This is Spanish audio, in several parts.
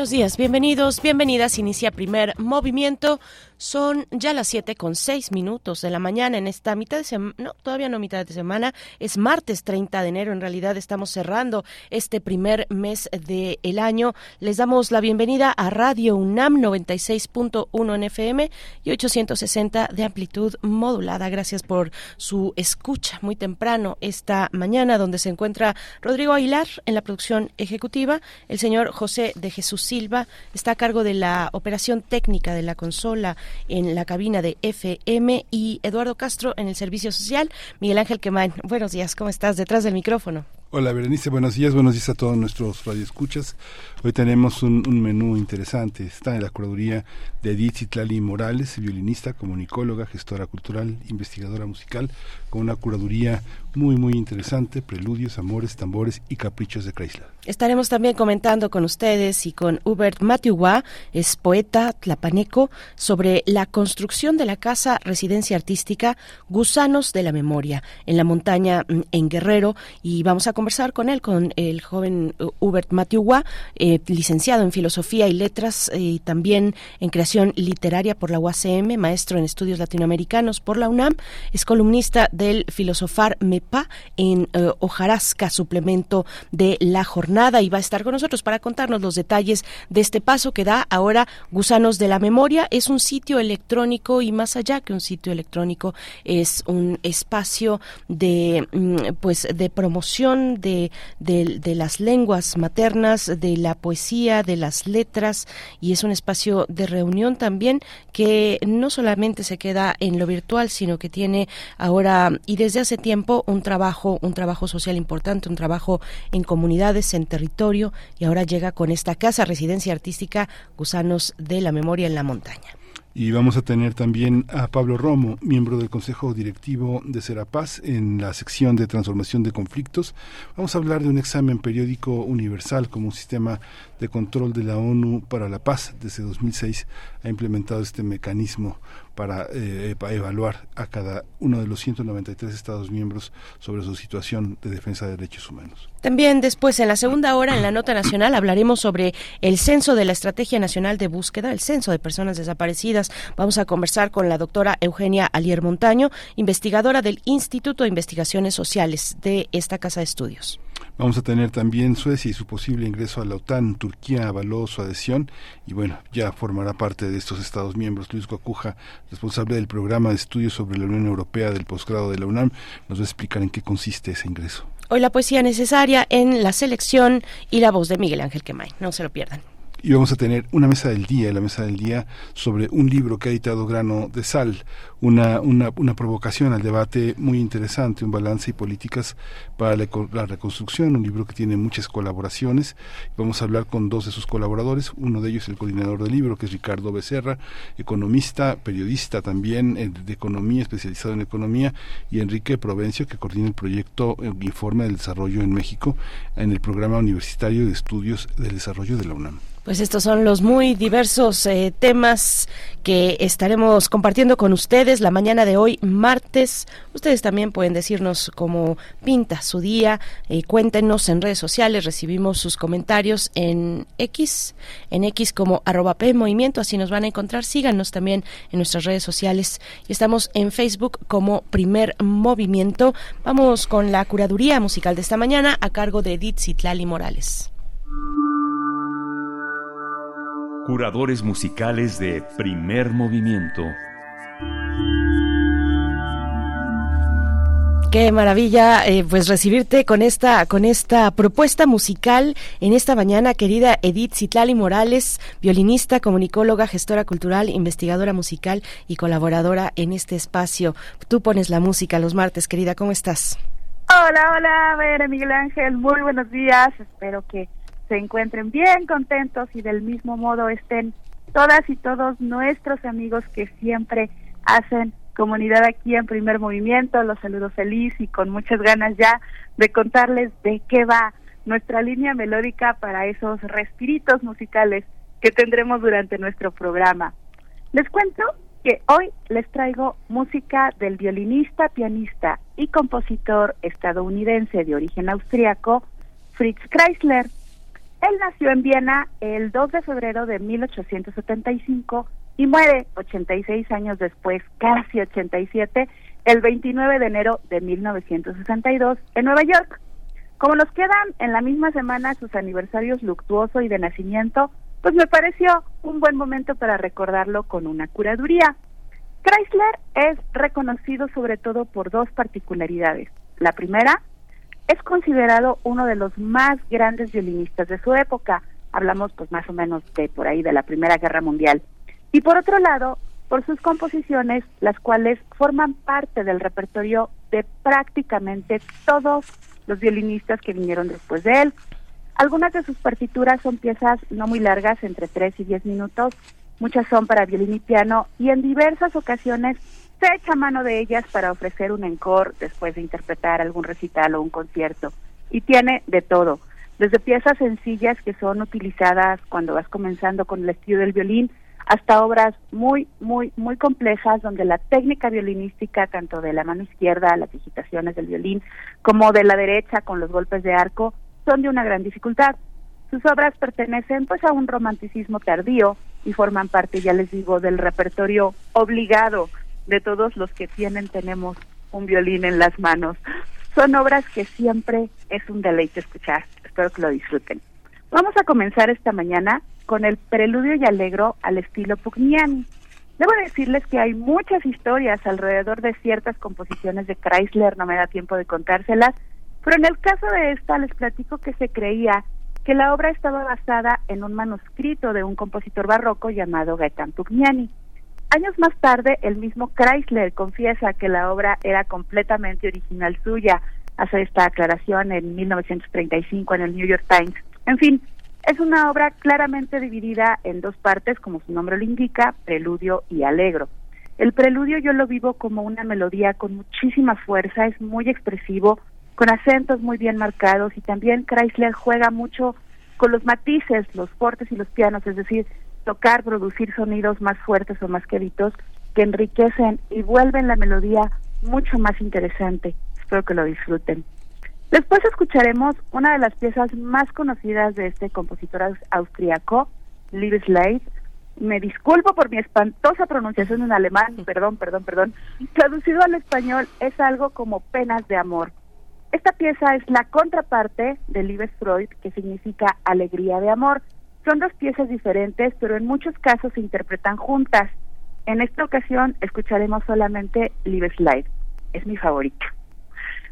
Buenos días, bienvenidos, bienvenidas. Inicia primer movimiento. Son ya las siete con seis minutos de la mañana en esta mitad de semana, no, todavía no mitad de semana, es martes 30 de enero, en realidad estamos cerrando este primer mes del año. Les damos la bienvenida a Radio UNAM 96.1 en FM y 860 de amplitud modulada. Gracias por su escucha muy temprano esta mañana, donde se encuentra Rodrigo Aguilar en la producción ejecutiva, el señor José de Jesús Silva está a cargo de la operación técnica de la consola en la cabina de FM y Eduardo Castro en el servicio social. Miguel Ángel Quemán, buenos días, ¿cómo estás? Detrás del micrófono. Hola Berenice, buenos días, buenos días a todos nuestros radioescuchas. Hoy tenemos un, menú interesante. Está en la curaduría de Edith Citlali Morales, violinista, comunicóloga, gestora cultural, investigadora musical, con una curaduría muy, muy interesante, preludios, amores, tambores y caprichos de Chrysler. Estaremos también comentando con ustedes y con Hubert Matiugua, es poeta tlapaneco, sobre la construcción de la casa residencia artística Gusanos de la Memoria en la montaña mm, en Guerrero. Y vamos a conversar con él, con el joven Hubert Matiugua, eh, licenciado en Filosofía y Letras y también en Creación Literaria por la UACM, maestro en Estudios Latinoamericanos por la UNAM, es columnista del Filosofar MEPA en eh, Ojarasca, suplemento de la jornada, y va a estar con nosotros para contarnos los detalles de este paso que da ahora Gusanos de la Memoria. Es un sitio electrónico y más allá que un sitio electrónico, es un espacio de, mm, pues, de promoción de, de, las lenguas maternas, de la poesía, de las letras, y es un espacio de reunión también que no solamente se queda en lo virtual, sino que tiene ahora y desde hace tiempo un trabajo, un trabajo social importante, un trabajo en comunidades, en territorio, y ahora llega con esta casa residencia artística Gusanos de la Memoria en la Montaña. Y vamos a tener también a Pablo Romo, miembro del Consejo Directivo de Serapaz, en la sección de transformación de conflictos. Vamos a hablar de un examen periódico universal como un sistema de control de la ONU para la paz. Desde 2006 ha implementado este mecanismo para, eh, evaluar a cada uno de los 193 Estados miembros sobre su situación de defensa de derechos humanos. También después, en la segunda hora, en la nota nacional, hablaremos sobre el censo de la Estrategia Nacional de Búsqueda, el censo de personas desaparecidas. Vamos a conversar con la doctora Eugenia Alier Montaño, investigadora del Instituto de Investigaciones Sociales de esta Casa de Estudios. Vamos a tener también Suecia y su posible ingreso a la OTAN. Turquía avaló su adhesión y bueno, ya formará parte de estos Estados miembros. Luis Guacuja, responsable del programa de estudios sobre la Unión Europea del posgrado de la UNAM, nos va a explicar en qué consiste ese ingreso. Hoy la poesía necesaria en la selección y la voz de Miguel Ángel Quemay. No se lo pierdan y vamos a tener una mesa del día, la mesa del día sobre un libro que ha editado Grano de Sal, una, una, una provocación al debate muy interesante, un balance y políticas para la, reconstrucción, un libro que tiene muchas colaboraciones. Vamos a hablar con dos de sus colaboradores, uno de ellos el coordinador del libro, que es Ricardo Becerra, economista, periodista también eh, de economía, especializado en economía, y Enrique Provencio, que coordina el proyecto eh, Informe del Desarrollo en México en el Programa Universitario de Estudios del Desarrollo de la UNAM. Pues estos son los muy diversos eh, temas que estaremos compartiendo con ustedes la mañana de hoy, martes. Ustedes también pueden decirnos cómo pinta su día. Eh, cuéntenos en redes sociales. Recibimos sus comentarios en X, en X como arroba P Movimiento. Así nos van a encontrar. Síganos también en nuestras redes sociales. Y estamos en Facebook como Primer Movimiento. Vamos con la curaduría musical de esta mañana a cargo de Edith Citlali Morales. Curadores musicales de primer movimiento. Qué maravilla, eh, pues recibirte con esta con esta propuesta musical en esta mañana, querida Edith Citlali Morales, violinista, comunicóloga, gestora cultural, investigadora musical y colaboradora en este espacio. Tú pones la música los martes, querida, ¿cómo estás? Hola, hola, a ver, Miguel Ángel, muy buenos días. Espero que se encuentren bien contentos y del mismo modo estén todas y todos nuestros amigos que siempre hacen comunidad aquí en primer movimiento. Los saludo feliz y con muchas ganas ya de contarles de qué va nuestra línea melódica para esos respiritos musicales que tendremos durante nuestro programa. Les cuento que hoy les traigo música del violinista, pianista y compositor estadounidense de origen austriaco, Fritz Kreisler. Él nació en Viena el 2 de febrero de 1875 y muere 86 años después, casi 87, el 29 de enero de 1962 en Nueva York. Como nos quedan en la misma semana sus aniversarios luctuoso y de nacimiento, pues me pareció un buen momento para recordarlo con una curaduría. Chrysler es reconocido sobre todo por dos particularidades. La primera, es considerado uno de los más grandes violinistas de su época. Hablamos pues más o menos de por ahí de la Primera Guerra Mundial. Y por otro lado, por sus composiciones, las cuales forman parte del repertorio de prácticamente todos los violinistas que vinieron después de él. Algunas de sus partituras son piezas no muy largas, entre 3 y 10 minutos, muchas son para violín y piano, y en diversas ocasiones se echa mano de ellas para ofrecer un encore después de interpretar algún recital o un concierto. Y tiene de todo, desde piezas sencillas que son utilizadas cuando vas comenzando con el estudio del violín, hasta obras muy, muy, muy complejas donde la técnica violinística, tanto de la mano izquierda, las digitaciones del violín, como de la derecha con los golpes de arco, son de una gran dificultad. Sus obras pertenecen pues a un romanticismo tardío y forman parte, ya les digo, del repertorio obligado de todos los que tienen, tenemos un violín en las manos. Son obras que siempre es un deleite escuchar. Espero que lo disfruten. Vamos a comenzar esta mañana con el preludio y alegro al estilo Pugnani. Debo decirles que hay muchas historias alrededor de ciertas composiciones de Chrysler, no me da tiempo de contárselas, pero en el caso de esta les platico que se creía que la obra estaba basada en un manuscrito de un compositor barroco llamado Gaetan Pugnani. Años más tarde, el mismo Chrysler confiesa que la obra era completamente original suya. Hace esta aclaración en 1935 en el New York Times. En fin, es una obra claramente dividida en dos partes, como su nombre lo indica, preludio y alegro. El preludio yo lo vivo como una melodía con muchísima fuerza, es muy expresivo, con acentos muy bien marcados y también Chrysler juega mucho con los matices, los fortes y los pianos, es decir, tocar, producir sonidos más fuertes o más queridos que enriquecen y vuelven la melodía mucho más interesante. Espero que lo disfruten. Después escucharemos una de las piezas más conocidas de este compositor austriaco, Slade. Me disculpo por mi espantosa pronunciación en alemán, perdón, perdón, perdón. Traducido al español es algo como penas de amor. Esta pieza es la contraparte de Liebesfreude, que significa alegría de amor. Son dos piezas diferentes, pero en muchos casos se interpretan juntas. En esta ocasión escucharemos solamente Liebesleit. Es mi favorita.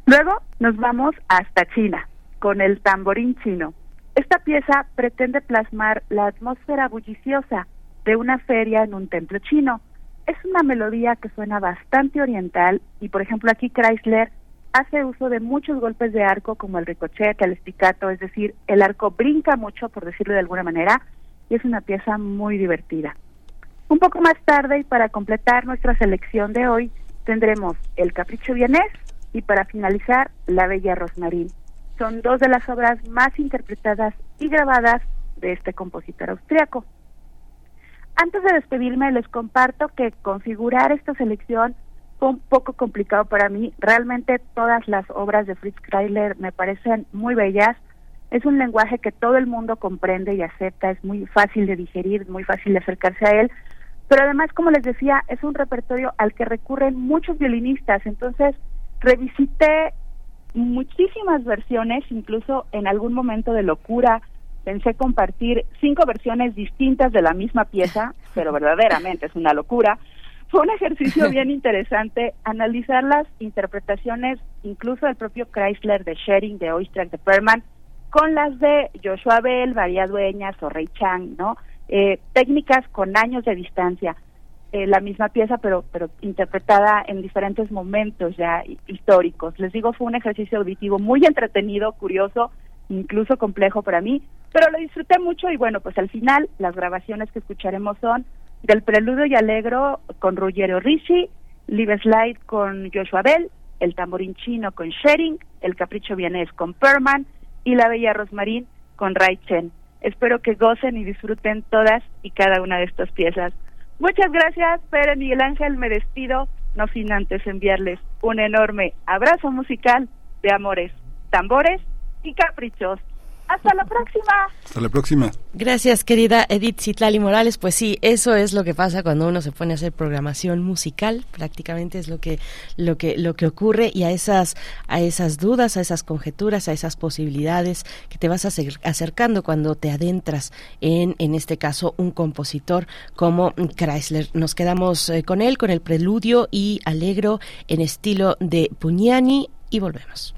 Luego nos vamos hasta China, con el tamborín chino. Esta pieza pretende plasmar la atmósfera bulliciosa de una feria en un templo chino. Es una melodía que suena bastante oriental y, por ejemplo, aquí Chrysler hace uso de muchos golpes de arco como el ricochet, el esticato, es decir, el arco brinca mucho, por decirlo de alguna manera, y es una pieza muy divertida. Un poco más tarde y para completar nuestra selección de hoy, tendremos El Capricho Vienés y para finalizar, La Bella Rosmarín. Son dos de las obras más interpretadas y grabadas de este compositor austriaco. Antes de despedirme, les comparto que configurar esta selección un poco complicado para mí. Realmente todas las obras de Fritz Kreisler me parecen muy bellas. Es un lenguaje que todo el mundo comprende y acepta, es muy fácil de digerir, muy fácil de acercarse a él. Pero además, como les decía, es un repertorio al que recurren muchos violinistas. Entonces, revisité muchísimas versiones, incluso en algún momento de locura pensé compartir cinco versiones distintas de la misma pieza, pero verdaderamente es una locura. Fue un ejercicio bien interesante analizar las interpretaciones, incluso del propio Chrysler de Shering, de Oistrakh, de Perman, con las de Joshua Bell, María Dueñas o Ray Chang, ¿no? Eh, técnicas con años de distancia. Eh, la misma pieza, pero, pero interpretada en diferentes momentos ya históricos. Les digo, fue un ejercicio auditivo muy entretenido, curioso, incluso complejo para mí, pero lo disfruté mucho y bueno, pues al final las grabaciones que escucharemos son del Preludio y Alegro con Ruggiero Ricci, Live Slide con Joshua Bell, El Tamborín Chino con Shering, El Capricho Vienés con Perman y La Bella Rosmarín con Rai Chen. Espero que gocen y disfruten todas y cada una de estas piezas. Muchas gracias, Pere Miguel Ángel, me despido, no sin antes enviarles un enorme abrazo musical de amores, tambores y caprichos. Hasta la próxima. Hasta la próxima. Gracias, querida Edith Citlali Morales. Pues sí, eso es lo que pasa cuando uno se pone a hacer programación musical. Prácticamente es lo que lo que lo que ocurre y a esas a esas dudas, a esas conjeturas, a esas posibilidades que te vas acercando cuando te adentras en en este caso un compositor como Chrysler. Nos quedamos eh, con él con el preludio y alegro en estilo de Pugnani y volvemos.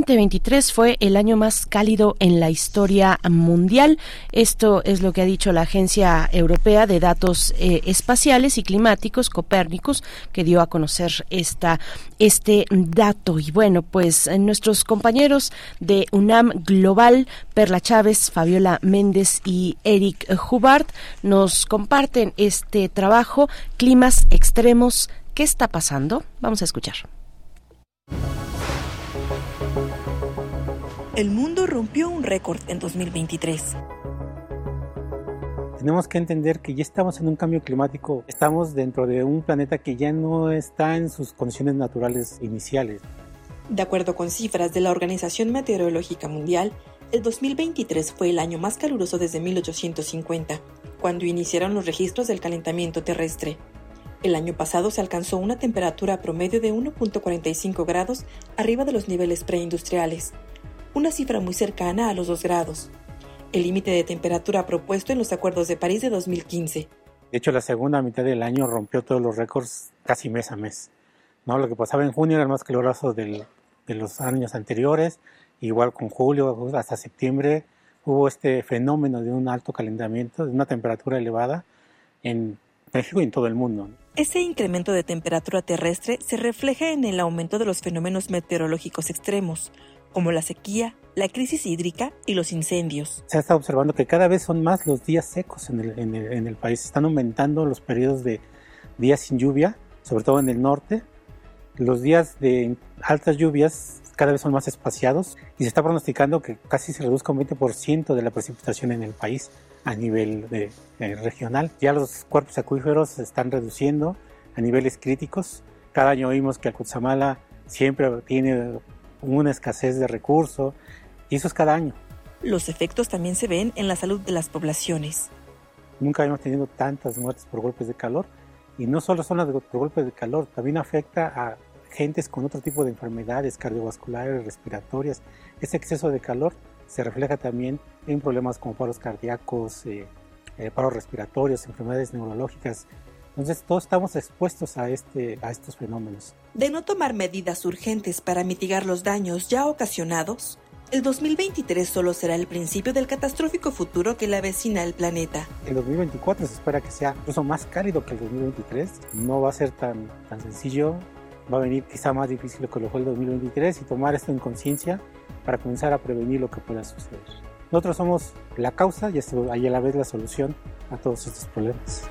2023 fue el año más cálido en la historia mundial. Esto es lo que ha dicho la Agencia Europea de Datos eh, Espaciales y Climáticos, Copérnicus, que dio a conocer este dato. Y bueno, pues nuestros compañeros de UNAM Global, Perla Chávez, Fabiola Méndez y Eric Hubart, nos comparten este trabajo, Climas Extremos. ¿Qué está pasando? Vamos a escuchar. El mundo rompió un récord en 2023. Tenemos que entender que ya estamos en un cambio climático, estamos dentro de un planeta que ya no está en sus condiciones naturales iniciales. De acuerdo con cifras de la Organización Meteorológica Mundial, el 2023 fue el año más caluroso desde 1850, cuando iniciaron los registros del calentamiento terrestre. El año pasado se alcanzó una temperatura promedio de 1.45 grados arriba de los niveles preindustriales, una cifra muy cercana a los 2 grados, el límite de temperatura propuesto en los Acuerdos de París de 2015. De hecho, la segunda mitad del año rompió todos los récords casi mes a mes. ¿no? Lo que pasaba en junio era el más caluroso del, de los años anteriores, igual con julio hasta septiembre hubo este fenómeno de un alto calentamiento, de una temperatura elevada en México y en todo el mundo. Ese incremento de temperatura terrestre se refleja en el aumento de los fenómenos meteorológicos extremos, como la sequía, la crisis hídrica y los incendios. Se ha estado observando que cada vez son más los días secos en el, en el, país. Están aumentando los periodos de días sin lluvia, sobre todo en el norte. Los días de altas lluvias cada vez son más espaciados y se está pronosticando que casi se reduzca un 20% de la precipitación en el país a nivel de, regional. Ya los cuerpos acuíferos se están reduciendo a niveles críticos. Cada año oímos que Cutzamala siempre tiene una escasez de recursos, y eso es cada año. Los efectos también se ven en la salud de las poblaciones. Nunca hemos tenido tantas muertes por golpes de calor, y no solo son las por golpes de calor, también afecta a gentes con otro tipo de enfermedades cardiovasculares, respiratorias. Ese exceso de calor se refleja también en problemas como paros cardíacos, eh, eh, paros respiratorios, enfermedades neurológicas, entonces todos estamos expuestos a, este, a estos fenómenos. De no tomar medidas urgentes para mitigar los daños ya ocasionados, el 2023 solo será el principio del catastrófico futuro que le avecina al planeta. El 2024 se espera que sea incluso más cálido que el 2023. No va a ser tan, tan sencillo. Va a venir quizá más difícil que lo fue el 2023 y tomar esto en conciencia para comenzar a prevenir lo que pueda suceder. Nosotros somos la causa y, a la vez la solución a todos estos problemas.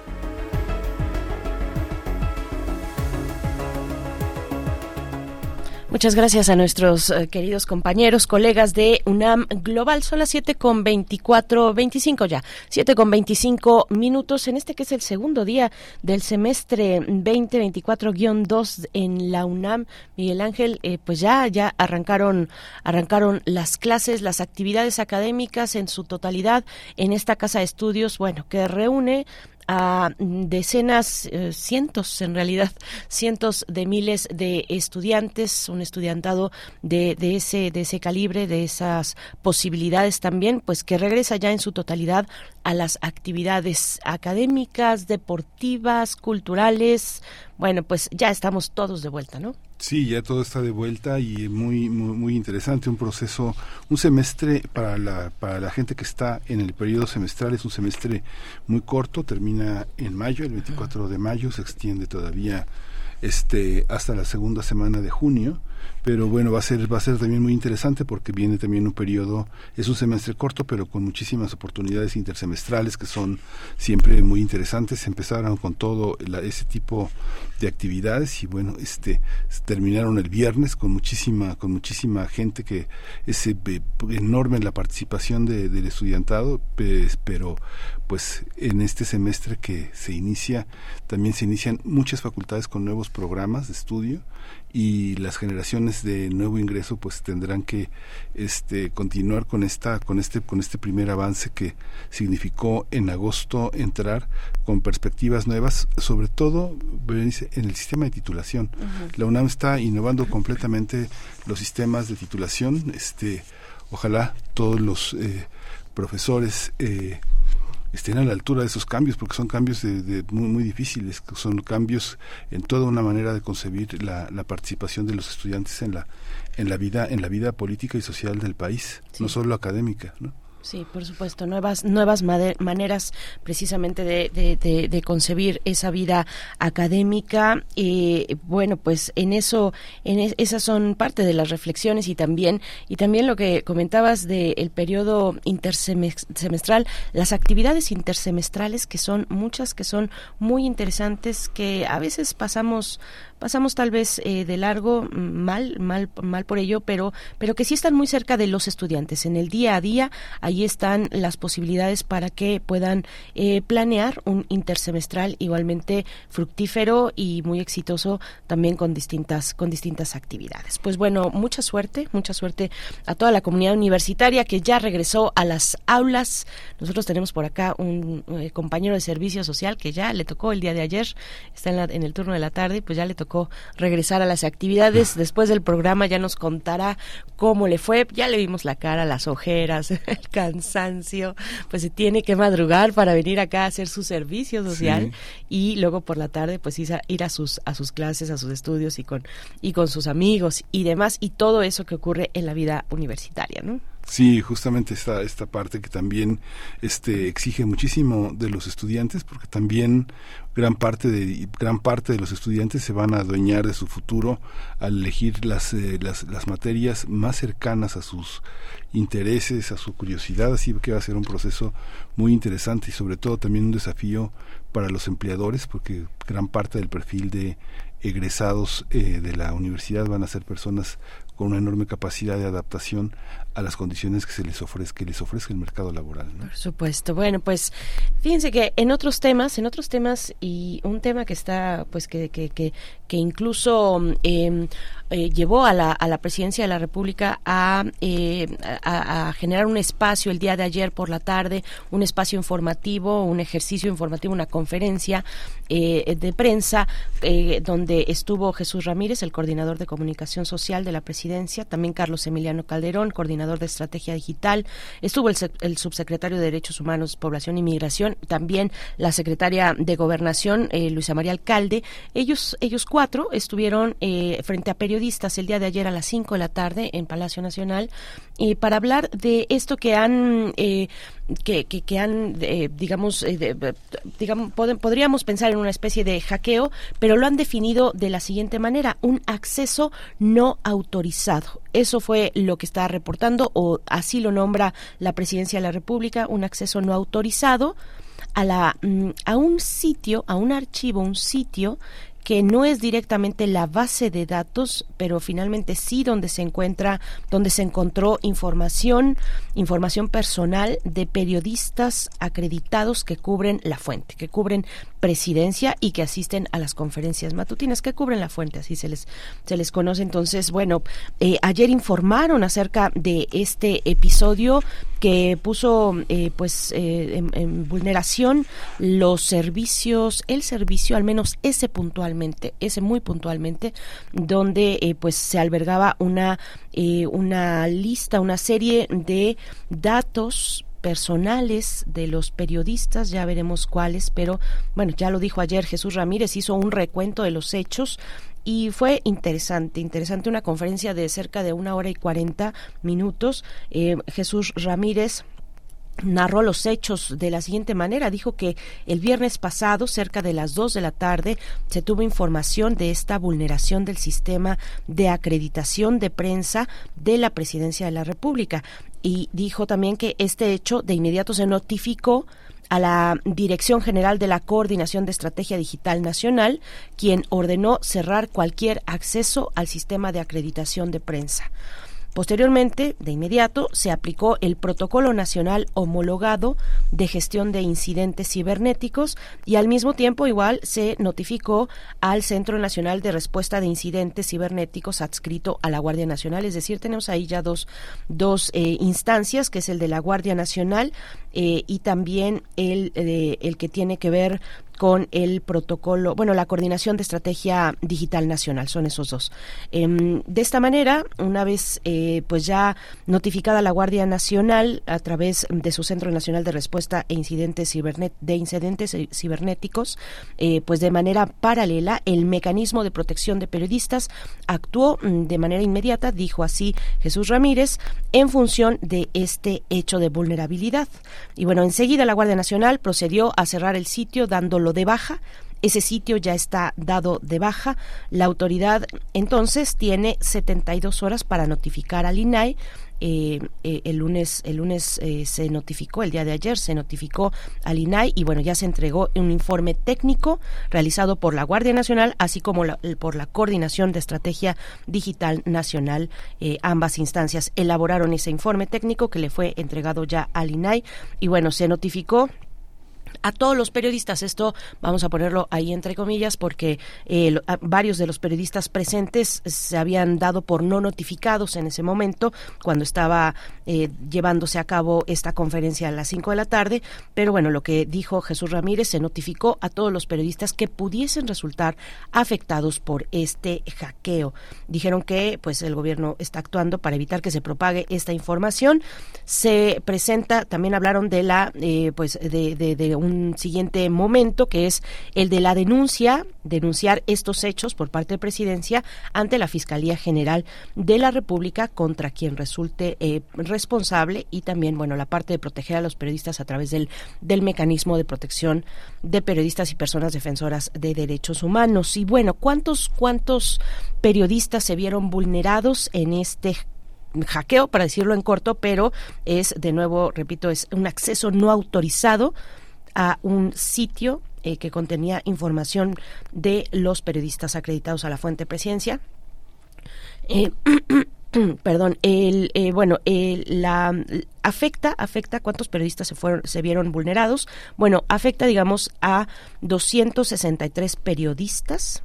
Muchas gracias a nuestros eh, queridos compañeros, colegas de UNAM Global. Son las 7 con 24, 25 ya, 7 con 25 minutos en este que es el segundo día del semestre 2024-2 en la UNAM. Miguel Ángel, eh, pues ya, ya arrancaron, arrancaron las clases, las actividades académicas en su totalidad en esta casa de estudios, bueno, que reúne a decenas, eh, cientos en realidad, cientos de miles de estudiantes, un estudiantado de, de, ese, de ese calibre, de esas posibilidades también, pues que regresa ya en su totalidad a las actividades académicas, deportivas, culturales. Bueno, pues ya estamos todos de vuelta, ¿no? Sí, ya todo está de vuelta y muy, muy, muy interesante, un proceso, un semestre para la, para la gente que está en el periodo semestral, es un semestre muy corto, termina en mayo, el 24 de mayo, se extiende todavía este hasta la segunda semana de junio pero bueno va a ser va a ser también muy interesante porque viene también un periodo es un semestre corto pero con muchísimas oportunidades intersemestrales que son siempre muy interesantes. Empezaron con todo ese tipo de actividades y bueno este terminaron el viernes con muchísima con muchísima gente que es eh, enorme la participación de, del estudiantado pues, pero pues en este semestre que se inicia también se inician muchas facultades con nuevos programas de estudio y las generaciones de nuevo ingreso pues tendrán que este continuar con esta con este con este primer avance que significó en agosto entrar con perspectivas nuevas sobre todo en el sistema de titulación. La UNAM está innovando completamente los sistemas de titulación. Este ojalá todos los eh, profesores eh, estén a la altura de esos cambios, porque son cambios de, muy, muy, difíciles, son cambios en toda una manera de concebir la, la, participación de los estudiantes en la, en la vida, en la vida política y social del país, no solo académica, ¿no? Sí, por supuesto, nuevas nuevas maneras precisamente de, de, concebir esa vida académica. y bueno, pues en eso, en esas son parte de las reflexiones y también y también lo que comentabas del periodo intersemestral, las actividades intersemestrales que son muchas, que son muy interesantes, que a veces pasamos pasamos tal vez eh, de largo mal mal mal por ello pero pero que sí están muy cerca de los estudiantes. En el día a día ahí están las posibilidades para que puedan eh, planear un intersemestral igualmente fructífero y muy exitoso también con distintas con distintas actividades. Pues bueno mucha suerte mucha suerte a toda la comunidad universitaria que ya regresó a las aulas. Nosotros tenemos por acá un eh, compañero de servicio social que ya le tocó el día de ayer está en, en el turno de la tarde pues ya le tocó regresar a las actividades. Después del programa ya nos contará cómo le fue. Ya le vimos la cara, las ojeras, el cansancio. Pues se tiene que madrugar para venir acá a hacer su servicio social y luego por la tarde pues ir a, ir a sus a sus clases, a sus estudios y con y con sus amigos y demás y todo eso que ocurre en la vida universitaria, ¿no? Sí, justamente esta, esta parte que también este, exige muchísimo de los estudiantes, porque también gran parte de gran parte de los estudiantes se van a adueñar de su futuro al elegir las, eh, las, las materias más cercanas a sus intereses, a su curiosidad, así que va a ser un proceso muy interesante y sobre todo también un desafío para los empleadores, porque gran parte del perfil de egresados eh, de la universidad van a ser personas con una enorme capacidad de adaptación a las condiciones que se les ofrezca, que les ofrezca el mercado laboral. Por supuesto. Bueno, pues fíjense que en otros temas, en otros temas y un tema que está, pues que que que, que incluso em, eh, llevó a la, a la presidencia de la República a, eh, a, a, generar un espacio el día de ayer por la tarde, un espacio informativo, un ejercicio informativo, una conferencia eh, de prensa donde estuvo Jesús Ramírez, el coordinador de comunicación social de la presidencia también Carlos Emiliano Calderón, coordinador de estrategia digital, estuvo el, subsecretario de Derechos Humanos, Población y Migración, también la secretaria de Gobernación, eh, Luisa María Alcalde. Ellos, ellos cuatro estuvieron eh, frente a periodistas el día de ayer a las 5 de la tarde en Palacio Nacional eh, para hablar de esto que han eh, que, que, han, eh, digamos, eh, digamos podríamos pensar en una especie de hackeo, pero lo han definido de la siguiente manera, un acceso no autorizado. Eso fue lo que está reportando, o así lo nombra la Presidencia de la República, un acceso no autorizado a, la, mm, a un sitio, a un archivo, un sitio que no es directamente la base de datos, pero finalmente sí donde se encuentra, donde se encontró información, información personal de periodistas acreditados que cubren la fuente, que cubren presidencia y que asisten a las conferencias matutinas que cubren la fuente, así se les se les conoce. Entonces, bueno, eh, ayer informaron acerca de este episodio que puso eh, pues eh, en, vulneración los servicios, el servicio, al menos ese puntualmente, ese muy puntualmente, donde pues se albergaba una una lista, una serie de datos personales de los periodistas, ya veremos cuáles, pero bueno, ya lo dijo ayer Jesús Ramírez, hizo un recuento de los hechos y fue interesante, interesante una conferencia de cerca de una hora y cuarenta minutos. Eh, Jesús Ramírez narró los hechos de la siguiente manera. Dijo que el viernes pasado, cerca de las dos de la tarde, se tuvo información de esta vulneración del sistema de acreditación de prensa de la Presidencia de la República. Y dijo también que este hecho de inmediato se notificó a la Dirección General de la Coordinación de Estrategia Digital Nacional, quien ordenó cerrar cualquier acceso al sistema de acreditación de prensa Posteriormente, de inmediato, se aplicó el Protocolo Nacional Homologado de Gestión de Incidentes Cibernéticos y al mismo tiempo igual se notificó al Centro Nacional de Respuesta de Incidentes Cibernéticos adscrito a la Guardia Nacional. Es decir, tenemos ahí ya dos, dos eh, instancias, que es el de la Guardia Nacional eh, y también el, eh, el que tiene que ver con el protocolo, bueno, la coordinación de estrategia digital nacional, son esos dos. Em, de esta manera, una vez eh, pues ya notificada la Guardia Nacional a través de su Centro Nacional de Respuesta e Incidentes Cibernet de Incidentes Cibernéticos, eh, pues de manera paralela, el mecanismo de protección de periodistas actuó mm, de manera inmediata, dijo así Jesús Ramírez, en función de este hecho de vulnerabilidad. Y bueno, enseguida la Guardia Nacional procedió a cerrar el sitio dándolo de baja. Ese sitio ya está dado de baja. La autoridad entonces tiene 72 horas para notificar al INAI eh, eh, el lunes el lunes eh, se notificó el día de ayer se notificó al INAI y bueno ya se entregó un informe técnico realizado por la Guardia Nacional así como por la coordinación de estrategia digital nacional. Ambas instancias elaboraron ese informe técnico que le fue entregado ya al INAI y bueno se notificó a todos los periodistas. Esto vamos a ponerlo ahí entre comillas porque eh, varios de los periodistas presentes se habían dado por no notificados en ese momento cuando estaba eh, llevándose a cabo esta conferencia a las 5 de la tarde. Pero bueno, lo que dijo Jesús Ramírez se notificó a todos los periodistas que pudiesen resultar afectados por este hackeo. Dijeron que pues el gobierno está actuando para evitar que se propague esta información. Se presenta, también hablaron de la eh, pues de, de, de un siguiente momento, que es el de la denuncia, denunciar estos hechos por parte de presidencia ante la Fiscalía General de la República contra quien resulte eh, responsable y también, bueno, la parte de proteger a los periodistas a través del, del mecanismo de protección de periodistas y personas defensoras de derechos humanos. Y bueno, ¿cuántos, cuántos periodistas se vieron vulnerados en este hackeo, para decirlo en corto, pero es, de nuevo, repito, es un acceso no autorizado a un sitio eh, que contenía información de los periodistas acreditados a la fuente presidencia. Eh, perdón, el, eh, bueno, la afecta, afecta cuántos periodistas se fueron, se vieron vulnerados. Bueno, afecta, digamos, a 263 periodistas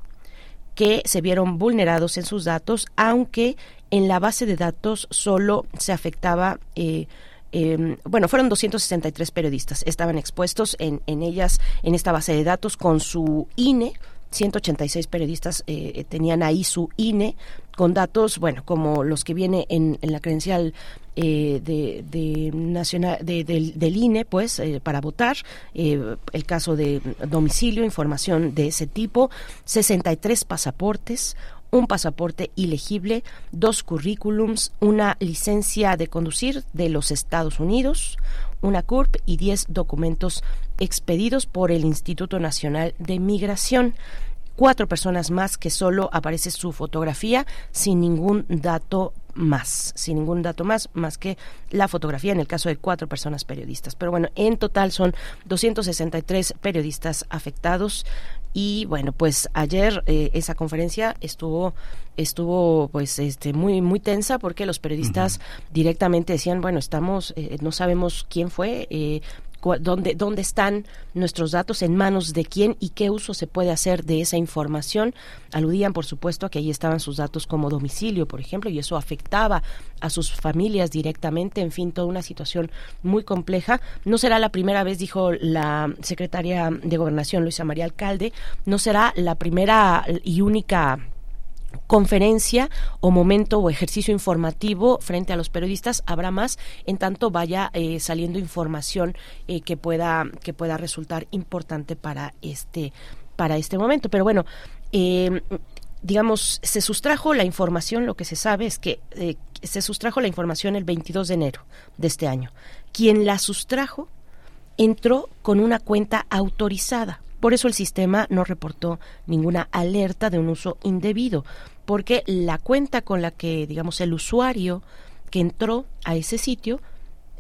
que se vieron vulnerados en sus datos, aunque en la base de datos solo se afectaba Em, bueno, fueron 263 periodistas, estaban expuestos en, ellas, en esta base de datos, con su INE, 186 periodistas eh, tenían ahí su INE con datos, bueno, como los que viene en, la credencial eh, de, nacional de, del INE, pues, eh, para votar, el caso de domicilio, información de ese tipo, 63 pasaportes, un pasaporte ilegible, dos currículums, una licencia de conducir de los Estados Unidos, una CURP y diez documentos expedidos por el Instituto Nacional de Migración cuatro personas más que solo aparece su fotografía sin ningún dato más, sin ningún dato más, más que la fotografía en el caso de cuatro personas periodistas. Pero bueno, en total son 263 periodistas afectados y bueno, pues ayer eh, esa conferencia estuvo estuvo pues este muy muy tensa porque los periodistas directamente decían bueno estamos eh, no sabemos quién fue eh, dónde, dónde están nuestros datos, en manos de quién y qué uso se puede hacer de esa información. Aludían, por supuesto, a que ahí estaban sus datos como domicilio, por ejemplo, y eso afectaba a sus familias directamente, en fin, toda una situación muy compleja. No será la primera vez, dijo la secretaria de Gobernación, Luisa María Alcalde, no será la primera y única conferencia o momento o ejercicio informativo frente a los periodistas habrá más en tanto vaya eh, saliendo información eh, que pueda que pueda resultar importante para este para este momento. Pero bueno em, digamos se sustrajo la información lo que se sabe es que eh, se sustrajo la información el 22 de enero de este año. Quien la sustrajo entró con una cuenta autorizada por eso el sistema no reportó ninguna alerta de un uso indebido, porque la cuenta con la que, digamos, el usuario que entró a ese sitio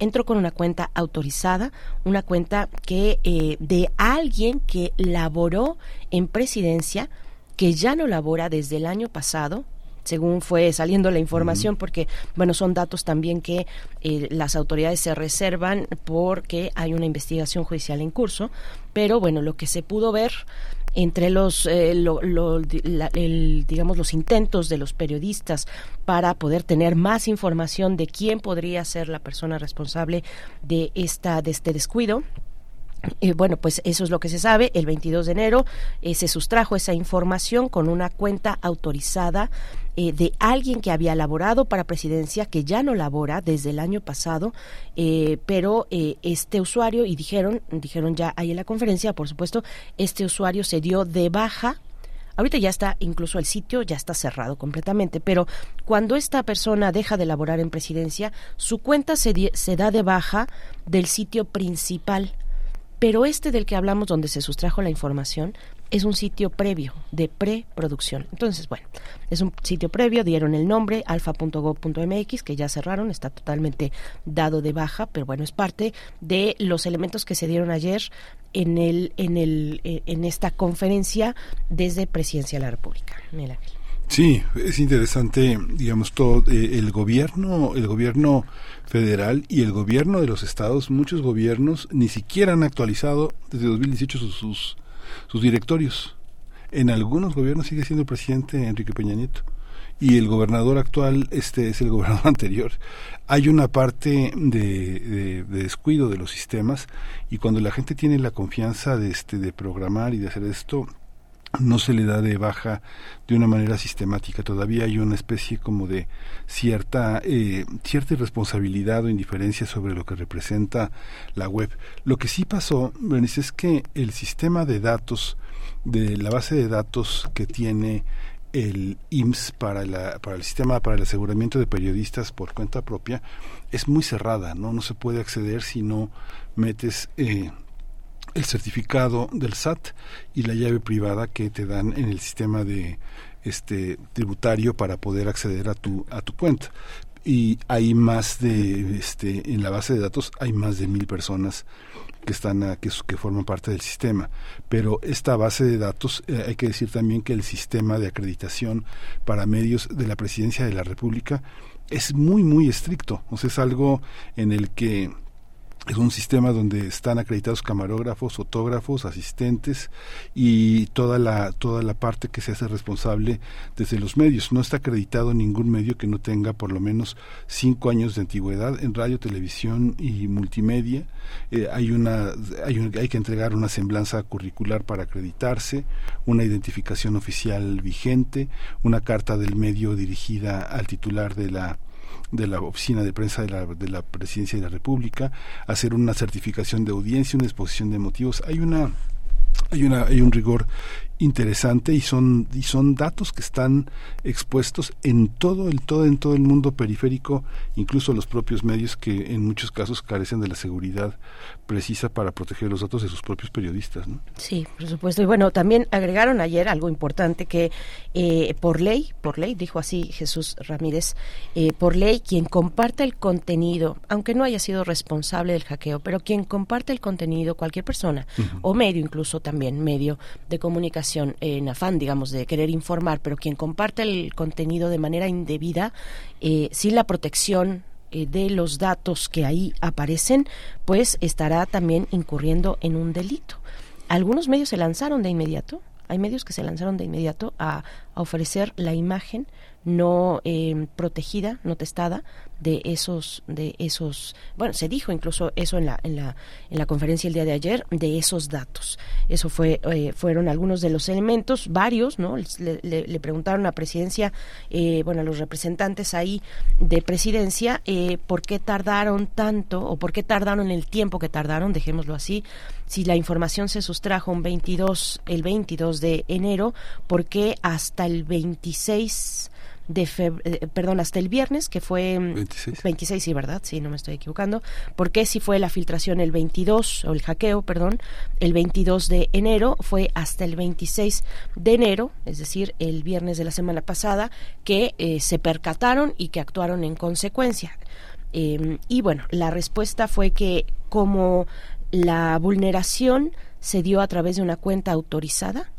entró con una cuenta autorizada, una cuenta que eh, de alguien que laboró en presidencia, que ya no labora desde el año pasado, según fue saliendo la información, porque, bueno, son datos también que eh, las autoridades se reservan porque hay una investigación judicial en curso, pero bueno, lo que se pudo ver entre los eh, digamos los intentos de los periodistas para poder tener más información de quién podría ser la persona responsable de esta de este descuido eh, bueno, pues eso es lo que se sabe. El 22 de enero eh, se sustrajo esa información con una cuenta autorizada eh, de alguien que había laborado para presidencia, que ya no labora desde el año pasado, pero este usuario, y dijeron, dijeron ya ahí en la conferencia, por supuesto, este usuario se dio de baja Ahorita ya está, incluso el sitio ya está cerrado completamente, pero cuando esta persona deja de laborar en presidencia, su cuenta se, se da de baja del sitio principal pero este del que hablamos, donde se sustrajo la información, es un sitio previo de preproducción. Entonces, bueno, es un sitio previo, dieron el nombre alfa.gov.mx, que ya cerraron, está totalmente dado de baja, pero bueno, es parte de los elementos que se dieron ayer en el en el eh, en esta conferencia desde Presidencia de la República. Sí, es interesante, digamos, todo eh, el gobierno, el gobierno federal y el gobierno de los estados, muchos gobiernos ni siquiera han actualizado desde 2018 sus, sus, sus directorios. En algunos gobiernos sigue siendo el presidente Enrique Peña Nieto y el gobernador actual este es el gobernador anterior. Hay una parte de, de, de, descuido de los sistemas y cuando la gente tiene la confianza de este de programar y de hacer esto no se le da de baja de una manera sistemática. Todavía hay una especie como de cierta, eh, cierta irresponsabilidad o indiferencia sobre lo que representa la web. Lo que sí pasó, Bernice, es que el sistema de datos, de la base de datos que tiene el IMSS para, la, para el sistema para el aseguramiento de periodistas por cuenta propia es muy cerrada, ¿no? No se puede acceder si no metes eh, el certificado del SAT y la llave privada que te dan en el sistema de este tributario para poder acceder a tu a tu cuenta. Y hay más de este en la base de datos hay más de mil personas que están que, que forman parte del sistema. Pero esta base de datos eh, hay que decir también que el sistema de acreditación para medios de la presidencia de la república es muy muy estricto. O sea es algo en el que es un sistema donde están acreditados camarógrafos, fotógrafos, asistentes y toda la toda la parte que se hace responsable desde los medios. No está acreditado ningún medio que no tenga por lo menos cinco años de antigüedad en radio, televisión y multimedia. Eh, hay una hay, hay que entregar una semblanza curricular para acreditarse, una identificación oficial vigente, una carta del medio dirigida al titular de la de la oficina de prensa de la, de la presidencia de la República, hacer una certificación de audiencia, una exposición de motivos. Hay una hay una hay un rigor interesante y son y son datos que están expuestos en todo el todo en todo el mundo periférico incluso los propios medios que en muchos casos carecen de la seguridad precisa para proteger los datos de sus propios periodistas ¿no? sí por supuesto y bueno también agregaron ayer algo importante que eh, por ley por ley dijo así Jesús Ramírez eh, por ley quien comparte el contenido aunque no haya sido responsable del hackeo pero quien comparte el contenido cualquier persona o medio incluso también medio de comunicación en afán, digamos, de querer informar, pero quien comparte el contenido de manera indebida, eh, sin la protección eh, de los datos que ahí aparecen, pues estará también incurriendo en un delito. Algunos medios se lanzaron de inmediato, hay medios que se lanzaron de inmediato a, ofrecer la imagen no eh, protegida, no testada de esos de esos bueno se dijo incluso eso en la en la en la conferencia el día de ayer de esos datos. Eso fue eh, fueron algunos de los elementos varios no le, preguntaron a presidencia eh, bueno a los representantes ahí de presidencia eh, por qué tardaron tanto o por qué tardaron el tiempo que tardaron dejémoslo así. Si la información se sustrajo un 22 el 22 de enero por qué hasta el 26 de eh, perdón, hasta el viernes, que fue 26. Mm, 26, sí, ¿verdad? Sí, no me estoy equivocando. Porque si fue la filtración el 22, o el hackeo, perdón, el 22 de enero, fue hasta el 26 de enero, es decir, el viernes de la semana pasada, que eh, se percataron y que actuaron en consecuencia. Em, y bueno, la respuesta fue que como la vulneración se dio a través de una cuenta autorizada,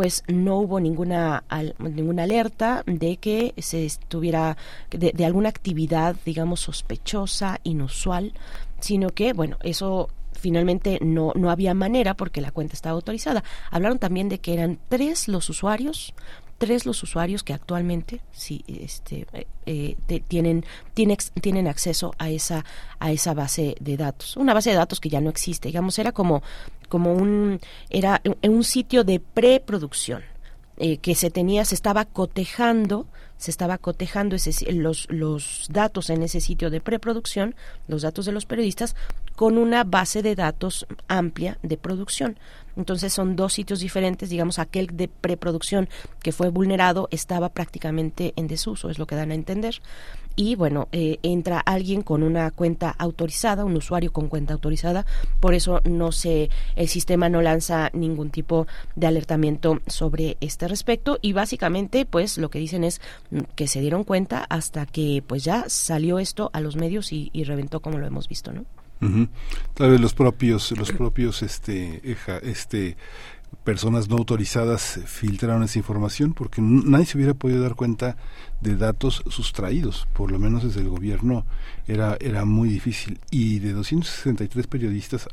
pues no hubo ninguna ninguna alerta de que se estuviera de, de alguna actividad digamos sospechosa inusual sino que bueno eso finalmente no, no había manera porque la cuenta estaba autorizada. Hablaron también de que eran tres los usuarios, tres los usuarios que actualmente sí este eh, eh, tienen tienen acceso a esa a esa base de datos. Una base de datos que ya no existe digamos era como como un era un sitio de preproducción eh, que se tenía se estaba cotejando se estaba cotejando ese, los, los datos en ese sitio de preproducción, los datos de los periodistas, con una base de datos amplia de producción. Entonces son dos sitios diferentes, digamos, aquel de preproducción que fue vulnerado estaba prácticamente en desuso, es lo que dan a entender y bueno, eh, entra alguien con una cuenta autorizada, un usuario con cuenta autorizada, por eso no se, el sistema no lanza ningún tipo de alertamiento sobre este respecto. Y básicamente pues lo que dicen es que se dieron cuenta hasta que pues ya salió esto a los medios y, reventó como lo hemos visto, ¿no? Tal vez los propios, los propios, este, este, personas no autorizadas filtraron esa información porque nadie se hubiera podido dar cuenta de datos sustraídos, por lo menos desde el gobierno era, era muy difícil. Y de 263 periodistas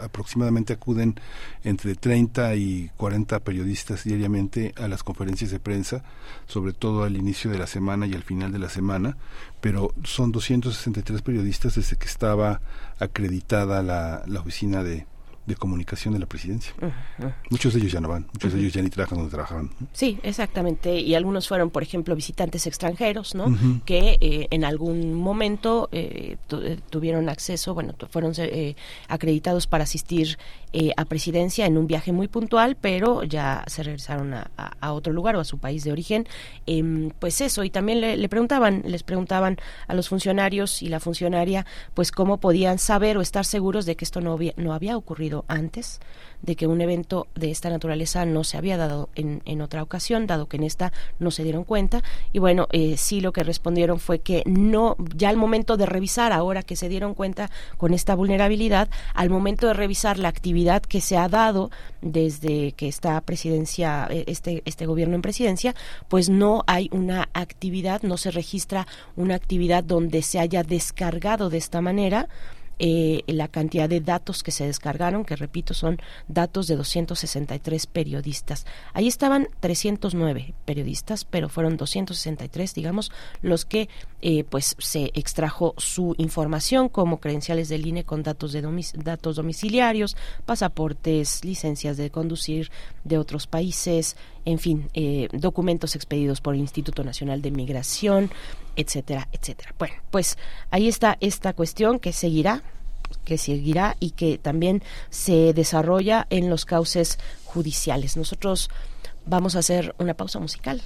aproximadamente acuden entre 30 y 40 periodistas diariamente a las conferencias de prensa, sobre todo al inicio de la semana y al final de la semana, pero son 263 periodistas desde que estaba acreditada la, la oficina de, de comunicación de la presidencia. Muchos de ellos ya no van, muchos de ellos ya ni trabajan donde trabajaban. Sí, exactamente. Y algunos fueron, por ejemplo, visitantes extranjeros, ¿no? Que eh, en algún momento eh, eh, tuvieron acceso, bueno, fueron acreditados para asistir a presidencia en un viaje muy puntual, pero ya se regresaron a, otro lugar o a su país de origen. Em, pues eso, y también le, le, preguntaban, les preguntaban a los funcionarios y la funcionaria, pues cómo podían saber o estar seguros de que esto no no había ocurrido antes, de que un evento de esta naturaleza no se había dado en, en otra ocasión, dado que en esta no se dieron cuenta. Y bueno, eh, sí lo que respondieron fue que no, ya al momento de revisar, ahora que se dieron cuenta con esta vulnerabilidad, al momento de revisar la actividad que se ha dado desde que está presidencia, eh, este, este gobierno en presidencia, pues no hay una actividad, no se registra una actividad donde se haya descargado de esta manera eh, la cantidad de datos que se descargaron, que repito son datos de 263 periodistas. Ahí estaban 309 periodistas, pero fueron 263, digamos, los que eh, pues se extrajo su información como credenciales del INE con datos de datos domiciliarios, pasaportes, licencias de conducir de otros países, en fin, eh, documentos expedidos por el Instituto Nacional de Migración, etcétera, etcétera. Bueno, pues ahí está esta cuestión que seguirá que seguirá y que también se desarrolla en los cauces judiciales. Nosotros vamos a hacer una pausa musical.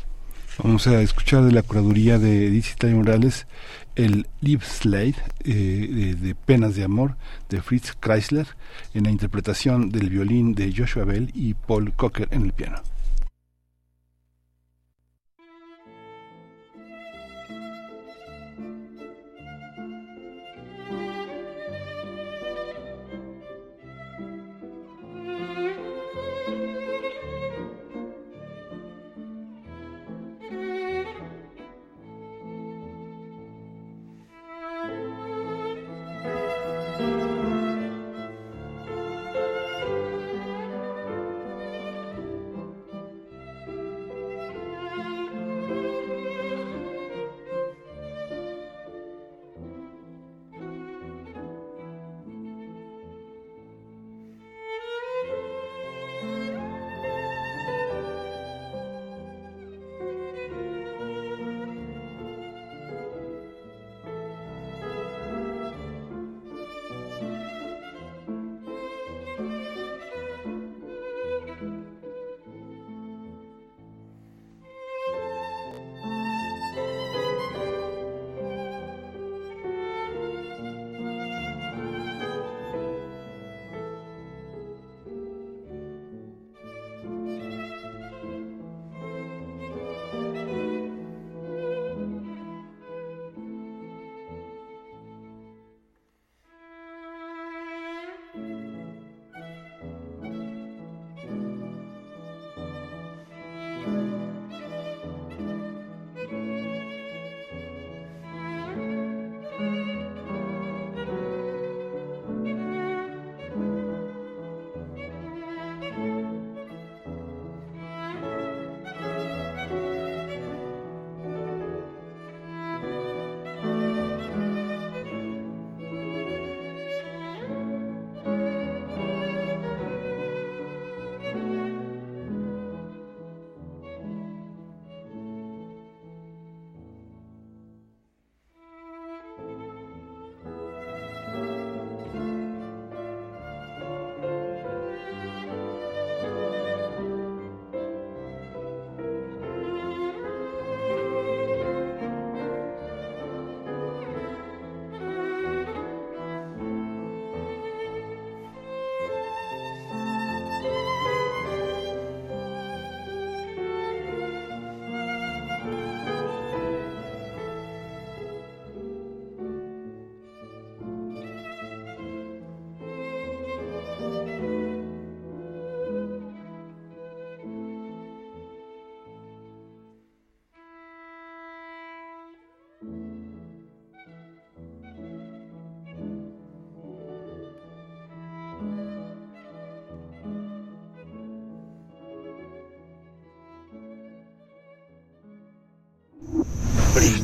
Vamos a escuchar de la curaduría de Edith Morales el Live Slade eh, de, Penas de Amor de Fritz Kreisler en la interpretación del violín de Joshua Bell y Paul Cocker en el piano.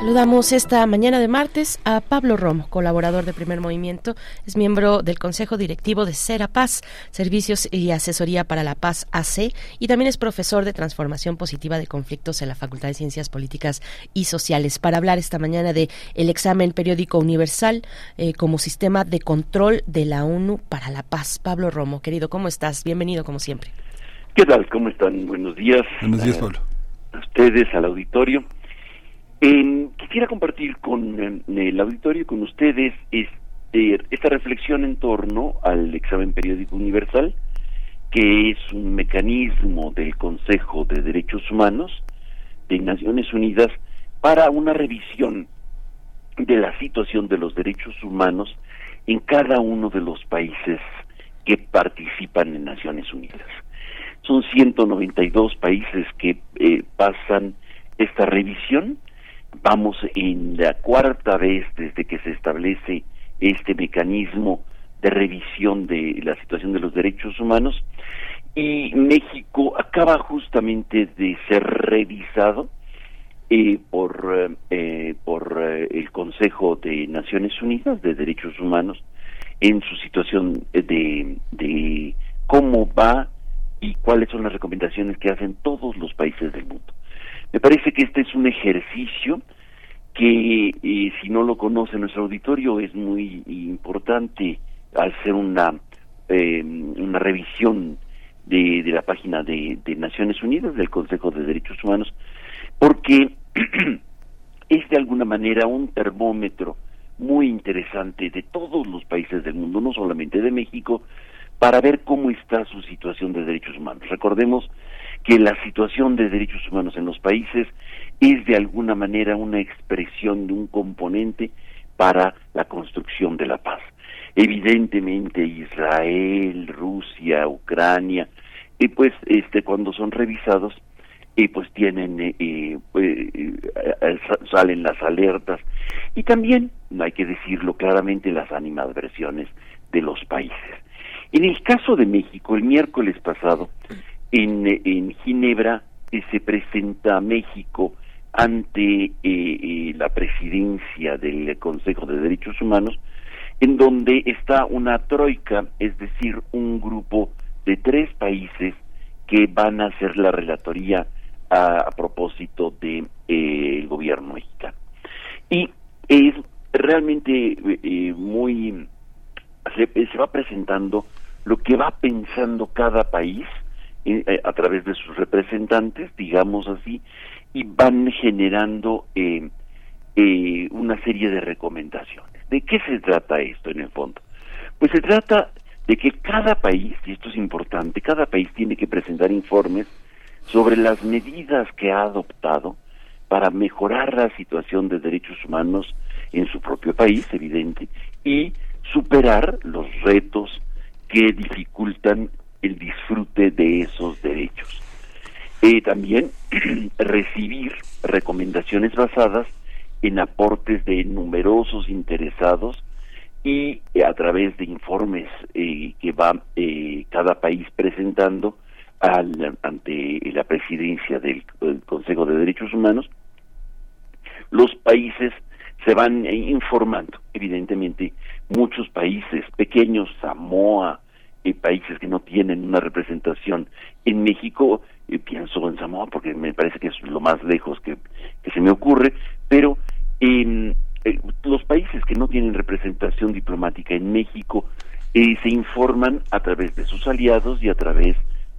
Saludamos esta mañana de martes a Pablo Romo, colaborador de Primer Movimiento, es miembro del Consejo Directivo de Cera Paz, Servicios y Asesoría para la Paz AC, y también es profesor de Transformación Positiva de Conflictos en la Facultad de Ciencias Políticas y Sociales, para hablar esta mañana de el examen periódico universal eh, como sistema de control de la ONU para la paz. Pablo Romo, querido, ¿cómo estás? Bienvenido como siempre. ¿Qué tal? ¿Cómo están? Buenos días. Buenos días, Pablo. A ustedes, al auditorio. Eh, quisiera compartir con eh, el auditorio y con ustedes este, esta reflexión en torno al examen periódico universal, que es un mecanismo del Consejo de Derechos Humanos de Naciones Unidas para una revisión de la situación de los derechos humanos en cada uno de los países que participan en Naciones Unidas. Son 192 países que eh, pasan esta revisión Vamos en la cuarta vez desde que se establece este mecanismo de revisión de la situación de los derechos humanos y México acaba justamente de ser revisado eh, por eh, por eh, el Consejo de Naciones Unidas de Derechos Humanos en su situación de, de cómo va y cuáles son las recomendaciones que hacen todos los países del mundo. Me parece que este es un ejercicio que eh, si no lo conoce nuestro auditorio es muy importante al ser una eh, una revisión de, de la página de, de, Naciones Unidas del Consejo de Derechos Humanos porque es de alguna manera un termómetro muy interesante de todos los países del mundo, no solamente de México, para ver cómo está su situación de derechos humanos. Recordemos que la situación de derechos humanos en los países es de alguna manera una expresión de un componente para la construcción de la paz. Evidentemente Israel, Rusia, Ucrania, y pues este cuando son revisados y pues tienen eh, eh, eh, salen las alertas y también hay que decirlo claramente las animadversiones de los países. En el caso de México, el miércoles pasado en, Ginebra se presenta México ante eh, eh, la presidencia del Consejo de Derechos Humanos, en donde está una troika, es decir, un grupo de tres países que van a hacer la relatoría a, propósito del de, eh, gobierno mexicano. Y es realmente muy se, se, va presentando lo que va pensando cada país a través de sus representantes, digamos así, y van generando eh, eh, una serie de recomendaciones. ¿De qué se trata esto en el fondo? Pues se trata de que cada país, y esto es importante, cada país tiene que presentar informes sobre las medidas que ha adoptado para mejorar la situación de derechos humanos en su propio país, evidente, y superar los retos que dificultan el disfrute de esos derechos. Eh, también recibir recomendaciones basadas en aportes de numerosos interesados y eh, a través de informes eh, que va eh, cada país presentando al, ante la presidencia del, del, Consejo de Derechos Humanos, los países se van informando. Evidentemente, muchos países pequeños, Samoa, países que no tienen una representación en México, pienso en Samoa porque me parece que es lo más lejos que, se me ocurre, pero eh, los países que no tienen representación diplomática en México eh, se informan a través de sus aliados y a través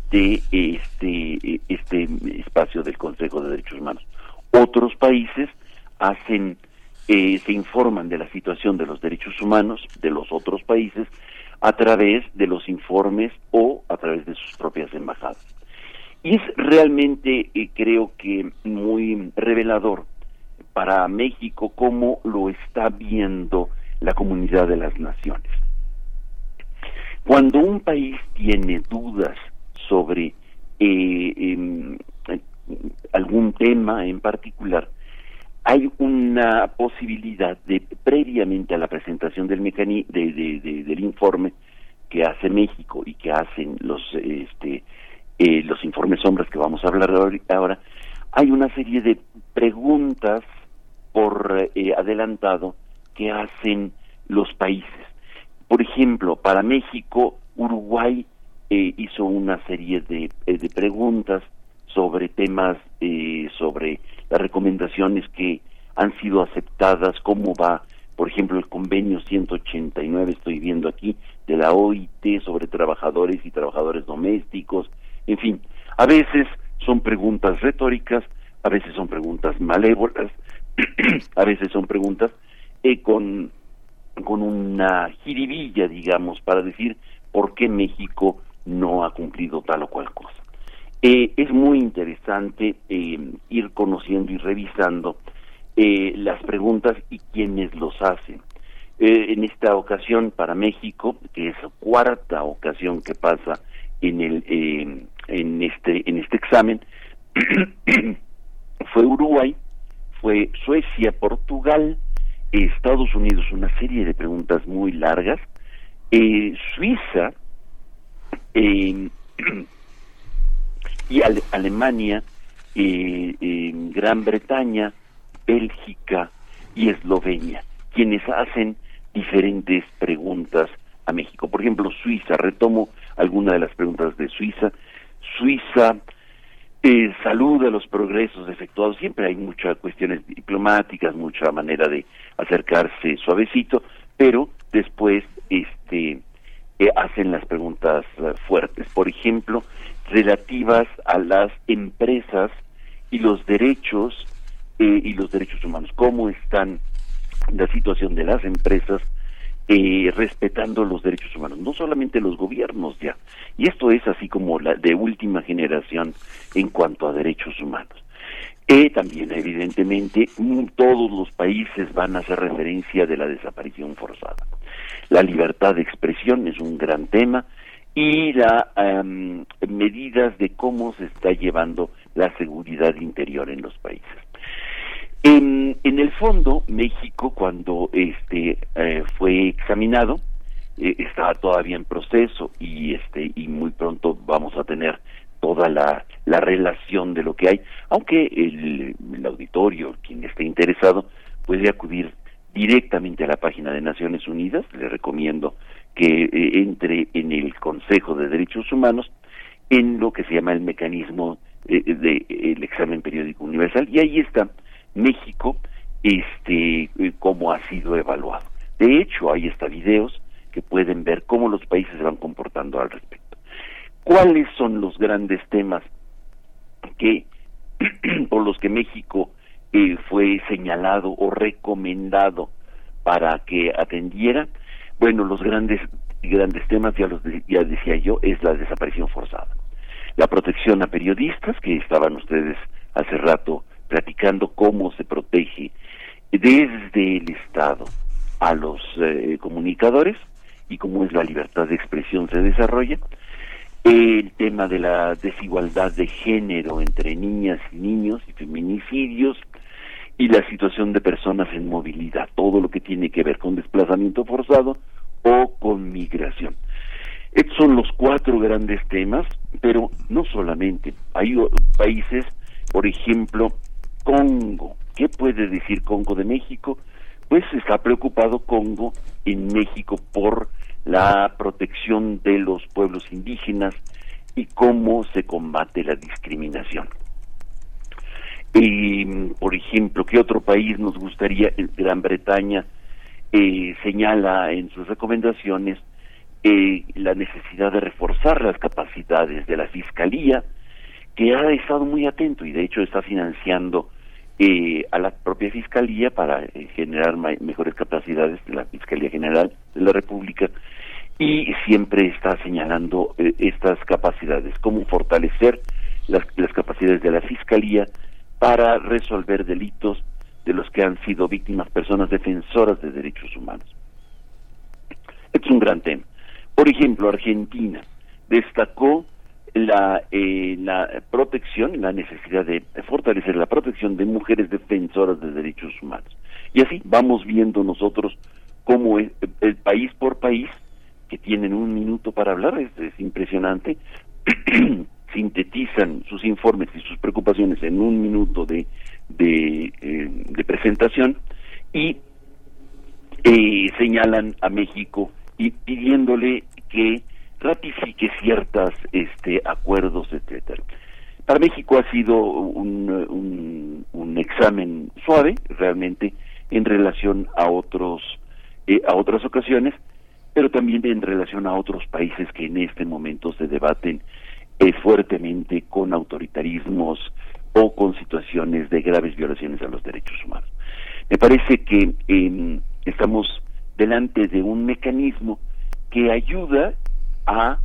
de este, este espacio del Consejo de Derechos Humanos. Otros países hacen, eh, se informan de la situación de los derechos humanos de los otros países a través de los informes o a través de sus propias embajadas. Y es realmente, eh, creo que, muy revelador para México cómo lo está viendo la comunidad de las naciones. Cuando un país tiene dudas sobre em, algún tema en particular, hay una posibilidad de previamente a la presentación del mecani de, del informe que hace México y que hacen los este eh, los informes sombras que vamos a hablar ahora hay una serie de preguntas por eh, adelantado que hacen los países. Por ejemplo para México Uruguay eh, hizo una serie de, de preguntas sobre temas sobre las recomendaciones que han sido aceptadas, cómo va, por ejemplo, el convenio 189, estoy viendo aquí, de la OIT sobre trabajadores y trabajadores domésticos, en fin, a veces son preguntas retóricas, a veces son preguntas malévolas, a veces son preguntas eh, con, con una jiribilla, digamos, para decir por qué México no ha cumplido tal o cual cosa. Eh, es muy interesante eh, ir conociendo y revisando eh, las preguntas y quienes los hacen. en esta ocasión para México, que es cuarta ocasión que pasa en el en este en este examen, fue Uruguay, fue Suecia, Portugal, Estados Unidos, una serie de preguntas muy largas, Suiza, y Alemania, Gran Bretaña, Bélgica y Eslovenia, quienes hacen diferentes preguntas a México. Por ejemplo, Suiza, retomo alguna de las preguntas de Suiza. Suiza eh, saluda los progresos efectuados, siempre hay muchas cuestiones diplomáticas, mucha manera de acercarse suavecito, pero después este hacen las preguntas eh, fuertes. Por ejemplo, relativas a las empresas y los derechos eh, y los derechos humanos. ¿Cómo están la situación de las empresas eh, respetando los derechos humanos? No solamente los gobiernos ya. Y esto es así como la de última generación en cuanto a derechos humanos. Eh, también, evidentemente, mm, todos los países van a hacer referencia de la desaparición forzada. La libertad de expresión es un gran tema y las medidas de cómo se está llevando la seguridad interior en los países. En, en el fondo, México, cuando este eh, fue examinado, eh, estaba todavía en proceso y este y muy pronto vamos a tener toda la, la relación de lo que hay, aunque el, el auditorio, quien esté interesado, puede acudir directamente a la página de Naciones Unidas, le recomiendo que eh, entre en el Consejo de Derechos Humanos en lo que se llama el mecanismo eh, del de, examen periódico universal y ahí está México este eh, cómo ha sido evaluado. De hecho, ahí está videos que pueden ver cómo los países se van comportando al respecto. ¿Cuáles son los grandes temas que por los que México fue señalado o recomendado para que atendiera? Bueno, los grandes grandes temas, ya los ya decía yo, es la desaparición forzada. La protección a periodistas, que estaban ustedes hace rato platicando cómo se protege desde el Estado a los eh, comunicadores y cómo es la libertad de expresión se desarrolla. El tema de la desigualdad de género entre niñas y niños y feminicidios y la situación de personas en movilidad, todo lo que tiene que ver con desplazamiento forzado o con migración. Estos son los cuatro grandes temas, pero no solamente. Hay países, por ejemplo, Congo. ¿Qué puede decir Congo de México? Pues está preocupado Congo en México por la protección de los pueblos indígenas y cómo se combate la discriminación. Y, por ejemplo, ¿qué otro país nos gustaría? Gran Bretaña eh, señala en sus recomendaciones eh, la necesidad de reforzar las capacidades de la Fiscalía, que ha estado muy atento y de hecho está financiando eh, a la propia Fiscalía para eh, generar mejores capacidades de la Fiscalía General de la República y siempre está señalando eh, estas capacidades, cómo fortalecer las, capacidades de la Fiscalía para resolver delitos de los que han sido víctimas personas defensoras de derechos humanos. Es un gran tema. Por ejemplo, Argentina destacó la, eh, la protección, la necesidad de fortalecer la protección de mujeres defensoras de derechos humanos. Y así vamos viendo nosotros cómo el, el país por país, que tienen un minuto para hablar, es, es impresionante, sintetizan sus informes y sus preocupaciones en un minuto de, de, eh, presentación y eh, señalan a México y pidiéndole que ratifique ciertos este, acuerdos, etcétera. Para México ha sido un, un, examen suave, realmente, en relación a otros eh, a otras ocasiones, pero también en relación a otros países que en este momento se debaten eh, fuertemente con autoritarismos o con situaciones de graves violaciones a los derechos humanos. Me parece que eh, estamos delante de un mecanismo que ayuda a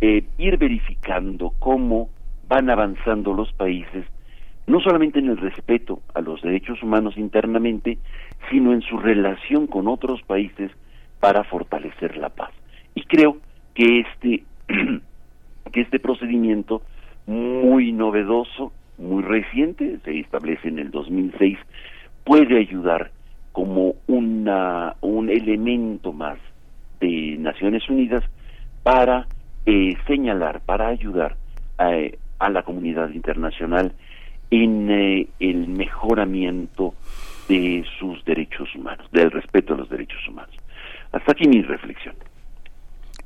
eh, ir verificando cómo van avanzando los países, no solamente en el respeto a los derechos humanos internamente, sino en su relación con otros países para fortalecer la paz. Y creo que este, que este procedimiento muy novedoso, muy reciente, se establece en el 2006, puede ayudar como una, un elemento más de Naciones Unidas para eh, señalar, para ayudar a, a, la comunidad internacional en eh, el mejoramiento de sus derechos humanos, del respeto a los derechos humanos. Hasta aquí mi reflexión.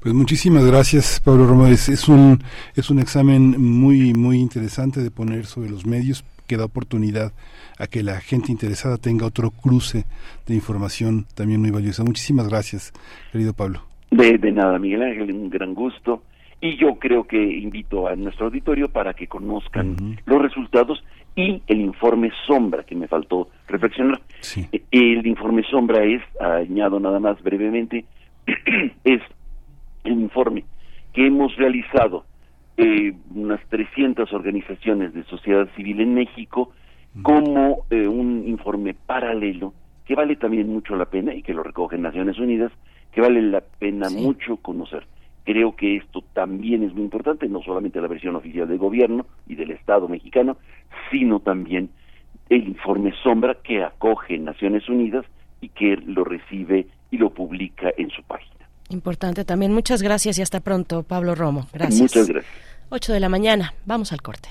Pues muchísimas gracias, Pablo Romo. Es, es, un, es un examen muy, muy interesante de poner sobre los medios que da oportunidad a que la gente interesada tenga otro cruce de información también muy valiosa. Muchísimas gracias, querido Pablo. De, de nada, Miguel Ángel, un gran gusto. Y yo creo que invito a nuestro auditorio para que conozcan uh -huh. los resultados y el informe sombra que me faltó reflexionar. Sí. El informe sombra es, añado nada más brevemente, es el informe que hemos realizado eh, unas 300 organizaciones de sociedad civil en México como eh, un informe paralelo que vale también mucho la pena y que lo recoge Naciones Unidas, que vale la pena sí. mucho conocer. Creo que esto también es muy importante, no solamente la versión oficial del gobierno y del Estado mexicano, sino también el informe sombra que acoge Naciones Unidas y que lo recibe y lo publica en su página. Importante también. Muchas gracias y hasta pronto, Pablo Romo. Gracias. Muchas gracias. 8 de la mañana. Vamos al corte.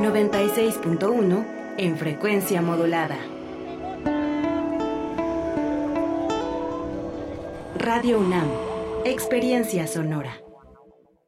...96.1 en frecuencia modulada. Radio UNAM, Experiencia Sonora.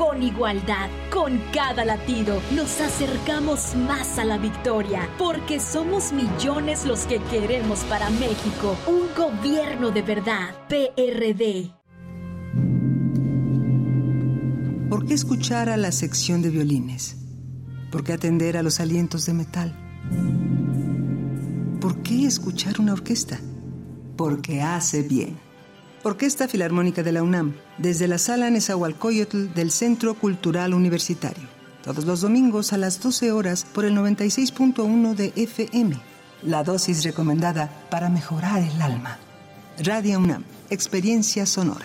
con igualdad. Con cada latido nos acercamos más a la victoria, porque somos millones los que queremos para México un gobierno de verdad. PRD. ¿Por qué escuchar a la sección de violines? ¿Por qué atender a los alientos de metal? ¿Por qué escuchar una orquesta? Porque hace bien. Orquesta Filarmónica de la UNAM, desde la sala Nezahualcóyotl del Centro Cultural Universitario. Todos los domingos a las 12 horas por el 96.1 de FM. la dosis recomendada para mejorar el alma. Radio UNAM, experiencia sonora.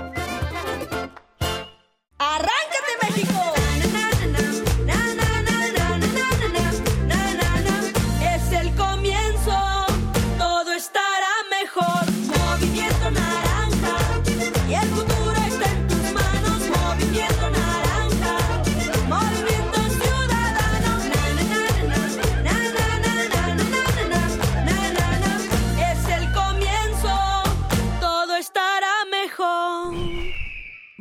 ¡Arráncate, México!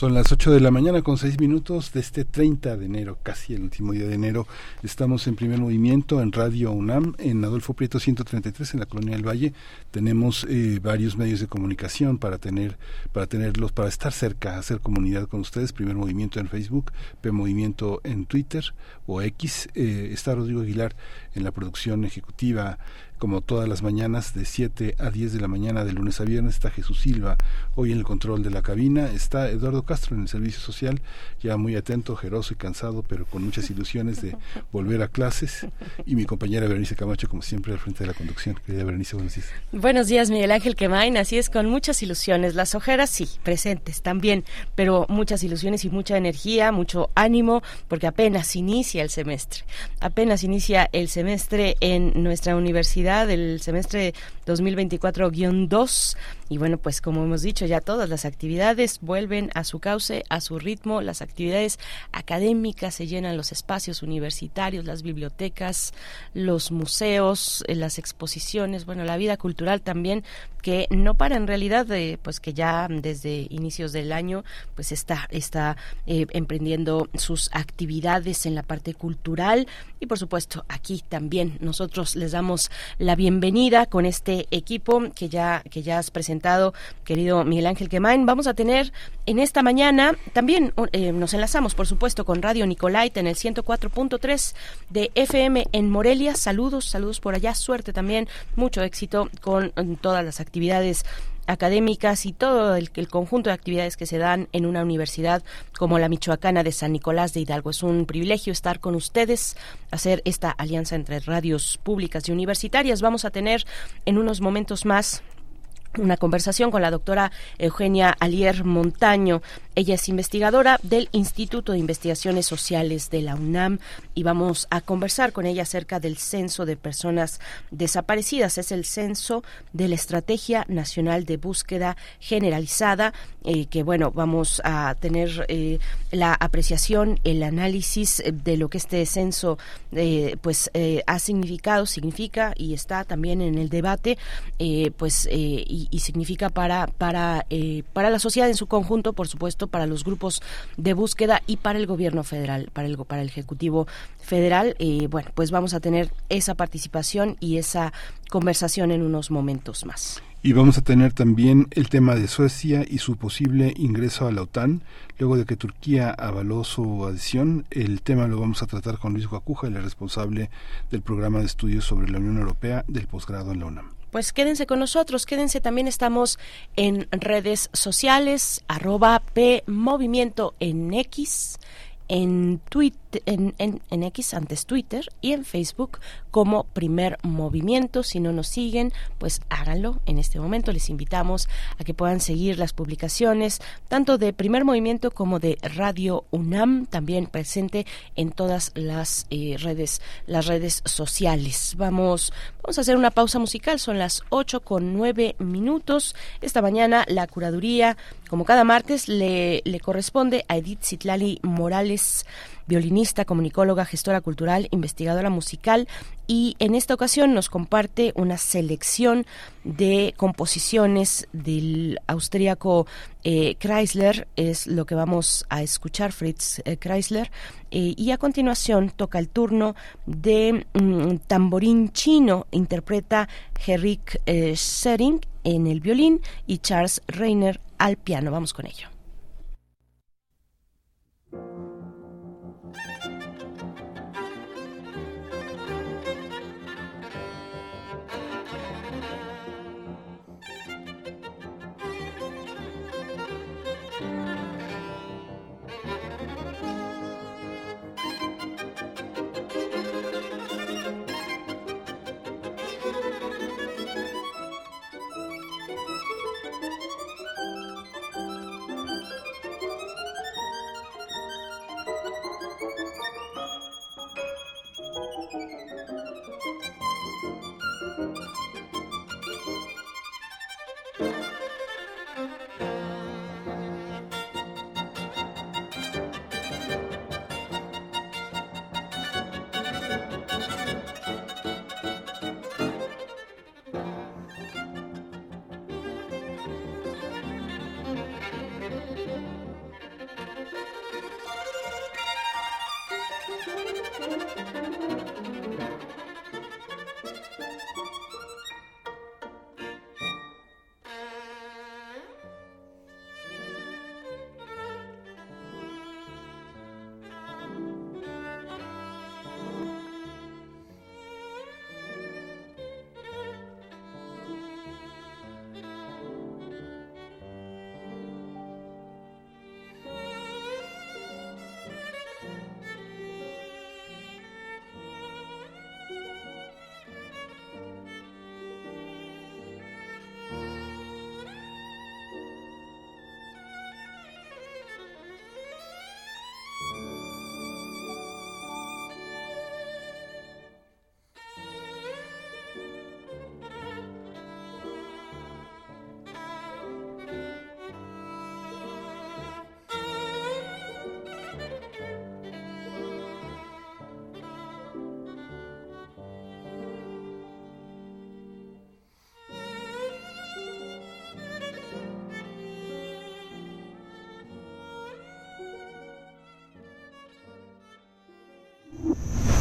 Son las 8 de la mañana con 6 minutos de este 30 de enero, casi el último día de enero. Estamos en primer movimiento en Radio UNAM, en Adolfo Prieto 133, en la Colonia del Valle. Tenemos eh, varios medios de comunicación para tener, para tenerlos, para estar cerca, hacer comunidad con ustedes. Primer movimiento en Facebook, P Movimiento en Twitter o X. Eh, está Rodrigo Aguilar en la producción ejecutiva como todas las mañanas de 7 a 10 de la mañana de lunes a viernes está Jesús Silva hoy en el control de la cabina está Eduardo Castro en el servicio social ya muy atento ojeroso y cansado pero con muchas ilusiones de volver a clases y mi compañera Berenice Camacho como siempre al frente de la conducción. Querida Berenice buenos días. Buenos días Miguel Ángel Quemain. Así es con muchas ilusiones. Las ojeras sí presentes también pero muchas ilusiones y mucha energía mucho ánimo porque apenas inicia el semestre. Apenas inicia el semestre en nuestra universidad del semestre 2024-2 y bueno, pues como hemos dicho, ya todas las actividades vuelven a su cauce, a su ritmo, las actividades académicas se llenan los espacios universitarios, las bibliotecas, los museos, eh, las exposiciones, bueno, la vida cultural también que no para en realidad de pues que ya desde inicios del año pues está está eh, emprendiendo sus actividades en la parte cultural. Y por supuesto aquí también nosotros les damos la bienvenida con este equipo que ya, que ya has presentado, querido Miguel Ángel Quemain. Vamos a tener en esta mañana también eh, nos enlazamos, por supuesto, con Radio Nicolaita en el 104.3 de FM en Morelia. Saludos, saludos por allá. Suerte también, mucho éxito con todas las actividades académicas y todo el, conjunto de actividades que se dan en una universidad como la Michoacana de San Nicolás de Hidalgo. Es un privilegio estar con ustedes, hacer esta alianza entre radios públicas y universitarias. Vamos a tener en unos momentos más una conversación con la doctora Eugenia Alier Montaño. Ella es investigadora del Instituto de Investigaciones Sociales de la UNAM y vamos a conversar con ella acerca del censo de personas desaparecidas. Es el censo de la Estrategia Nacional de Búsqueda Generalizada, eh, que bueno, vamos a tener eh, la apreciación, el análisis de lo que este censo eh, pues ha significado, significa y está también en el debate, pues y, significa para para eh, para la sociedad en su conjunto, por supuesto, para los grupos de búsqueda y para el gobierno federal, para el para el ejecutivo federal. Eh, bueno, pues vamos a tener esa participación y esa conversación en unos momentos más. Y vamos a tener también el tema de Suecia y su posible ingreso a la OTAN. Luego de que Turquía avaló su adhesión, el tema lo vamos a tratar con Luis Guacuja, el responsable del programa de estudios sobre la Unión Europea del posgrado en la UNAM pues quédense con nosotros, quédense, también estamos en redes sociales, arroba P Movimiento en X, en, Twitter, en, X antes Twitter y en Facebook como primer movimiento. Si no nos siguen, pues háganlo en este momento. Les invitamos a que puedan seguir las publicaciones tanto de primer movimiento como de Radio UNAM, también presente en todas las eh, redes, las redes sociales. Vamos, vamos a hacer una pausa musical. Son las 8 con 9 minutos. Esta mañana la curaduría, como cada martes, le, le corresponde a Edith Citlali Morales violinista, comunicóloga, gestora cultural, investigadora musical y en esta ocasión nos comparte una selección de composiciones del austríaco eh, Chrysler, es lo que vamos a escuchar, Fritz eh, Chrysler, eh, y a continuación toca el turno de mm, tamborín chino, interpreta Herrick Sering en el violín y Charles Reiner al piano. Vamos con ello.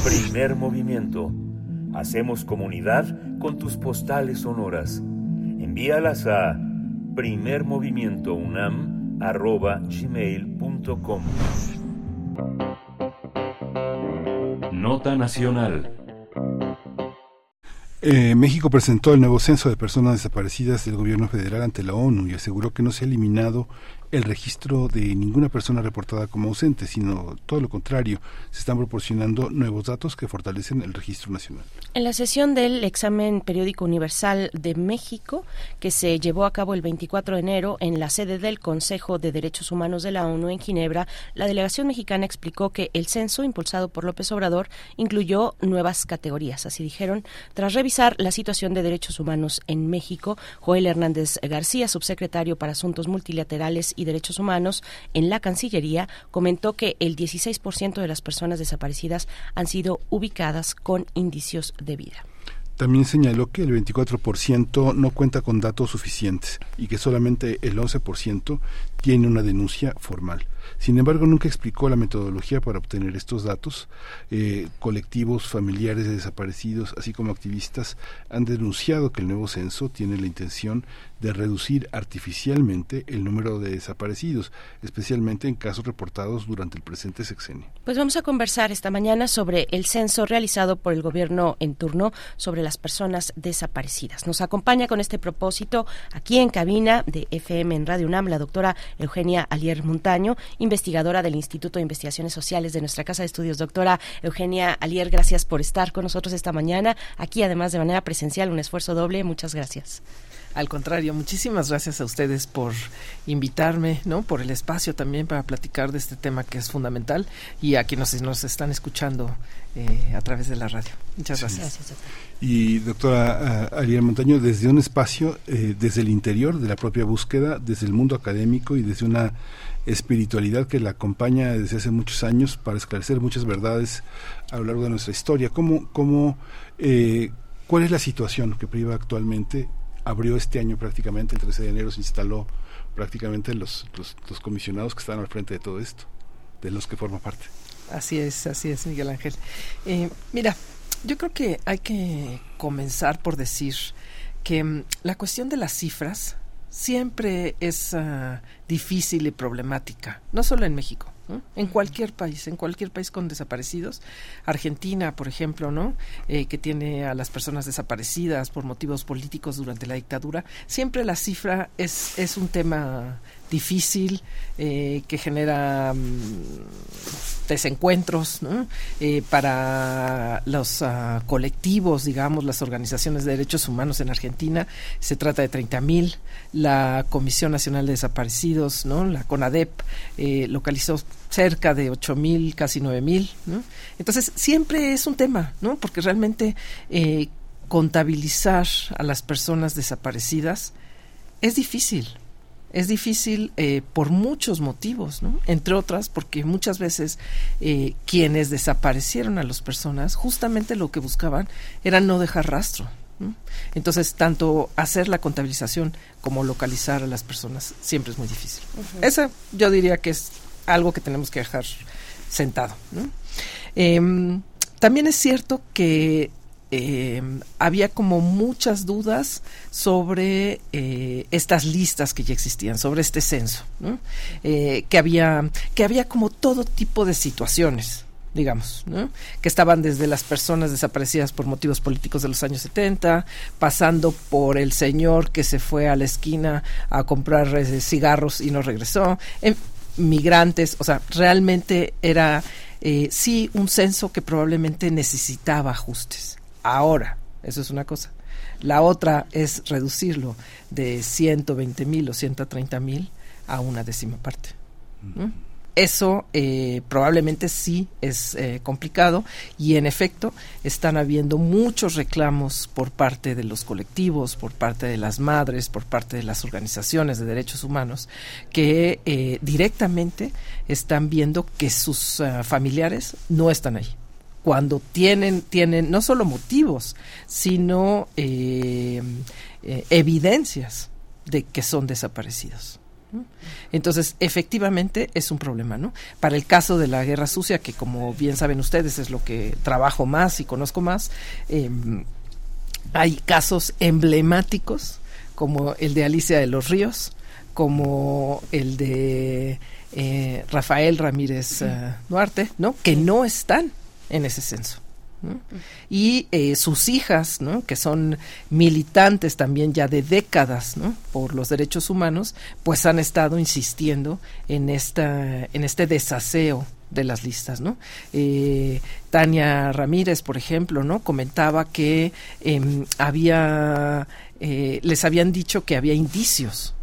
Primer movimiento. Hacemos comunidad con tus postales sonoras. Envíalas a primermovimientounam.gmail.com Nota Nacional eh, México presentó el nuevo censo de personas desaparecidas del gobierno federal ante la ONU y aseguró que no se ha eliminado el registro de ninguna persona reportada como ausente, sino todo lo contrario, se están proporcionando nuevos datos que fortalecen el registro nacional. En la sesión del examen periódico universal de México, que se llevó a cabo el 24 de enero en la sede del Consejo de Derechos Humanos de la ONU en Ginebra, la delegación mexicana explicó que el censo impulsado por López Obrador incluyó nuevas categorías. Así dijeron, tras revisar la situación de derechos humanos en México, Joel Hernández García, subsecretario para Asuntos Multilaterales y Derechos Humanos en la Cancillería comentó que el 16% de las personas desaparecidas han sido ubicadas con indicios de vida. También señaló que el 24% no cuenta con datos suficientes y que solamente el 11% tiene una denuncia formal. Sin embargo, nunca explicó la metodología para obtener estos datos. Eh, colectivos familiares de desaparecidos, así como activistas, han denunciado que el nuevo censo tiene la intención de reducir artificialmente el número de desaparecidos, especialmente en casos reportados durante el presente sexenio. Pues vamos a conversar esta mañana sobre el censo realizado por el gobierno en turno sobre las personas desaparecidas. Nos acompaña con este propósito aquí en cabina de FM en Radio UNAM la doctora Eugenia Alier Montaño, investigadora del Instituto de Investigaciones Sociales de nuestra Casa de Estudios. Doctora Eugenia Alier, gracias por estar con nosotros esta mañana, aquí además de manera presencial, un esfuerzo doble. Muchas gracias. Al contrario, muchísimas gracias a ustedes por invitarme, ¿no? Por el espacio también para platicar de este tema que es fundamental y a quienes nos están escuchando eh, a través de la radio. Muchas gracias. Y doctora uh, Ariel Montaño, desde un espacio, eh, desde el interior de la propia búsqueda, desde el mundo académico y desde una espiritualidad que la acompaña desde hace muchos años para esclarecer muchas verdades a lo largo de nuestra historia. ¿Cómo, cómo, eh, ¿Cuál es la situación que priva actualmente abrió este año prácticamente, el 13 de enero se instaló prácticamente los, los, comisionados que están al frente de todo esto, de los que forma parte. Así es, así es, Miguel Ángel. Eh, mira, yo creo que hay que comenzar por decir que mm, la cuestión de las cifras siempre es ah, difícil y problemática, no solo en México. En cualquier país, en cualquier país con desaparecidos. Argentina, por ejemplo, ¿no? Eh, que tiene a las personas desaparecidas por motivos políticos durante la dictadura. Siempre la cifra es, es un tema difícil, eh, que genera mm, desencuentros eh, para los ah, colectivos, digamos, las organizaciones de derechos humanos en Argentina. Se trata de 30.000 mil. La Comisión Nacional de Desaparecidos, ¿no? la CONADEP, eh, localizó cerca de 8.000, mil, casi 9.000. mil. Entonces, siempre es un tema, ¿no? porque realmente contabilizar a las personas desaparecidas es difícil es difícil eh, por muchos motivos, ¿no? entre otras porque muchas veces eh, quienes desaparecieron a las personas justamente lo que buscaban era no dejar rastro. Entonces, tanto hacer la contabilización como localizar a las personas siempre es muy difícil. Esa yo diría que es algo que tenemos que dejar sentado. Em, también es cierto que eh, había como muchas dudas sobre eh, estas listas que ya existían, sobre este censo, eh, que había que había como todo tipo de situaciones digamos, que estaban desde las personas desaparecidas por motivos políticos de los años 70, pasando por el señor que se fue a la esquina a comprar cigarros y no regresó, migrantes, o sea, realmente era sí un censo que probablemente necesitaba ajustes ahora. Eso es una cosa. La otra es reducirlo de 120 mil o 130 mil a una décima parte. Eso eh, probablemente sí es eh, complicado y en efecto están habiendo muchos reclamos por parte de los colectivos, por parte de las madres, por parte de las organizaciones de derechos humanos que eh, directamente están viendo que sus familiares no están ahí cuando tienen, tienen no solo motivos, sino eh, eh, evidencias de que son desaparecidos. Entonces, efectivamente es un problema, ¿no? Para el caso de la guerra sucia, que como bien saben ustedes es lo que trabajo más y conozco más, em, hay casos emblemáticos como el de Alicia de los Ríos, como el de eh, Rafael Ramírez eh, Duarte, ¿no? Que no están en ese censo. Y eh, sus hijas, ¿no? que son militantes también ya de décadas ¿no? por los derechos humanos, pues han estado insistiendo en, esta, en este desaseo de las listas, ¿no? Eh, Tania Ramírez, por ejemplo, ¿no? Comentaba que em, había, eh, les habían dicho que había indicios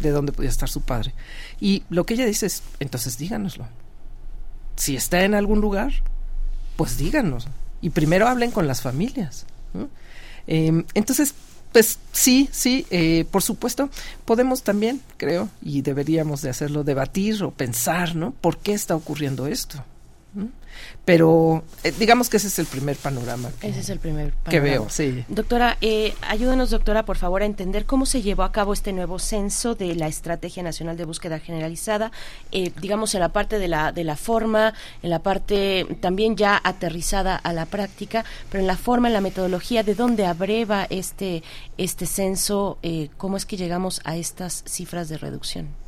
de dónde podía estar su padre. Y lo que ella dice es, entonces díganoslo. Si está en algún lugar, pues díganos. Y primero hablen con las familias. Em, entonces, pues sí, sí, eh, por supuesto, podemos también, creo, y deberíamos de hacerlo, debatir o pensar, ¿no? ¿Por qué está ocurriendo esto? Pero eh, digamos que ese es el primer panorama. Que, ese es el primer panorama. que veo, sí. Doctora, eh, ayúdanos, doctora, por favor, a entender cómo se llevó a cabo este nuevo censo de la Estrategia Nacional de Búsqueda Generalizada, eh, digamos, en la parte de la, de la forma, en la parte también ya aterrizada a la práctica, pero en la forma, en la metodología, de dónde abreva este, este censo, eh, cómo es que llegamos a estas cifras de reducción.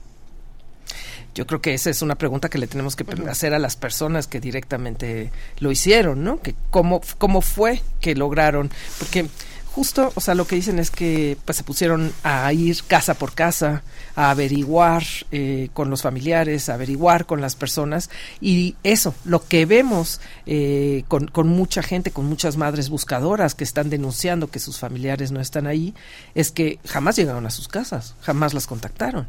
Yo creo que esa es una pregunta que le tenemos que hacer a las personas que directamente lo hicieron, ¿no? Que cómo, cómo fue que lograron, porque justo, o sea, lo que dicen es que pues se pusieron a ir casa por casa, a averiguar eh, con los familiares, a averiguar con las personas y eso, lo que vemos eh, con, con mucha gente, con muchas madres buscadoras que están denunciando que sus familiares no están ahí, es que jamás llegaron a sus casas, jamás las contactaron.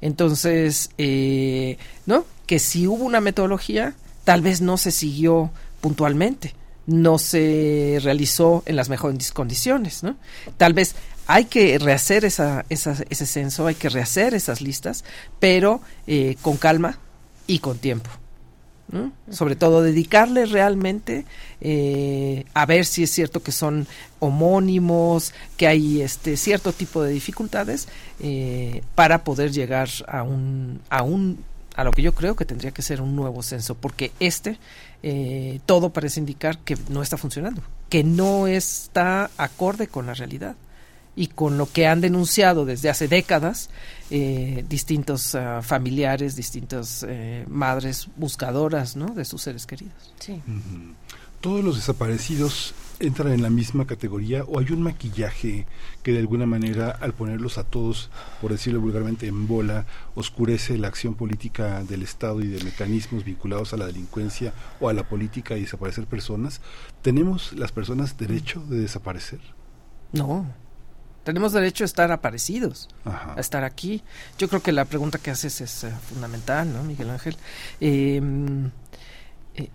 Entonces, eh, ¿no? Que si hubo una metodología, tal vez no se siguió puntualmente, no se realizó en las mejores condiciones, ¿no? Tal vez hay que rehacer esa, ese censo, hay que rehacer esas listas, pero eh, con calma y con tiempo. Sobre todo dedicarle realmente eh, a ver si es cierto que son homónimos, que hay este cierto tipo de dificultades eh, para poder llegar a un, a un a lo que yo creo que tendría que ser un nuevo censo, porque este eh, todo parece indicar que no está funcionando, que no está acorde con la realidad y con lo que han denunciado desde hace décadas eh, distintos ah, familiares, distintas eh, madres buscadoras ¿no? de sus seres queridos. Sí. Todos los desaparecidos entran en la misma categoría o hay un maquillaje que de alguna manera al ponerlos a todos, por decirlo vulgarmente, en bola, oscurece la acción política del Estado y de mecanismos vinculados a la delincuencia o a la política y desaparecer personas. ¿Tenemos las personas derecho de desaparecer? No. Tenemos derecho a estar aparecidos, a estar aquí. Yo creo que la pregunta que haces es eh, fundamental, ¿no, Miguel Ángel? Em, eh,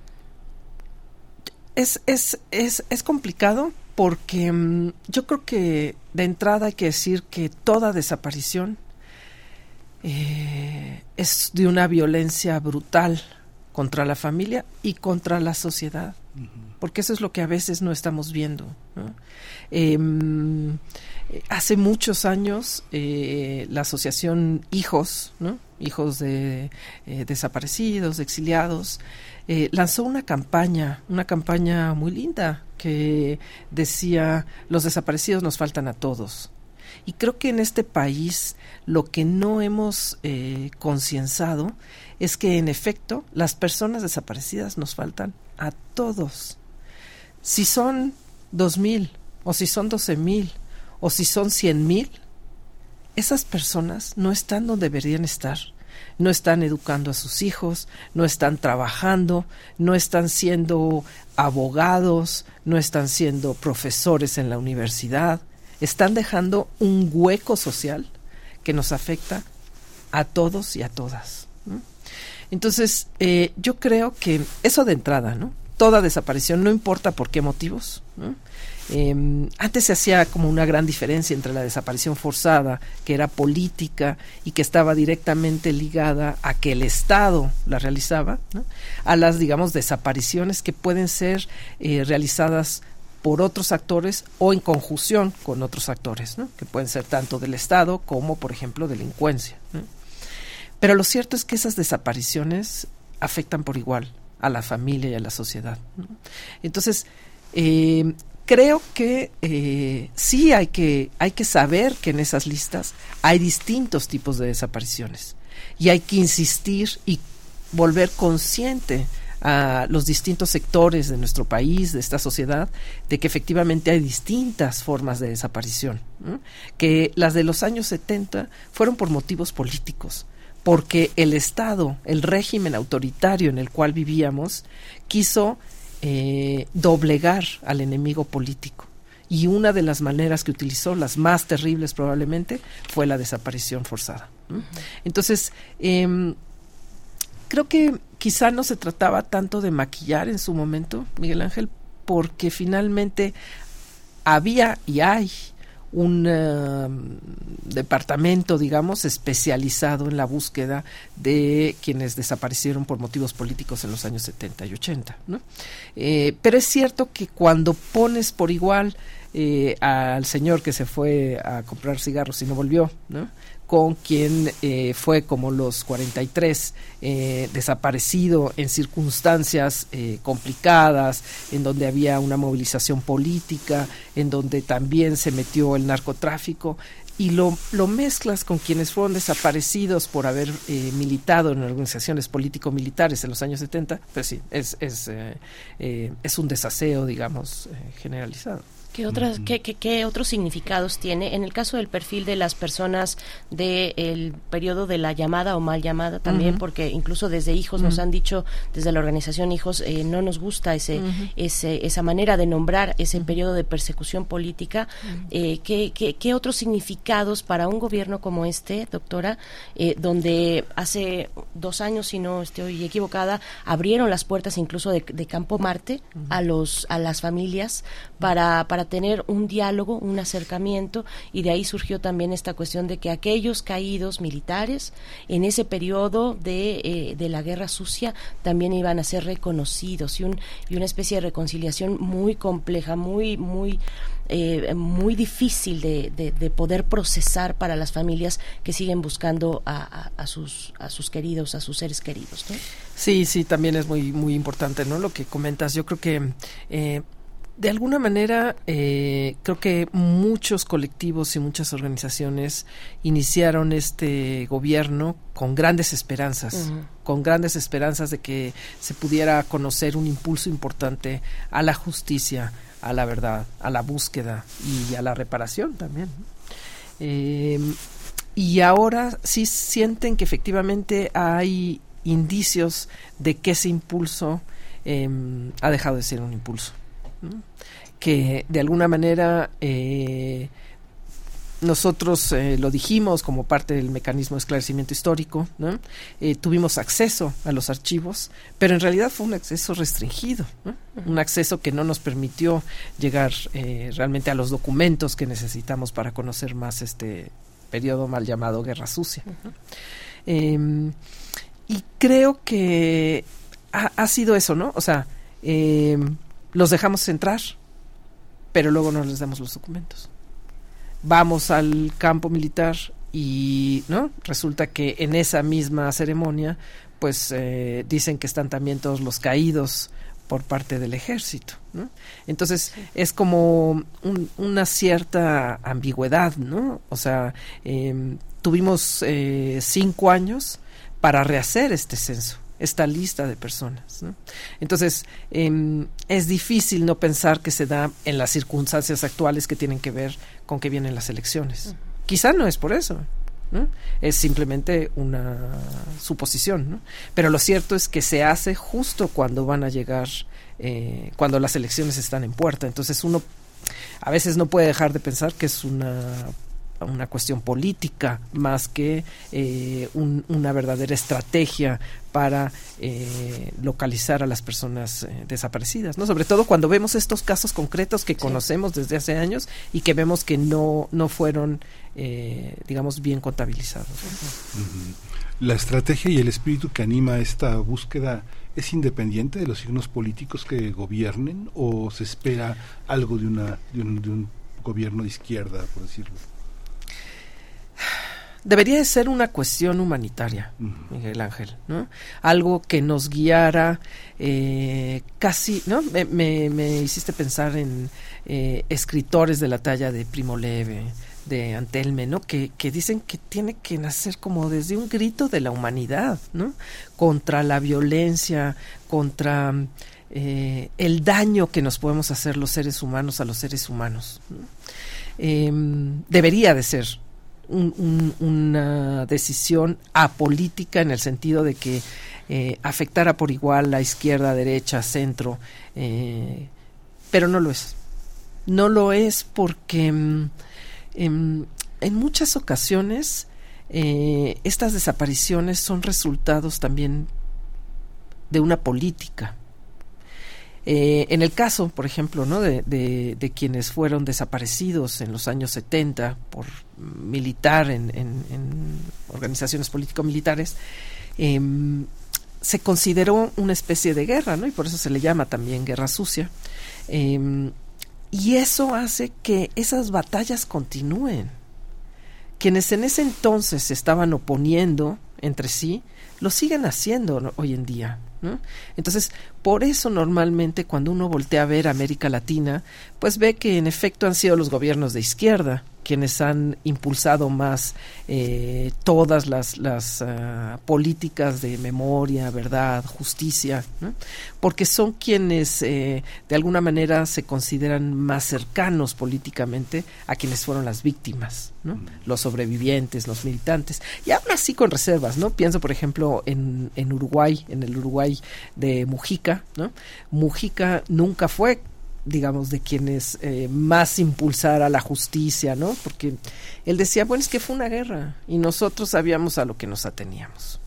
es, es, es, es, complicado porque mm, yo creo que de entrada hay que decir que toda desaparición eh, es de una violencia brutal contra la familia y contra la sociedad, porque eso es lo que a veces no estamos viendo. ¿no? Em, hace muchos años eh, la asociación Hijos, ¿no? Hijos de eh, desaparecidos, exiliados, eh, lanzó una campaña, una campaña muy linda que decía los desaparecidos nos faltan a todos. Y creo que en este país lo que no hemos concienciado es que en efecto las personas desaparecidas nos faltan a todos. Si son dos mil o si son doce mil o si son cien mil, esas personas no están donde deberían estar. No están educando a sus hijos, no están trabajando, no están siendo abogados, no están siendo profesores en la universidad, están dejando un hueco social que nos afecta a todos y a todas. Entonces, eh, yo creo que eso de entrada, ¿no? Toda desaparición, no importa por qué motivos, ¿no? Eh, antes se hacía como una gran diferencia entre la desaparición forzada, que era política y que estaba directamente ligada a que el Estado la realizaba, a las, digamos, desapariciones que pueden ser eh, realizadas por otros actores o en conjunción con otros actores, que pueden ser tanto del Estado como, por ejemplo, delincuencia. Pero lo cierto es que esas desapariciones afectan por igual a la familia y a la sociedad. Entonces, eh, creo que eh, sí hay que, hay que saber que en esas listas hay distintos tipos de desapariciones y hay que insistir y volver consciente a los distintos sectores de nuestro país, de esta sociedad, de que efectivamente hay distintas formas de desaparición, que las de los años 70 fueron por motivos políticos, porque el Estado, el régimen autoritario en el cual vivíamos, quiso eh, doblegar al enemigo político. Y una de las maneras que utilizó, las más terribles probablemente, fue la desaparición forzada. Entonces, em, creo que quizá no se trataba tanto de maquillar en su momento, Miguel Ángel, porque finalmente había y hay un em, departamento, digamos, especializado en la búsqueda de quienes desaparecieron por motivos políticos en los años 70 y 80. ¿no? Eh, pero es cierto que cuando pones por igual eh, al señor que se fue a comprar cigarros y no volvió, ¿no? Con quien eh, fue como los 43 eh, desaparecido en circunstancias eh, complicadas, en donde había una movilización política, en donde también se metió el narcotráfico y lo, lo mezclas con quienes fueron desaparecidos por haber militado en organizaciones político-militares en los años 70, pues sí, es, es, es un desaseo, digamos, generalizado. ¿Qué, otras, qué, qué, otros significados tiene? En el caso del perfil de las personas del periodo de la llamada o mal llamada también, porque incluso desde hijos nos han dicho, desde la organización Hijos, eh, no nos gusta ese, ese, esa manera de nombrar ese periodo de persecución política. Eh, ¿qué, qué, otros significados para un gobierno como este, doctora, eh, donde hace dos años, si no estoy equivocada, abrieron las puertas incluso de, de Campo Marte a, los, a las familias para, para tener un diálogo, un acercamiento, y de ahí surgió también esta cuestión de que aquellos caídos militares en ese periodo de, eh, de la guerra sucia también iban a ser reconocidos y, un, y una especie de reconciliación muy compleja, muy, muy eh, muy difícil de, de, poder procesar para las familias que siguen buscando a, a, sus, a sus queridos, a sus seres queridos. Sí, sí, también es muy, muy importante ¿no? lo que comentas. Yo creo que eh, de alguna manera, eh, creo que muchos colectivos y muchas organizaciones iniciaron este gobierno con grandes esperanzas, con grandes esperanzas de que se pudiera conocer un impulso importante a la justicia, a la verdad, a la búsqueda y a la reparación también. Em, y ahora sí sienten que efectivamente hay indicios de que ese impulso em, ha dejado de ser un impulso que de alguna manera eh, nosotros eh, lo dijimos como parte del mecanismo de esclarecimiento histórico, eh, tuvimos acceso a los archivos, pero en realidad fue un acceso restringido, un acceso que no nos permitió llegar realmente a los documentos que necesitamos para conocer más este periodo mal llamado Guerra Sucia. Em, y creo que ha, ha, sido eso, ¿no? O sea, em, los dejamos entrar, pero luego no les damos los documentos. Vamos al campo militar y no resulta que en esa misma ceremonia pues eh, dicen que están también todos los caídos por parte del ejército ¿no? entonces es como una cierta ambigüedad no o sea em, tuvimos eh, cinco años para rehacer este censo esta lista de personas. Entonces, em, es difícil no pensar que se da en las circunstancias actuales que tienen que ver con que vienen las elecciones. Quizá no es por eso. Es simplemente una suposición. Pero lo cierto es que se hace justo cuando van a llegar, eh, cuando las elecciones están en puerta. Entonces uno a veces no puede dejar de pensar que es una una cuestión política más que eh, una verdadera estrategia para eh, localizar a las personas eh, desaparecidas, ¿no? Sobre todo cuando vemos estos casos concretos que conocemos desde hace años y que vemos que no, no fueron, digamos, bien contabilizados. La estrategia y el espíritu que anima esta búsqueda es independiente de los signos políticos que gobiernen o se espera algo de, una, de un gobierno de izquierda, por decirlo? Debería de ser una cuestión humanitaria, Miguel Ángel, ¿no? Algo que nos guiara eh, casi, ¿no? Me, hiciste pensar en eh, escritores de la talla de Primo Leve, de Antelme, ¿no? Que, que, dicen que tiene que nacer como desde un grito de la humanidad, ¿no? Contra la violencia, contra eh, el daño que nos podemos hacer los seres humanos a los seres humanos. Em, debería de ser una decisión apolítica en el sentido de que eh, afectara por igual a izquierda, derecha, centro, eh, pero no lo es. No lo es porque em, em, en muchas ocasiones estas desapariciones son resultados también de una política eh, en el caso, por ejemplo, de, quienes fueron desaparecidos en los años 70 por militar en, organizaciones político-militares, em, se consideró una especie de guerra, y por eso se le llama también guerra sucia. Em, y eso hace que esas batallas continúen. Quienes en ese entonces se estaban oponiendo entre sí, lo siguen haciendo hoy en día. Entonces, por eso normalmente cuando uno voltea a ver América Latina, pues ve que en efecto han sido los gobiernos de izquierda quienes han impulsado más eh, todas las, las ah, políticas de memoria, verdad, justicia, porque son quienes eh, de alguna manera se consideran más cercanos políticamente a quienes fueron las víctimas, mm. los sobrevivientes, los militantes, y aún así con reservas, ¿no? Pienso, por ejemplo, en, en Uruguay, en el Uruguay de Mujica, ¿no? Mujica nunca fue digamos, de quienes eh, más impulsara la justicia, ¿no? Porque él decía, bueno, es que fue una guerra y nosotros sabíamos a lo que nos ateníamos.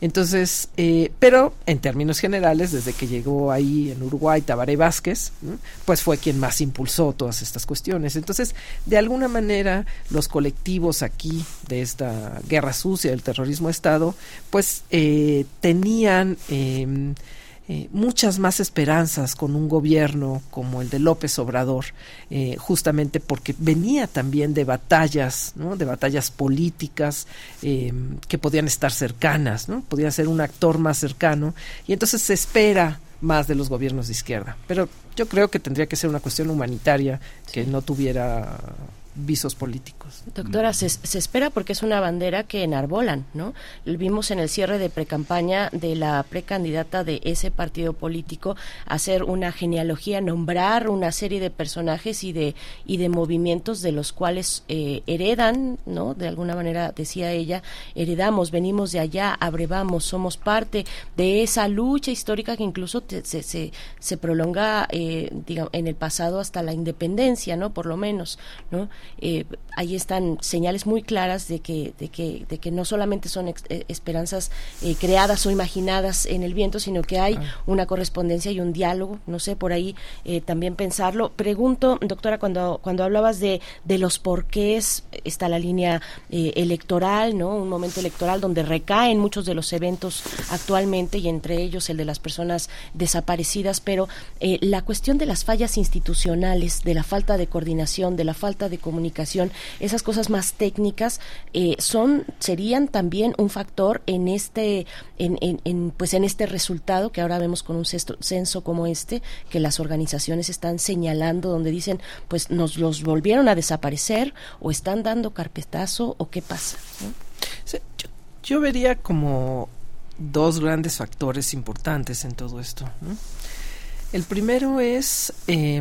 Entonces, eh, pero en términos generales, desde que llegó ahí en Uruguay Tabaré Vázquez, pues fue quien más impulsó todas estas cuestiones. Entonces, de alguna manera, los colectivos aquí de esta guerra sucia del terrorismo Estado, pues eh, tenían em, eh, muchas más esperanzas con un gobierno como el de López Obrador, eh, justamente porque venía también de batallas, ¿no? de batallas políticas eh, que podían estar cercanas, ¿no? podía ser un actor más cercano, y entonces se espera más de los gobiernos de izquierda. Pero yo creo que tendría que ser una cuestión humanitaria que no tuviera visos políticos. Doctora, se, espera porque es una bandera que enarbolan, ¿no? Vimos en el cierre de precampaña de la precandidata de ese partido político hacer una genealogía, nombrar una serie de personajes y de y de movimientos de los cuales eh, heredan, ¿no? De alguna manera decía ella, heredamos, venimos de allá, abrevamos, somos parte de esa lucha histórica que incluso se, se, se prolonga, eh, digamos, en el pasado hasta la independencia, ¿no? Por lo menos, ¿no? eh, ahí están señales muy claras de que, de que, de que no solamente son eh, esperanzas eh, creadas o imaginadas en el viento, sino que hay una correspondencia y un diálogo, no sé, por ahí eh, también pensarlo. Pregunto, doctora, cuando, cuando hablabas de, de los porqués, está la línea electoral, ¿no? Un momento electoral donde recaen muchos de los eventos actualmente y entre ellos el de las personas desaparecidas, pero la cuestión de las fallas institucionales, de la falta de coordinación, de la falta de comunicación, comunicación, esas cosas más técnicas eh, son serían también un factor en este en, en, pues en este resultado que ahora vemos con un censo como este que las organizaciones están señalando donde dicen pues nos los volvieron a desaparecer o están dando carpetazo o qué pasa. yo, vería como dos grandes factores importantes en todo esto. El primero es eh,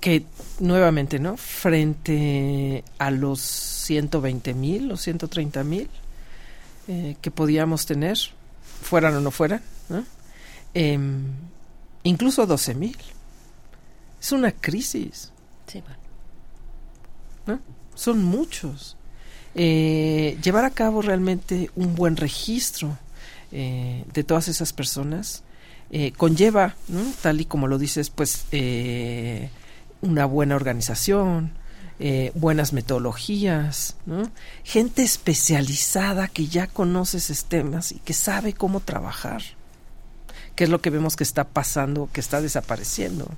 que nuevamente, ¿no? Frente a los 120 mil o 130 mil eh, que podíamos tener, fueran o no fueran, ¿no? Em, incluso 12 mil. Es una crisis. ¿no? Son muchos. Eh, llevar a cabo realmente un buen registro eh, de todas esas personas eh, conlleva, tal y como lo dices, pues una buena organización, buenas metodologías, gente especializada que ya conoce sistemas y que sabe cómo trabajar, que es lo que vemos que está pasando, que está desapareciendo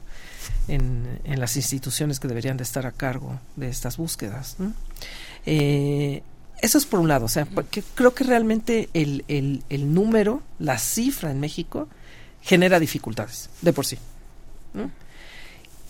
en, en las instituciones que deberían de estar a cargo de estas búsquedas. Eh, eso es por un lado, o sea, porque creo que realmente el, el, el, número, la cifra en México, genera dificultades de por sí.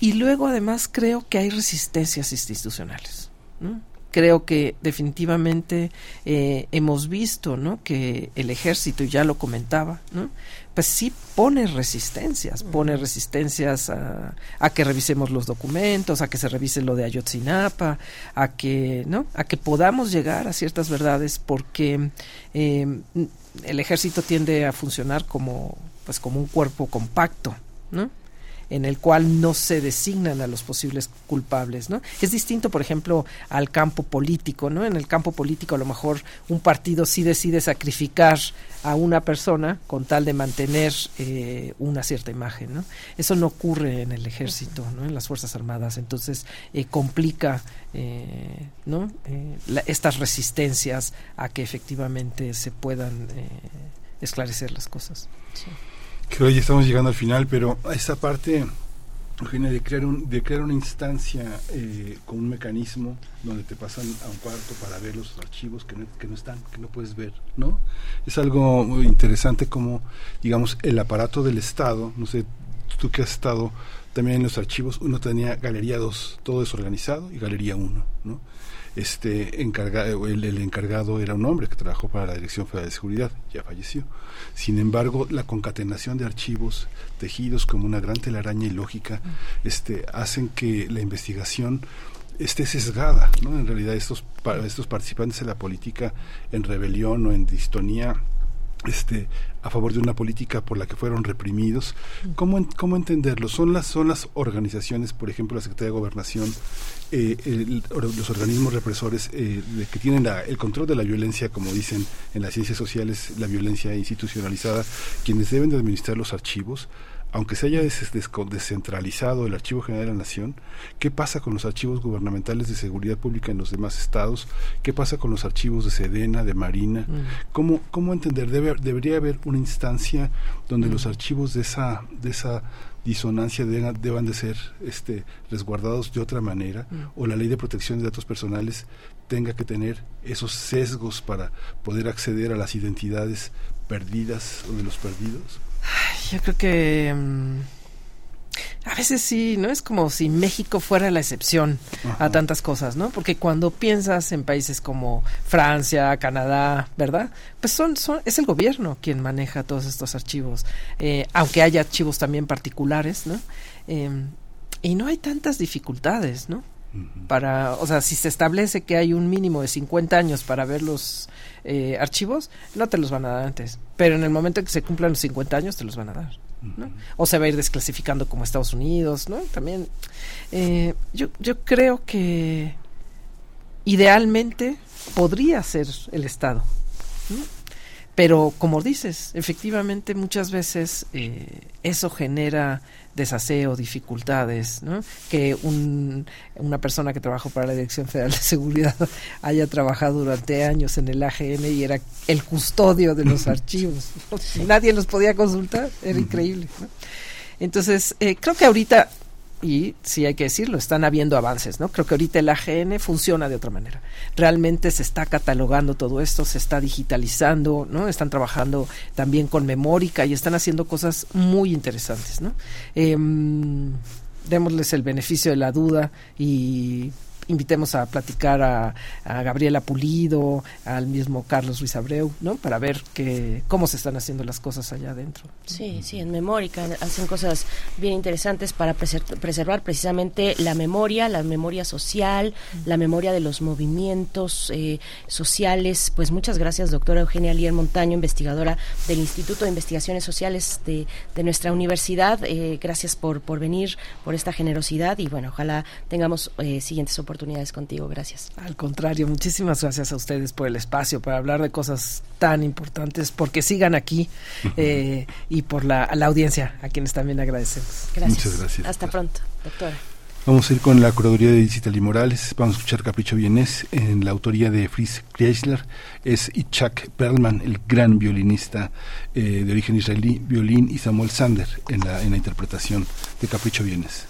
Y luego además creo que hay resistencias institucionales. ¿no? creo que definitivamente eh, hemos visto ¿no? que el ejército, y ya lo comentaba, ¿no? pues sí pone resistencias, pone resistencias a, a, que revisemos los documentos, a que se revise lo de Ayotzinapa, a que, ¿no? a que podamos llegar a ciertas verdades, porque eh, el ejército tiende a funcionar como, pues como un cuerpo compacto, ¿no? En el cual no se designan a los posibles culpables, ¿no? Es distinto, por ejemplo, al campo político, ¿no? En el campo político a lo mejor un partido sí decide sacrificar a una persona con tal de mantener eh, una cierta imagen, ¿no? Eso no ocurre en el ejército, ¿no? En las fuerzas armadas, entonces eh, complica, eh, ¿no? estas resistencias a que efectivamente se puedan esclarecer las cosas. Sí. Creo que ya estamos llegando al final, pero esa parte, Eugenia, de crear, un, de crear una instancia eh, con un mecanismo donde te pasan a un cuarto para ver los archivos que no, que no están, que no puedes ver, ¿no? Es algo interesante como, digamos, el aparato del Estado, no sé, tú que has estado también en los archivos, uno tenía Galería 2, todo desorganizado, y Galería 1, ¿no? Este encargado, el, encargado era un hombre que trabajó para la Dirección Federal de Seguridad, ya falleció. Sin embargo, la concatenación de archivos tejidos como una gran telaraña y lógica este, hacen que la investigación esté sesgada. ¿no? En realidad, estos, estos participantes de la política en rebelión o en distonía este a favor de una política por la que fueron reprimidos. ¿Cómo, cómo entenderlo? Son las, son las organizaciones, por ejemplo, la Secretaría de Gobernación, eh, los organismos represores eh, que tienen el control de la violencia, como dicen en las ciencias sociales, la violencia institucionalizada, quienes deben de administrar los archivos aunque se haya descentralizado el Archivo General de la Nación, ¿qué pasa con los archivos gubernamentales de seguridad pública en los demás estados? ¿Qué pasa con los archivos de Sedena, de Marina? Mm. ¿Cómo, ¿Cómo entender? Debe, debería haber una instancia donde mm. los archivos de esa, de esa disonancia deban, de ser este, resguardados de otra manera mm. o la ley de protección de datos personales tenga que tener esos sesgos para poder acceder a las identidades perdidas o de los perdidos? Yo creo que mm, a veces sí, ¿no? Es como si México fuera la excepción a tantas cosas, ¿no? Porque cuando piensas en países como Francia, Canadá, ¿verdad? Pues son, son es el gobierno quien maneja todos estos archivos, eh, aunque haya archivos también particulares, ¿no? Em, y no hay tantas dificultades, ¿no? Para, o sea, si se establece que hay un mínimo de 50 años para ver los eh, archivos, no te los van a dar antes. Pero en el momento en que se cumplan los 50 años, te los van a dar. O se va a ir desclasificando como Estados Unidos, ¿no? También, eh, yo, yo creo que idealmente podría ser el Estado. Pero como dices, efectivamente muchas veces eh, eso genera desaseo, dificultades, ¿no? Que un, una persona que trabajó para la Dirección Federal de Seguridad haya trabajado durante años en el AGN y era el custodio de los archivos. Nadie los podía consultar, era increíble. Entonces, eh, creo que ahorita y sí hay que decirlo, están habiendo avances, ¿no? Creo que ahorita el AGN funciona de otra manera. Realmente se está catalogando todo esto, se está digitalizando, ¿no? Están trabajando también con memórica y están haciendo cosas muy interesantes, ¿no? Em, démosles el beneficio de la duda y invitemos a platicar a, Gabriela Pulido, al mismo Carlos Ruiz Abreu, ¿no? Para ver que, cómo se están haciendo las cosas allá adentro. Sí, sí, en Memórica hacen cosas bien interesantes para preservar precisamente la memoria, la memoria social, la memoria de los movimientos eh, sociales. Pues muchas gracias, doctora Eugenia Lier Montaño, investigadora del Instituto de Investigaciones Sociales de, nuestra universidad. Eh, gracias por, por venir, por esta generosidad y bueno, ojalá tengamos eh, siguientes oportunidades oportunidades contigo. Gracias. Al contrario, muchísimas gracias a ustedes por el espacio, para hablar de cosas tan importantes, porque sigan aquí eh, y por la, la audiencia, a quienes también agradecemos. Gracias. Muchas gracias. Hasta pronto, doctora. Vamos a ir con la curaduría de Digital y Morales. Vamos a escuchar Capricho Vienés en la autoría de Fritz Kreisler. Es Itzhak Perlman, el gran violinista eh, de origen israelí, violín, y Samuel Sander en la, en la interpretación de Capricho Vienés.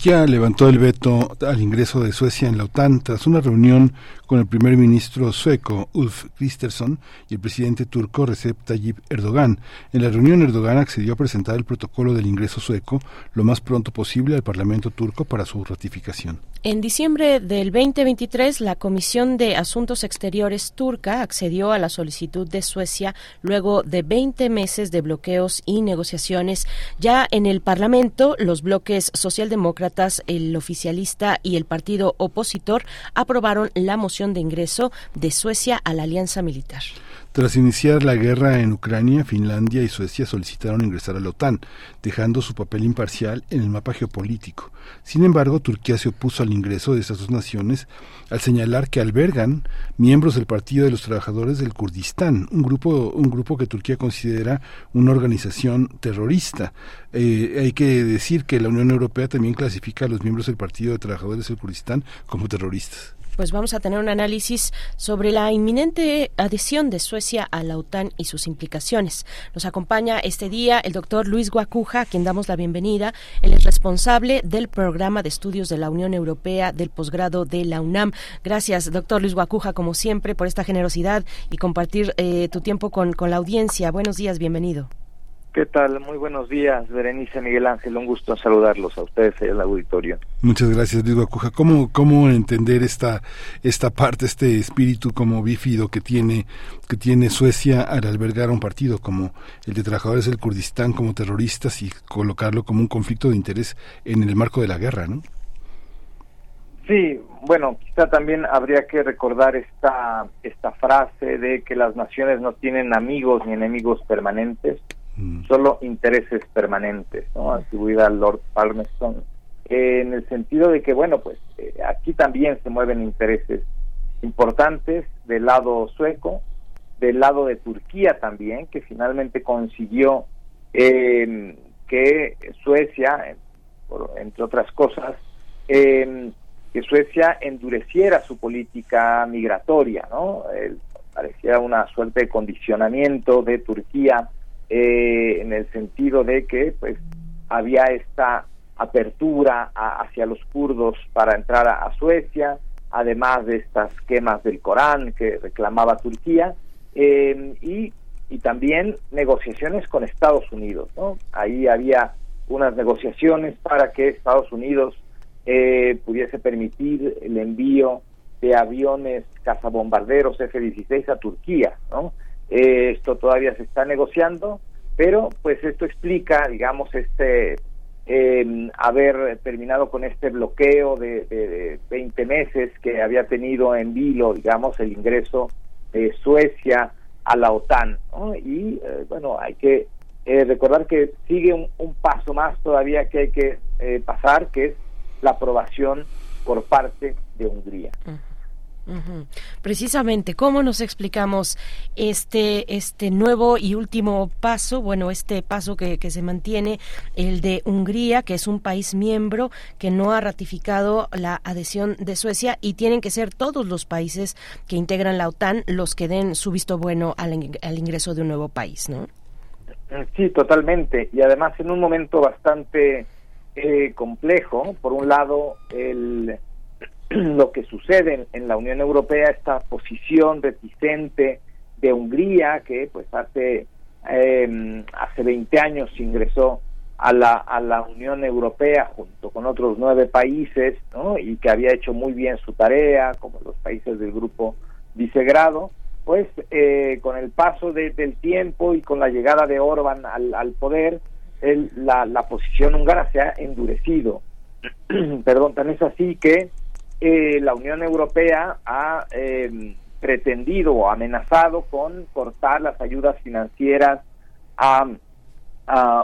Turquía levantó el veto al ingreso de Suecia en la OTAN tras una reunión con el primer ministro sueco Ulf Kristersson y el presidente turco Recep Tayyip Erdogan. En la reunión Erdogan accedió a presentar el protocolo del ingreso sueco lo más pronto posible al Parlamento turco para su ratificación. En diciembre del 2023, la Comisión de Asuntos Exteriores turca accedió a la solicitud de Suecia luego de 20 meses de bloqueos y negociaciones. Ya en el Parlamento, los bloques socialdemócratas, el oficialista y el partido opositor aprobaron la moción de ingreso de Suecia a la alianza militar. Tras iniciar la guerra en Ucrania, Finlandia y Suecia solicitaron ingresar a la OTAN, dejando su papel imparcial en el mapa geopolítico. Sin embargo, Turquía se opuso al ingreso de estas dos naciones al señalar que albergan miembros del Partido de los Trabajadores del Kurdistán, un grupo, un grupo que Turquía considera una organización terrorista. Eh, hay que decir que la Unión Europea también clasifica a los miembros del Partido de Trabajadores del Kurdistán como terroristas pues vamos a tener un análisis sobre la inminente adhesión de Suecia a la OTAN y sus implicaciones. Nos acompaña este día el doctor Luis Guacuja, a quien damos la bienvenida. Él es responsable del programa de estudios de la Unión Europea del posgrado de la UNAM. Gracias, doctor Luis Guacuja, como siempre, por esta generosidad y compartir eh, tu tiempo con, con la audiencia. Buenos días, bienvenido. ¿Qué tal? Muy buenos días, Berenice Miguel Ángel. Un gusto saludarlos a ustedes en el auditorio. Muchas gracias, Luis Guacuja. ¿Cómo, ¿Cómo entender esta, esta parte, este espíritu como bífido que tiene, que tiene Suecia al albergar un partido como el de trabajadores del Kurdistán como terroristas y colocarlo como un conflicto de interés en el marco de la guerra, ¿no? Sí, bueno, quizá también habría que recordar esta, esta frase de que las naciones no tienen amigos ni enemigos permanentes Mm. solo intereses permanentes, ¿no? atribuida al Lord Palmerston, en el sentido de que, bueno, pues eh, aquí también se mueven intereses importantes del lado sueco, del lado de Turquía también, que finalmente consiguió em, que Suecia, entre otras cosas, em, que Suecia endureciera su política migratoria, ¿no? parecía una suerte de condicionamiento de Turquía eh, en el sentido de que pues había esta apertura hacia los kurdos para entrar a, Suecia, además de estas quemas del Corán que reclamaba Turquía, eh, y, y, también negociaciones con Estados Unidos. ¿no? Ahí había unas negociaciones para que Estados Unidos eh, pudiese permitir el envío de aviones cazabombarderos F-16 a Turquía. ¿no? Eh, esto todavía se está negociando, pero pues esto explica, digamos, este eh, haber terminado con este bloqueo de, de, 20 meses que había tenido en vilo, digamos, el ingreso de Suecia a la OTAN. Y eh, bueno, hay que recordar que sigue un, paso más todavía que hay que pasar, que es la aprobación por parte de Hungría. Precisamente, ¿cómo nos explicamos este, este nuevo y último paso? Bueno, este paso que, que, se mantiene, el de Hungría, que es un país miembro que no ha ratificado la adhesión de Suecia y tienen que ser todos los países que integran la OTAN los que den su visto bueno al, al ingreso de un nuevo país, ¿no? Sí, totalmente. Y además en un momento bastante eh, complejo. Por un lado, el lo que sucede en, la Unión Europea, esta posición reticente de Hungría, que pues hace, eh, hace 20 años ingresó a la, a la Unión Europea junto con otros nueve países, y que había hecho muy bien su tarea, como los países del grupo Visegrado, pues eh, con el paso del tiempo y con la llegada de Orban al, al poder, el, la, la posición húngara se ha endurecido. Perdón, tan es así que eh, la Unión Europea ha em, pretendido o amenazado con cortar las ayudas financieras a,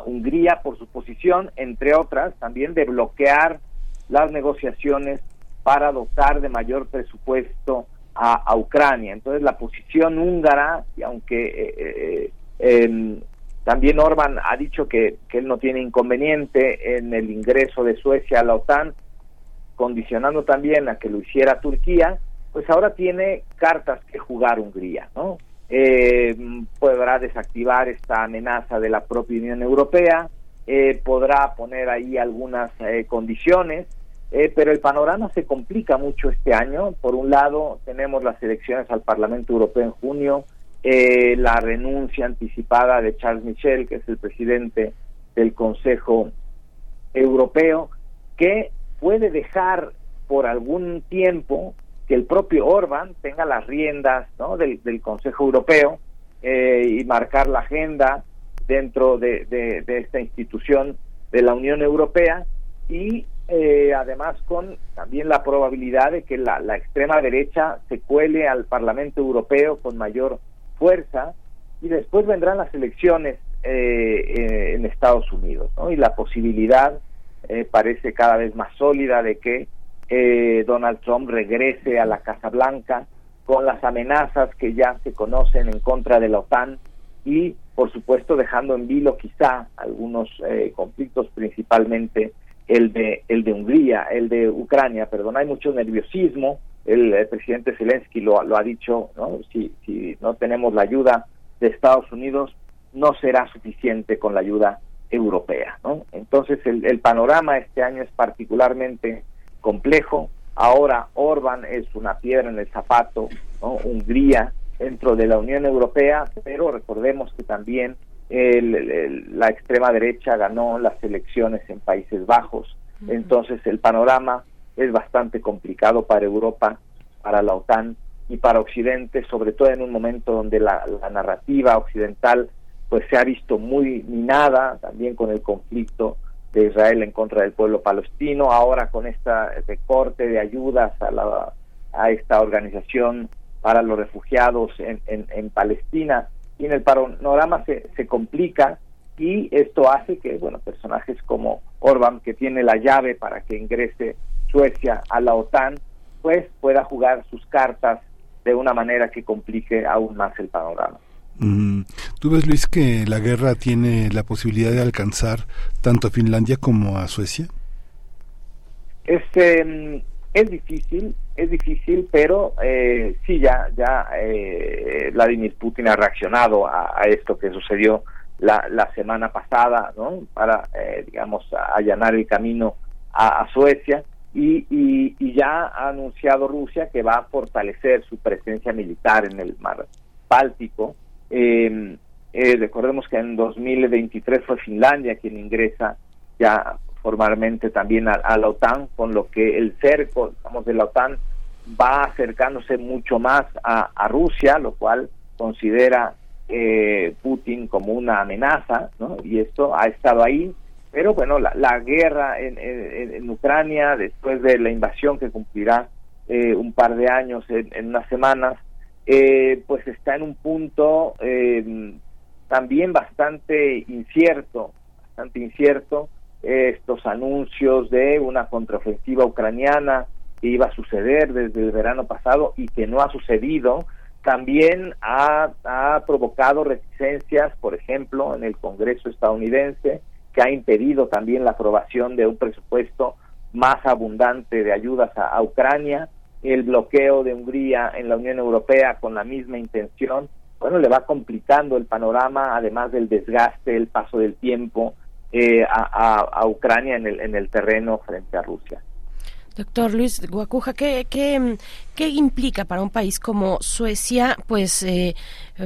Hungría por su posición, entre otras, también de bloquear las negociaciones para dotar de mayor presupuesto a, Ucrania. Entonces, la posición húngara, y aunque eh, eh, em, también Orban ha dicho que, que él no tiene inconveniente en el ingreso de Suecia a la OTAN, condicionando también a que lo hiciera Turquía, pues ahora tiene cartas que jugar Hungría, ¿no? Eh, podrá desactivar esta amenaza de la propia Unión Europea, eh, podrá poner ahí algunas eh, condiciones, eh, pero el panorama se complica mucho este año. Por un lado, tenemos las elecciones al Parlamento Europeo en junio, la renuncia anticipada de Charles Michel, que es el presidente del Consejo Europeo, que puede dejar por algún tiempo que el propio Orban tenga las riendas del, Consejo Europeo y marcar la agenda dentro de, esta institución de la Unión Europea y eh, además con también la probabilidad de que la, extrema derecha se cuele al Parlamento Europeo con mayor fuerza y después vendrán las elecciones eh, eh, en Estados Unidos y la posibilidad parece cada vez más sólida de que Donald Trump regrese a la Casa Blanca con las amenazas que ya se conocen en contra de la OTAN y por supuesto dejando en vilo quizá algunos eh, conflictos, principalmente el de el de Hungría, el de Ucrania, perdón, hay mucho nerviosismo, el, presidente Zelensky lo, lo ha dicho, ¿no? Si, si no tenemos la ayuda de Estados Unidos, no será suficiente con la ayuda europea, ¿no? Entonces el, el panorama este año es particularmente complejo, ahora Orban es una piedra en el zapato, ¿no? Hungría dentro de la Unión Europea, pero recordemos que también la extrema derecha ganó las elecciones en Países Bajos, entonces el panorama es bastante complicado para Europa, para la OTAN y para Occidente, sobre todo en un momento donde la, narrativa occidental pues se ha visto muy minada, también con el conflicto de Israel en contra del pueblo palestino, ahora con este recorte de ayudas a, la, a esta organización para los refugiados en, en, Palestina y en el panorama se, se complica y esto hace que bueno personajes como Orban que tiene la llave para que ingrese Suecia a la OTAN pues pueda jugar sus cartas de una manera que complique aún más el panorama. Mm. ¿Tú ves, Luis, que la guerra tiene la posibilidad de alcanzar tanto a Finlandia como a Suecia? Este, es difícil, es difícil, pero eh, sí, ya, ya eh, Vladimir Putin ha reaccionado a, esto que sucedió la, la semana pasada, ¿no? Para, eh, digamos, allanar el camino a, Suecia y, y, ya ha anunciado Rusia que va a fortalecer su presencia militar en el mar Báltico. Em, recordemos que en 2023 fue Finlandia quien ingresa ya formalmente también a, la OTAN, con lo que el cerco digamos, de la OTAN va acercándose mucho más a, Rusia, lo cual considera eh, Putin como una amenaza, ¿no? Y esto ha estado ahí, pero bueno, la, guerra en, en, Ucrania, después de la invasión que cumplirá eh, un par de años, en, unas semanas, eh, pues está en un punto también bastante incierto, bastante incierto, estos anuncios de una contraofensiva ucraniana que iba a suceder desde el verano pasado y que no ha sucedido, también ha, provocado reticencias, por ejemplo, en el Congreso estadounidense, que ha impedido también la aprobación de un presupuesto más abundante de ayudas a, Ucrania, el bloqueo de Hungría en la Unión Europea con la misma intención, bueno, le va complicando el panorama, además del desgaste, el paso del tiempo, eh, a, Ucrania en el, en el terreno frente a Rusia. Doctor Luis Guacuja, ¿qué, qué, qué implica para un país como Suecia, pues, eh,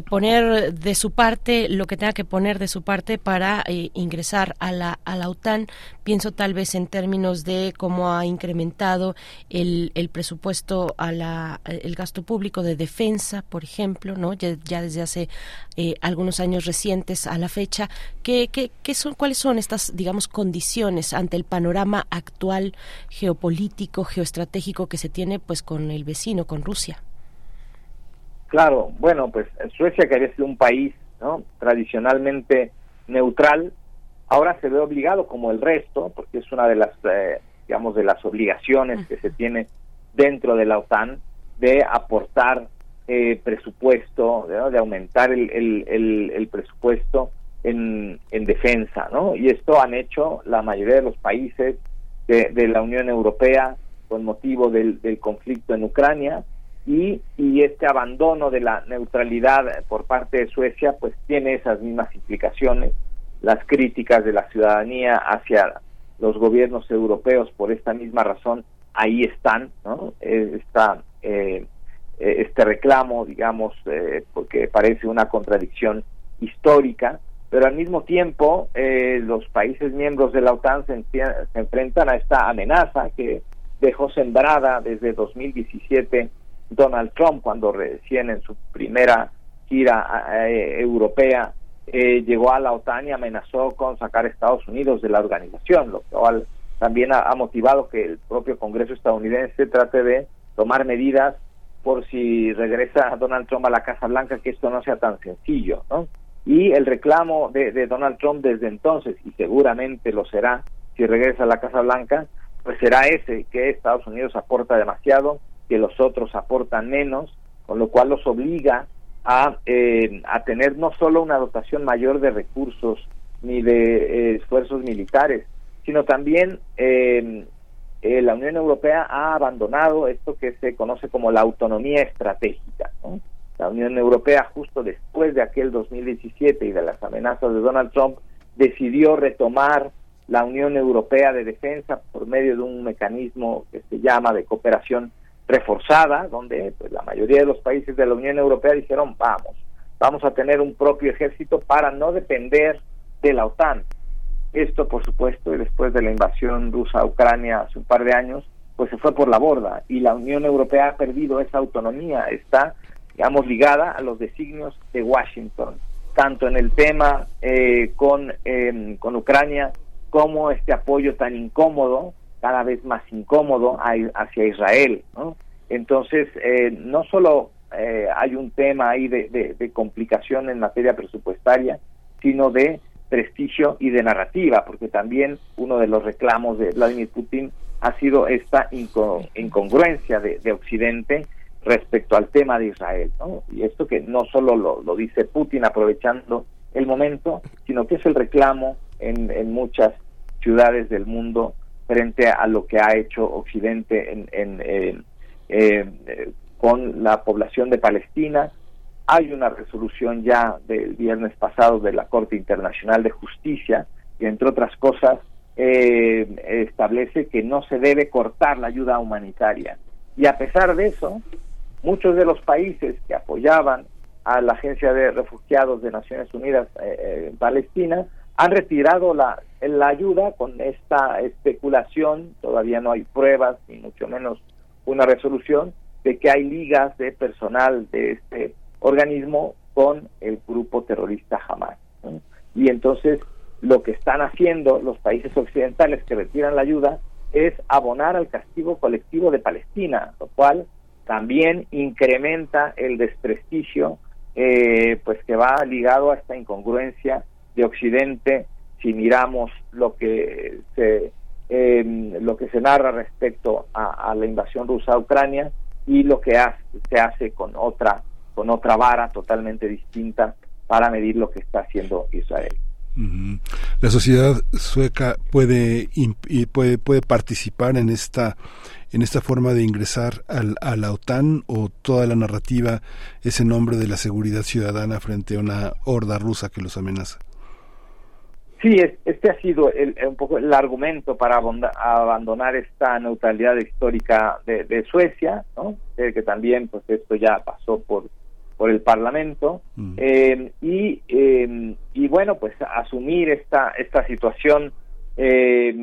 poner de su parte lo que tenga que poner de su parte para eh, ingresar a la, a la OTAN? Pienso tal vez en términos de cómo ha incrementado el, el presupuesto a la, el gasto público de defensa, por ejemplo, ¿no? Ya, desde hace eh, algunos años recientes a la fecha. ¿Qué, qué, qué son, ¿Cuáles son estas, digamos, condiciones ante el panorama actual geopolítico, geoestratégico que se tiene pues con el vecino, con Rusia? Claro, bueno, pues Suecia, que había sido un país ¿no? tradicionalmente neutral, ahora se ve obligado como el resto, porque es una de las, eh, digamos, de las obligaciones que se tiene dentro de la OTAN de aportar eh, presupuesto, de aumentar el, el, el, presupuesto en, en, defensa, ¿no? Y esto han hecho la mayoría de los países de, de la Unión Europea con motivo del, del conflicto en Ucrania y, este abandono de la neutralidad por parte de Suecia pues tiene esas mismas implicaciones las críticas de la ciudadanía hacia los gobiernos europeos por esta misma razón ahí están, ¿no? Está eh, este reclamo, digamos, porque parece una contradicción histórica, pero al mismo tiempo los países miembros de la OTAN se, se enfrentan a esta amenaza que dejó sembrada desde 2017 Donald Trump cuando recién en su primera gira eh, europea eh, llegó a la OTAN y amenazó con sacar a Estados Unidos de la organización, lo cual también ha, motivado que el propio Congreso estadounidense trate de tomar medidas por si regresa Donald Trump a la Casa Blanca, que esto no sea tan sencillo, ¿no? Y el reclamo de, de Donald Trump desde entonces, y seguramente lo será si regresa a la Casa Blanca, pues será ese, que Estados Unidos aporta demasiado, que los otros aportan menos, con lo cual los obliga a, eh, a tener no solo una dotación mayor de recursos ni de eh, esfuerzos militares, sino también eh, la Unión Europea ha abandonado esto que se conoce como la autonomía estratégica. La Unión Europea, justo después de aquel 2017 y de las amenazas de Donald Trump, decidió retomar la Unión Europea de Defensa por medio de un mecanismo que se llama de cooperación reforzada, donde pues, la mayoría de los países de la Unión Europea dijeron, vamos, vamos a tener un propio ejército para no depender de la OTAN. Esto, por supuesto, y después de la invasión rusa a Ucrania hace un par de años, pues se fue por la borda y la Unión Europea ha perdido esa autonomía, está, digamos, ligada a los designios de Washington, tanto en el tema eh, con, eh, con Ucrania como este apoyo tan incómodo cada vez más incómodo hacia Israel. ¿no? Entonces, eh, no solo eh, hay un tema ahí de, complicación en materia presupuestaria, sino de prestigio y de narrativa, porque también uno de los reclamos de Vladimir Putin ha sido esta incongruencia de, Occidente respecto al tema de Israel. Y esto que no solo lo, lo, dice Putin aprovechando el momento, sino que es el reclamo en, en muchas ciudades del mundo frente a lo que ha hecho Occidente en, eh, con la población de Palestina. Hay una resolución ya del viernes pasado de la Corte Internacional de Justicia que, entre otras cosas, eh, establece que no se debe cortar la ayuda humanitaria. Y a pesar de eso, muchos de los países que apoyaban a la Agencia de Refugiados de Naciones Unidas eh, en Palestina han retirado la, la ayuda con esta especulación, todavía no hay pruebas ni mucho menos una resolución de que hay ligas de personal de este organismo con el grupo terrorista Hamas. Y entonces lo que están haciendo los países occidentales que retiran la ayuda es abonar al castigo colectivo de Palestina, lo cual también incrementa el desprestigio eh, pues que va ligado a esta incongruencia de Occidente si miramos lo que se em, lo que se narra respecto a, la invasión rusa a Ucrania y lo que se hace con otra con otra vara totalmente distinta para medir lo que está haciendo Israel. La sociedad sueca puede, puede puede participar en esta en esta forma de ingresar al, a la OTAN o toda la narrativa es en nombre de la seguridad ciudadana frente a una horda rusa que los amenaza. Sí, este ha sido el, un poco el argumento para abandonar esta neutralidad histórica de, Suecia, ¿no? que también pues esto ya pasó por por el Parlamento mm. eh, y eh, y bueno pues asumir esta esta situación eh,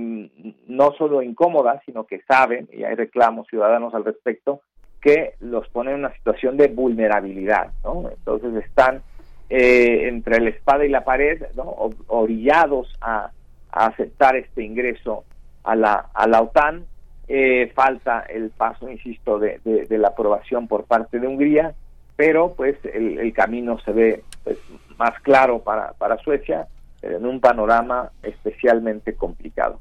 no solo incómoda sino que saben y hay reclamos ciudadanos al respecto que los pone en una situación de vulnerabilidad, ¿no? Entonces están eh, entre la espada y la pared, ¿no? orillados a, aceptar este ingreso a la, a la OTAN. Eh, falta el paso, insisto, de, de, la aprobación por parte de Hungría, pero pues el, camino se ve pues, más claro para, para Suecia en un panorama especialmente complicado.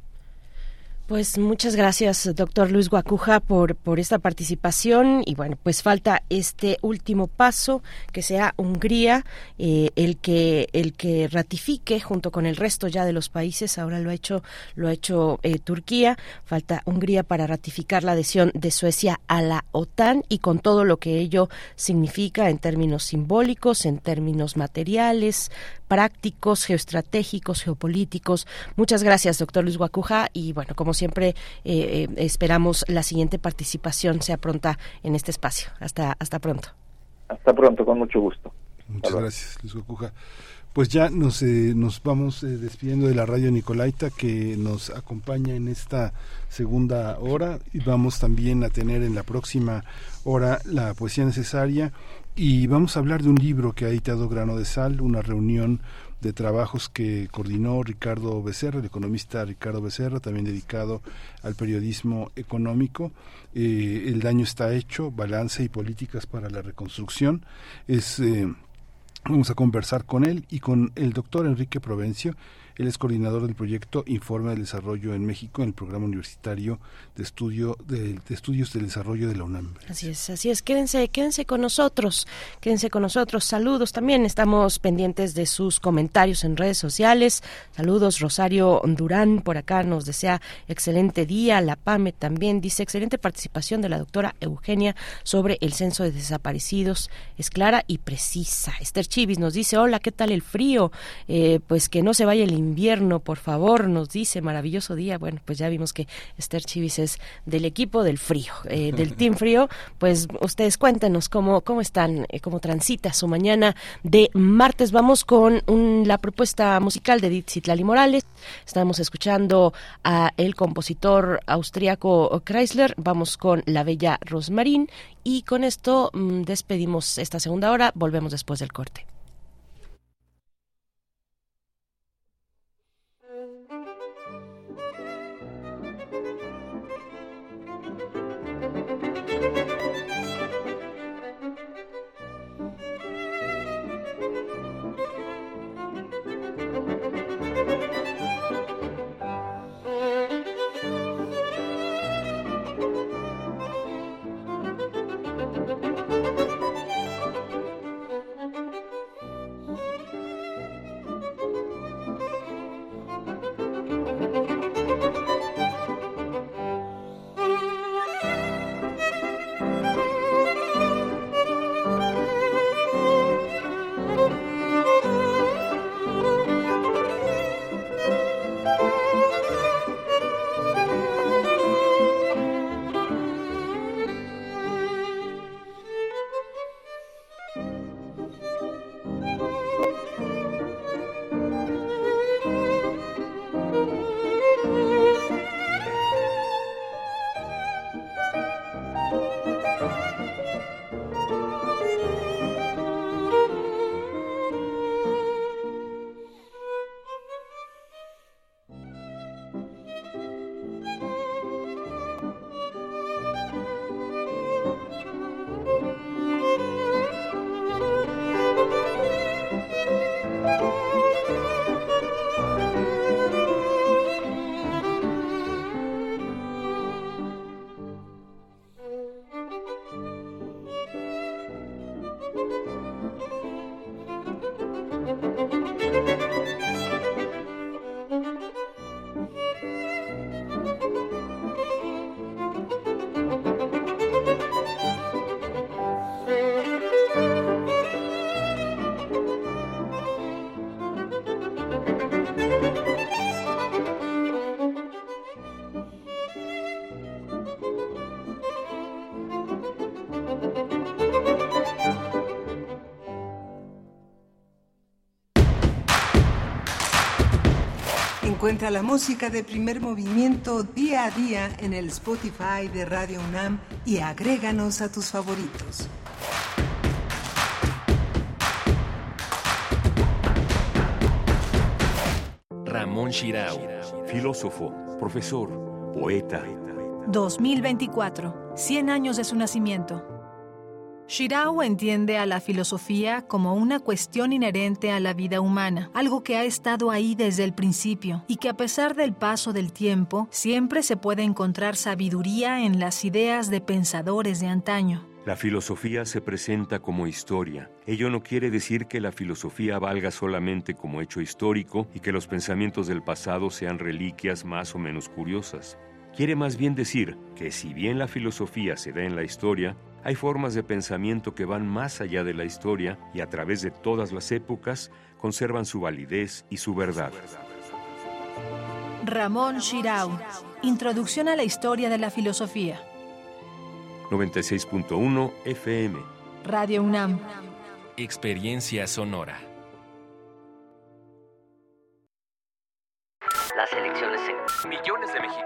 Pues muchas gracias, doctor Luis Guacuja, por, por esta participación. Y bueno, pues falta este último paso, que sea Hungría eh, el que el que ratifique junto con el resto ya de los países. Ahora lo ha hecho lo ha hecho eh, Turquía. Falta Hungría para ratificar la adhesión de Suecia a la OTAN y con todo lo que ello significa en términos simbólicos, en términos materiales, prácticos, geoestratégicos, geopolíticos. Muchas gracias, doctor Luis Guacuja, y bueno, como siempre, eh, esperamos la siguiente participación sea pronta en este espacio. Hasta, hasta pronto. Hasta pronto, con mucho gusto. Muchas gracias, Luis Guacuja. Pues ya nos, eh, nos vamos eh, despidiendo de la radio Nicolaita que nos acompaña en esta segunda hora y vamos también a tener en la próxima hora la poesía necesaria y vamos a hablar de un libro que ha editado Grano de Sal, una reunión de trabajos que coordinó Ricardo Becerra, el economista Ricardo Becerra, también dedicado al periodismo económico. Eh, el daño está hecho, balance y políticas para la reconstrucción. Es Vamos a conversar con él y con el doctor Enrique Provencio. Él es coordinador del proyecto Informe del Desarrollo en México en el programa universitario de estudio de, estudios del desarrollo de la UNAM. Así es, así es. Quédense, quédense con nosotros, quédense con nosotros. Saludos también. Estamos pendientes de sus comentarios en redes sociales. Saludos, Rosario Durán por acá nos desea excelente día. La PAME también dice excelente participación de la doctora Eugenia sobre el censo de desaparecidos. Es clara y precisa. Esther Chivis nos dice hola, ¿qué tal el frío? Eh, pues que no se vaya el invierno, por favor, nos dice, maravilloso día. Bueno, pues ya vimos que Esther Chivis es del equipo del frío, eh, del Team Frío. Pues ustedes cuéntenos cómo, cómo están, eh, cómo transita su mañana de martes. Vamos con la propuesta musical de Edith Citlali Morales. Estamos escuchando a el compositor austriaco Chrysler. Vamos con La Bella Rosmarín y con esto mm, despedimos esta segunda hora. Volvemos después del corte. Encuentra la música de primer movimiento día a día en el Spotify de Radio UNAM y agréganos a tus favoritos. Ramón Shirao, filósofo, profesor, poeta. 2024, 100 años de su nacimiento. Shirao entiende a la filosofía como una cuestión inherente a la vida humana, algo que ha estado ahí desde el principio y que a pesar del paso del tiempo siempre se puede encontrar sabiduría en las ideas de pensadores de antaño. La filosofía se presenta como historia. Ello no quiere decir que la filosofía valga solamente como hecho histórico y que los pensamientos del pasado sean reliquias más o menos curiosas. Quiere más bien decir que si bien la filosofía se da en la historia, Hay formas de pensamiento que van más allá de la historia y a través de todas las épocas conservan su validez y su verdad. Ramón Shirau. Introducción a la historia de la filosofía. 96.1 FM. Radio UNAM. Experiencia sonora.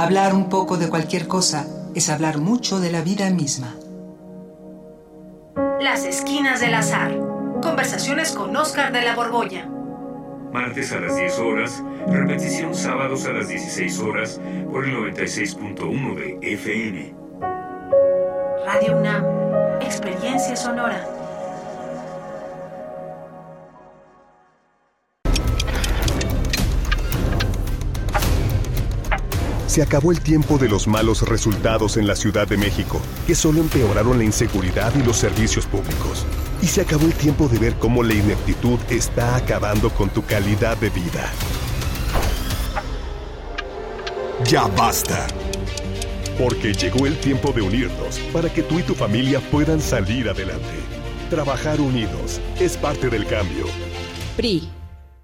Hablar un poco de cualquier cosa es hablar mucho de la vida misma. Las esquinas del azar. Conversaciones con Oscar de la Borbolla. Martes a las 10 horas, repetición sábados a las 16 horas por el 96.1 de FM. Radio UNAM. Experiencia sonora. Se acabó el tiempo de los malos resultados en la Ciudad de México, que solo empeoraron la inseguridad y los servicios públicos. Y se acabó el tiempo de ver cómo la ineptitud está acabando con tu calidad de vida. Ya basta. Porque llegó el tiempo de unirnos para que tú y tu familia puedan salir adelante. Trabajar unidos es parte del cambio. PRI.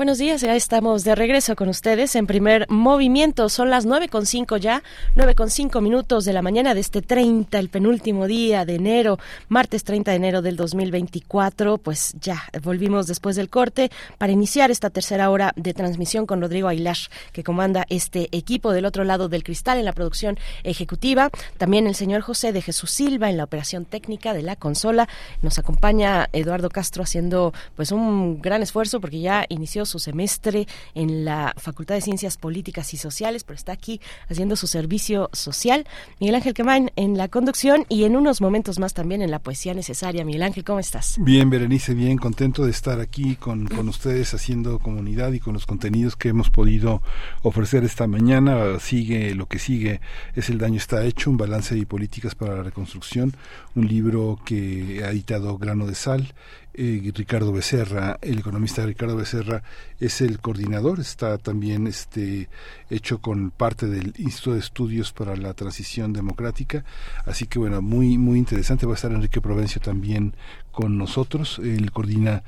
Buenos días, ya estamos de regreso con ustedes en primer movimiento. Son las nueve con cinco ya, nueve con cinco minutos de la mañana de este 30, el penúltimo día de enero, martes 30 de enero del 2024. Pues ya volvimos después del corte para iniciar esta tercera hora de transmisión con Rodrigo Aguilar, que comanda este equipo del otro lado del cristal en la producción ejecutiva. También el señor José de Jesús Silva en la operación técnica de la consola. Nos acompaña Eduardo Castro haciendo pues un gran esfuerzo porque ya inició su semestre en la Facultad de Ciencias Políticas y Sociales, pero está aquí haciendo su servicio social. Miguel Ángel Quemain en la conducción y en unos momentos más también en la poesía necesaria. Miguel Ángel, ¿cómo estás? Bien, Berenice, bien contento de estar aquí con, con ustedes haciendo comunidad y con los contenidos que hemos podido ofrecer esta mañana. Sigue lo que sigue, es El daño está hecho, un balance de políticas para la reconstrucción, un libro que ha editado Grano de Sal eh, Ricardo Becerra, el economista Ricardo Becerra es el coordinador, está también este hecho con parte del Instituto de Estudios para la Transición Democrática, así que bueno, muy muy interesante. Va a estar Enrique Provencio también con nosotros, él coordina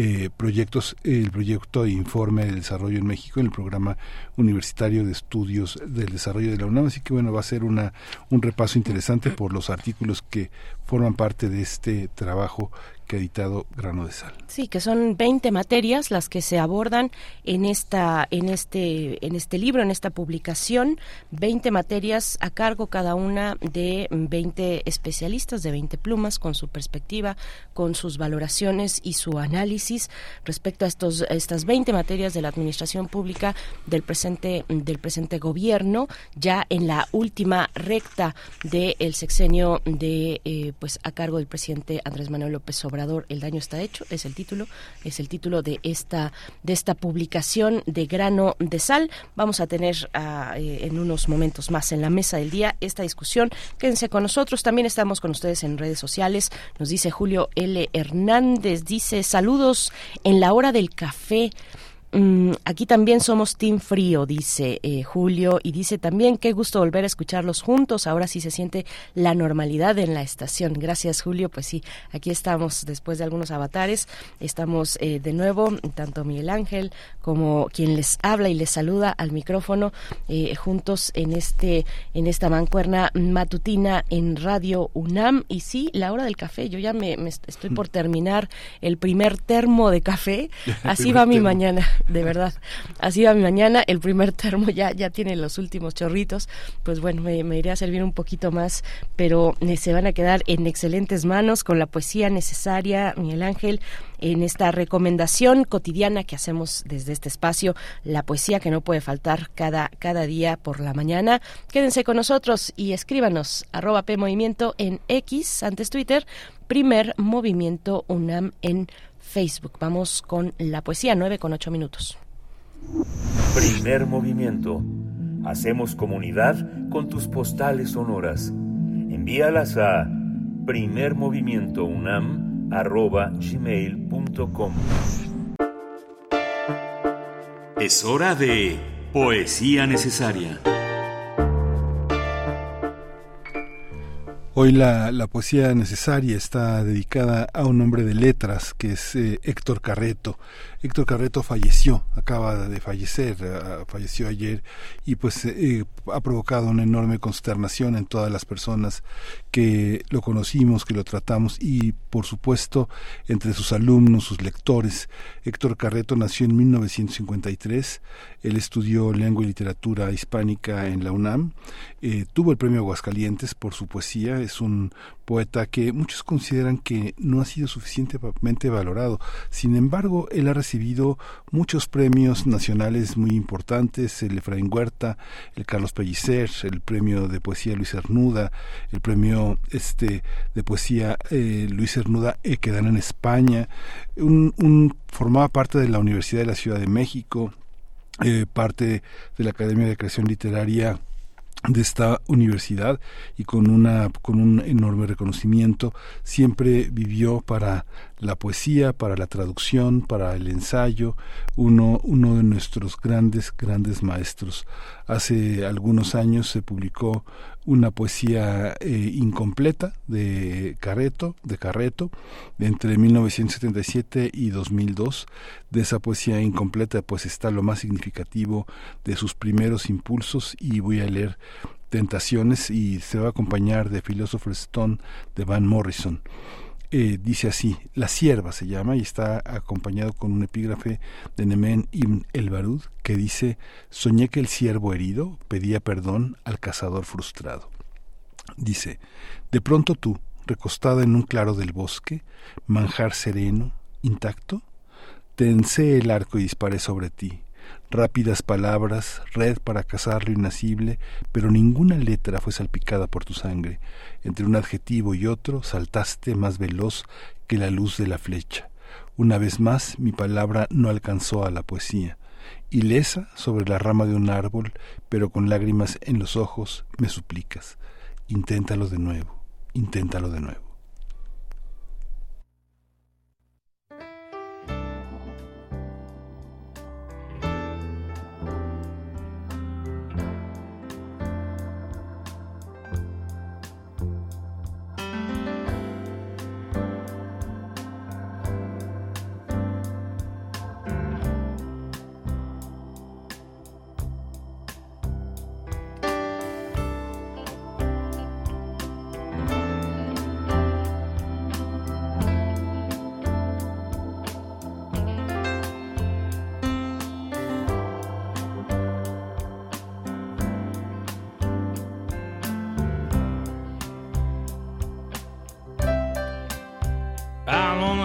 eh, proyectos, el proyecto de informe de desarrollo en México en el programa universitario de estudios del desarrollo de la UNAM, así que bueno, va a ser una, un repaso interesante por los artículos que forman parte de este trabajo que editado Grano de Sal. Sí, que son 20 materias las que se abordan en esta en este en este libro, en esta publicación, 20 materias a cargo cada una de 20 especialistas de 20 plumas con su perspectiva, con sus valoraciones y su análisis respecto a estos estas 20 materias de la administración pública del presente del presente gobierno, ya en la última recta del sexenio de eh, pues a cargo del presidente Andrés Manuel López Obrador el daño está hecho, es el título, es el título de esta de esta publicación de grano de sal. Vamos a tener ah, eh, en unos momentos más en la mesa del día esta discusión. Quédense con nosotros, también estamos con ustedes en redes sociales. Nos dice Julio L. Hernández, dice saludos en la hora del café. Mm, aquí también somos Team Frío, dice eh, Julio, y dice también qué gusto volver a escucharlos juntos. Ahora sí se siente la normalidad en la estación. Gracias, Julio. Pues sí, aquí estamos después de algunos avatares. Estamos eh, de nuevo, tanto Miguel Ángel como quien les habla y les saluda al micrófono, eh, juntos en este en esta mancuerna matutina en Radio UNAM. Y sí, la hora del café. Yo ya me, estoy por terminar el primer termo de café. Así va mi mañana de verdad. Así va mi mañana, el primer termo ya, ya tiene los últimos chorritos, pues bueno, me, iré a servir un poquito más, pero eh, se van a quedar en excelentes manos con la poesía necesaria, Miguel Ángel, en esta recomendación cotidiana que hacemos desde este espacio, la poesía que no puede faltar cada, cada día por la mañana. Quédense con nosotros y escríbanos arroba P Movimiento en X, antes Twitter, primer movimiento UNAM en Facebook. Vamos con la poesía, 9 con 8 minutos. Primer movimiento. Hacemos comunidad con tus postales sonoras. Envíalas a primermovimientounam.gmail.com Es hora de Poesía Necesaria. Hoy la, poesía necesaria está dedicada a un hombre de letras que es eh, Héctor Carreto. Héctor Carreto falleció, acaba de fallecer, eh, falleció ayer y pues eh, ha provocado una enorme consternación en todas las personas que lo conocimos, que lo tratamos y por supuesto entre sus alumnos, sus lectores. Héctor Carreto nació en 1953, él estudió lengua y literatura hispánica en la UNAM, eh, tuvo el premio Aguascalientes por su poesía, es un poeta que muchos consideran que no ha sido suficientemente valorado. Sin embargo, él ha recibido muchos premios nacionales muy importantes, el Efraín Huerta, el Carlos Pellicer, el premio de poesía Luis Cernuda, el premio este de poesía eh, Luis Cernuda eh, que dan en España, un, formaba parte de la Universidad de la Ciudad de México, eh, parte de la Academia de Creación Literaria de esta universidad y con una con un enorme reconocimiento siempre vivió para la poesía, para la traducción, para el ensayo, uno, uno de nuestros grandes, grandes maestros. Hace algunos años se publicó una poesía eh, incompleta de Carreto, de Carreto, entre 1977 y 2002. De esa poesía incompleta, pues está lo más significativo de sus primeros impulsos y voy a leer Tentaciones y se va a acompañar de Philosopher's Stone de Van Morrison. Eh, dice así, La sierva se llama y está acompañado con un epígrafe de Nemen Ibn el Barud que dice, soñé que el siervo herido pedía perdón al cazador frustrado. Dice, de pronto tú, recostada en un claro del bosque, manjar sereno, intacto, tensé el arco y disparé sobre ti, rápidas palabras, red para cazar lo inasible, pero ninguna letra fue salpicada por tu sangre. Entre un adjetivo y otro saltaste más veloz que la luz de la flecha. Una vez más mi palabra no alcanzó a la poesía. Ilesa sobre la rama de un árbol, pero con lágrimas en los ojos, me suplicas. Inténtalo de nuevo, inténtalo de nuevo.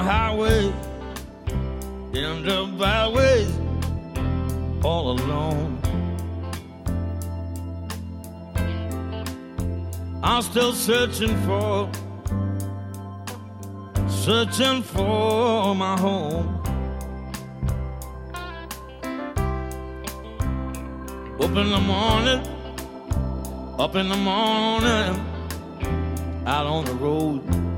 Out on the highway, down the byways, all alone. I'm still searching for, searching for my home. Up in the morning, up in the morning, out on the road.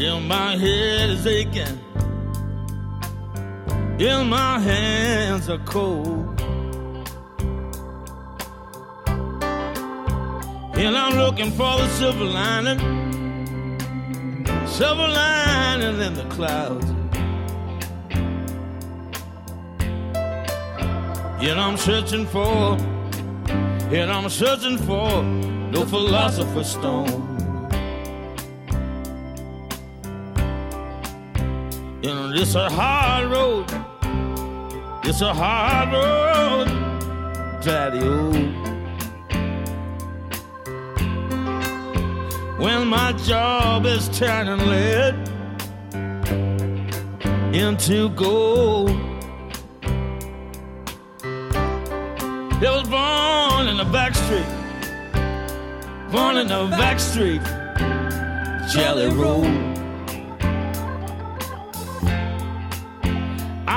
Yeah, my head is aching. Yeah, my hands are cold. And I'm looking for the silver lining. Silver lining in the clouds. And I'm searching for, and I'm searching for no philosopher's stone. It's a hard road. It's a hard road, Daddy. Oh. When my job is turning lead into gold. It was born in the back street, born in the back street, Jelly Roll.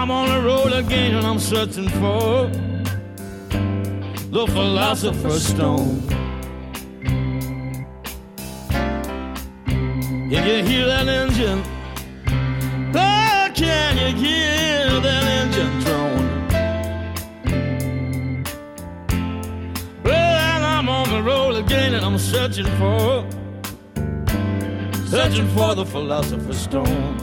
I'm on the road again and I'm searching for the philosopher's stone. If you hear that engine, oh, can you hear that engine drone? Well, I'm on the road again and I'm searching for, searching for the philosopher's stone.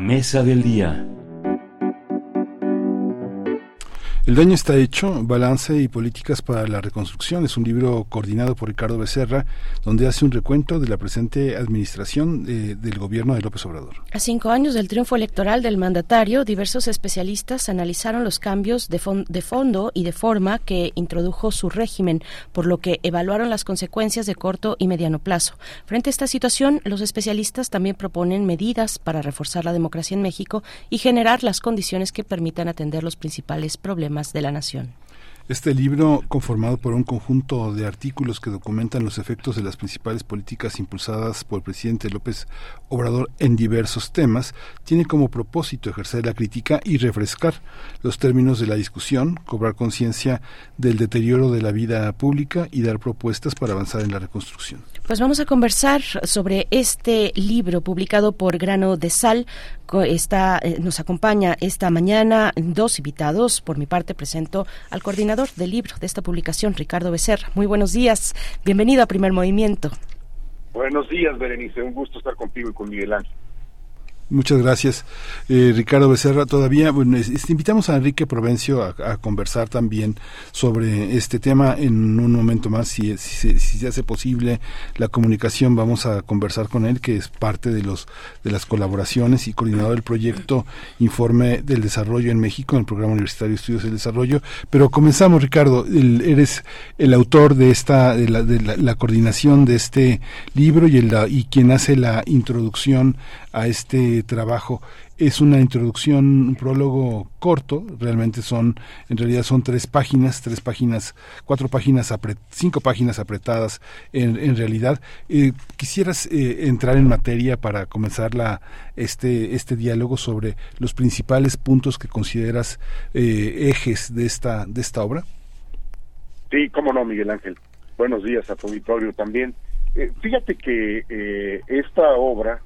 Mesa del día. El daño está hecho, balance y políticas para la reconstrucción. Es un libro coordinado por Ricardo Becerra, donde hace un recuento de la presente administración eh, del gobierno de López Obrador. A cinco años del triunfo electoral del mandatario, diversos especialistas analizaron los cambios de, de fondo y de forma que introdujo su régimen, por lo que evaluaron las consecuencias de corto y mediano plazo. Frente a esta situación, los especialistas también proponen medidas para reforzar la democracia en México y generar las condiciones que permitan atender los principales problemas de la nación. Este libro, conformado por un conjunto de artículos que documentan los efectos de las principales políticas impulsadas por el presidente López Obrador en diversos temas, tiene como propósito ejercer la crítica y refrescar los términos de la discusión, cobrar conciencia del deterioro de la vida pública y dar propuestas para avanzar en la reconstrucción. Pues vamos a conversar sobre este libro publicado por Grano de Sal. Está, eh, nos acompaña esta mañana dos invitados. Por mi parte presento al coordinador del libro de esta publicación, Ricardo Becerra. Muy buenos días. Bienvenido a Primer Movimiento. Buenos días, Berenice. Un gusto estar contigo y con Miguel Ángel. Muchas gracias, eh, Ricardo Becerra. Todavía bueno, invitamos a Enrique Provencio a, a, conversar también sobre este tema en un momento más, si, si, si, se hace posible la comunicación, vamos a conversar con él, que es parte de los de las colaboraciones y coordinador del proyecto Informe del Desarrollo en México, en el Programa Universitario de Estudios del Desarrollo. Pero comenzamos, Ricardo. El, eres el autor de esta de la, de la, la coordinación de este libro y el y quien hace la introducción a este trabajo. Es una introducción, un prólogo corto, realmente son, en realidad son tres páginas, tres páginas, cuatro páginas, cinco páginas apretadas en, en realidad. Eh, ¿Quisieras eh, entrar en materia para comenzar la, este, este diálogo sobre los principales puntos que consideras eh, ejes de esta, de esta obra? Sí, cómo no, Miguel Ángel. Buenos días a tu auditorio también. Eh, fíjate que esta obra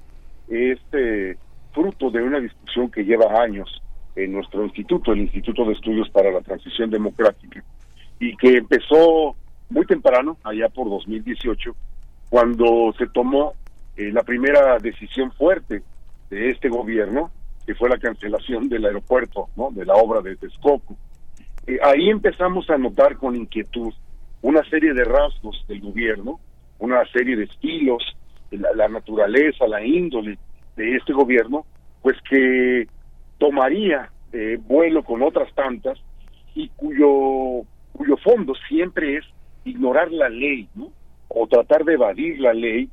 es eh, fruto de una discusión que lleva años en nuestro instituto, el Instituto de Estudios para la Transición Democrática, y que empezó muy temprano, allá por 2018, cuando se tomó eh, la primera decisión fuerte de este gobierno, que fue la cancelación del aeropuerto, ¿no? de la obra de Texcoco. Eh, ahí empezamos a notar con inquietud una serie de rasgos del gobierno, una serie de estilos, la, naturaleza, la índole de este gobierno, pues que tomaría eh, vuelo con otras tantas y cuyo cuyo fondo siempre es ignorar la ley. O tratar de evadir la ley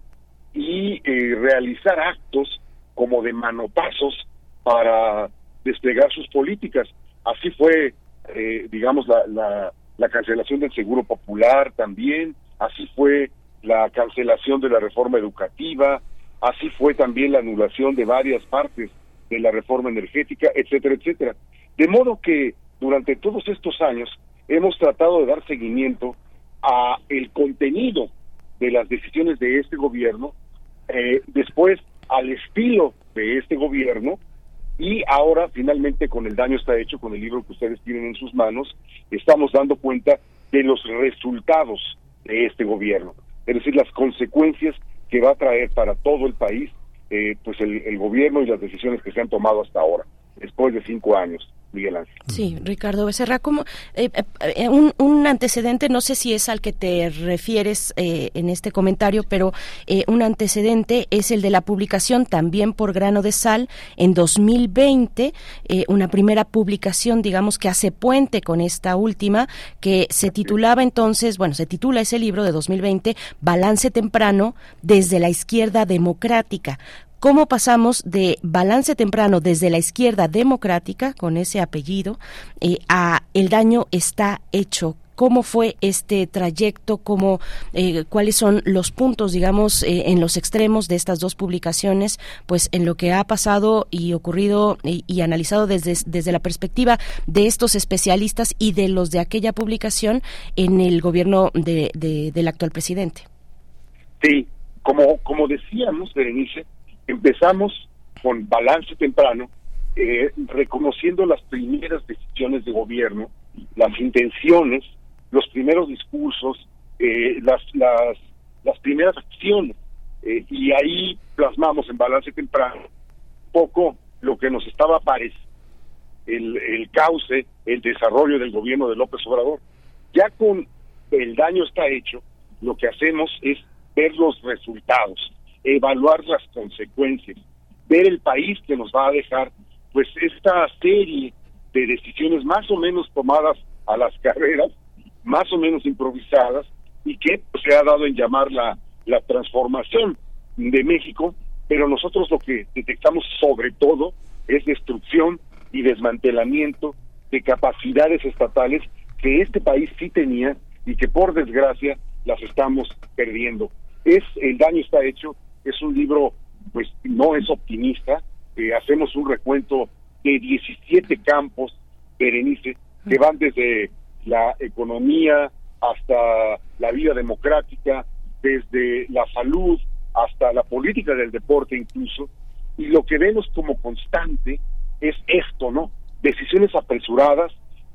y eh, realizar actos como de manotazos para desplegar sus políticas. Así fue, eh, digamos, la, la, la cancelación del Seguro Popular también, así fue la cancelación de la reforma educativa, así fue también la anulación de varias partes de la reforma energética, etcétera, etcétera. De modo que durante todos estos años hemos tratado de dar seguimiento a el contenido de las decisiones de este gobierno, eh, después al estilo de este gobierno y ahora finalmente con el daño está hecho, con el libro que ustedes tienen en sus manos, estamos dando cuenta de los resultados de este gobierno, es decir, las consecuencias que va a traer para todo el país eh, pues el, el gobierno y las decisiones que se han tomado hasta ahora, después de cinco años. Miguel Ángel. Sí, Ricardo Becerra, como eh, eh, un, un, antecedente, no sé si es al que te refieres eh, en este comentario, pero eh, un antecedente es el de la publicación también por grano de sal en 2020, eh, una primera publicación, digamos, que hace puente con esta última, que se titulaba entonces, bueno, se titula ese libro de 2020, Balance temprano desde la izquierda democrática cómo pasamos de balance temprano desde la izquierda democrática, con ese apellido, eh, a el daño está hecho. ¿Cómo fue este trayecto? ¿Cómo, eh, ¿Cuáles son los puntos, digamos, eh, en los extremos de estas dos publicaciones? Pues en lo que ha pasado y ocurrido y, analizado desde, desde la perspectiva de estos especialistas y de los de aquella publicación en el gobierno de, de, del actual presidente. Sí, como, como decíamos, Berenice, empezamos con balance temprano, eh, reconociendo las primeras decisiones de gobierno, las intenciones, los primeros discursos, eh, las, las, las primeras acciones. Eh, y ahí plasmamos en balance temprano poco lo que nos estaba pareciendo el, el cauce, el desarrollo del gobierno de López Obrador. Ya con el daño está hecho, lo que hacemos es ver los resultados, evaluar las consecuencias, ver el país que nos va a dejar, pues esta serie de decisiones más o menos tomadas a las carreras, más o menos improvisadas, y que pues, se ha dado en llamar la, la transformación de México, pero nosotros lo que detectamos sobre todo es destrucción y desmantelamiento de capacidades estatales que este país sí tenía y que por desgracia las estamos perdiendo. Es el daño está hecho es un libro, pues no es optimista, eh, hacemos un recuento de 17 campos, Berenice, que van desde la economía hasta la vida democrática, desde la salud hasta la política del deporte incluso, y lo que vemos como constante es esto, ¿no? Decisiones apresuradas,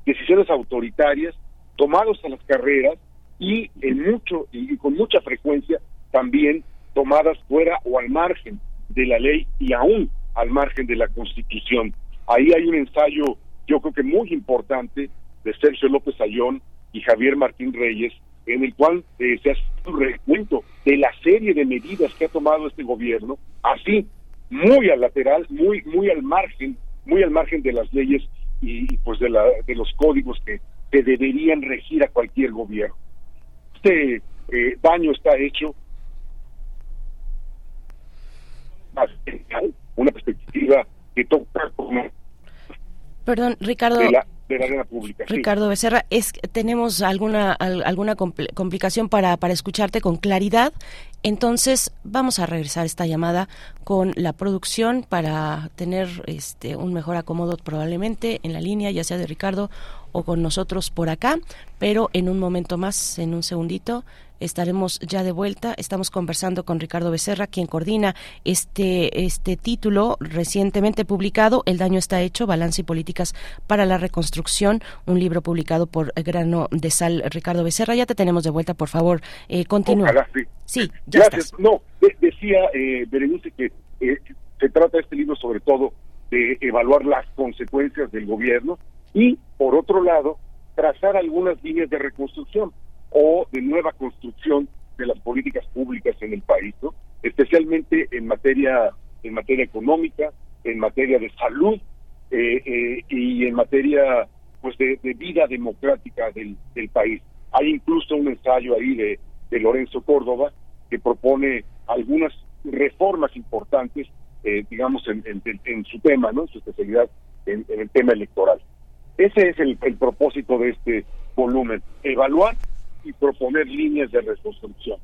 decisiones autoritarias, tomados a las carreras y en mucho y con mucha frecuencia también tomadas fuera o al margen de la ley y aún al margen de la Constitución. Ahí hay un ensayo, yo creo que muy importante, de Sergio López Ayón y Javier Martín Reyes, en el cual eh, se hace un recuento de la serie de medidas que ha tomado este gobierno, así, muy al lateral, muy, muy al margen, muy al margen de las leyes y, pues de, la, de los códigos que, que deberían regir a cualquier gobierno. Este eh, daño está hecho una perspectiva que toca como Perdón, Ricardo. de la, de la arena pública. sí. Ricardo Becerra, es tenemos alguna al- alguna compl- complicación para para escucharte con claridad. Entonces, vamos a regresar esta llamada con la producción para tener este un mejor acomodo probablemente en la línea, ya sea de Ricardo o con nosotros por acá, pero en un momento más, en un segundito, estaremos ya de vuelta. Estamos conversando con Ricardo Becerra, quien coordina este, este título recientemente publicado, El daño está hecho, balance y políticas para la reconstrucción, un libro publicado por Grano de Sal. Ricardo Becerra, ya te tenemos de vuelta, por favor, eh, continúa. Ojalá, sí. Sí, ya Gracias. estás. No, de- decía eh, Berenice que eh, se trata este libro sobre todo de evaluar las consecuencias del gobierno y, por otro lado, trazar algunas líneas de reconstrucción o de nueva construcción de las políticas públicas en el país, ¿no? especialmente en materia en materia económica, en materia de salud eh, eh, y en materia pues de, vida democrática del, país. Hay incluso un ensayo ahí de, Lorenzo Córdoba que propone algunas reformas importantes, eh, digamos, en, en, su tema, ¿no? Su especialidad en, el tema electoral. Ese es el, el propósito de este volumen, evaluar y proponer líneas de reconstrucción.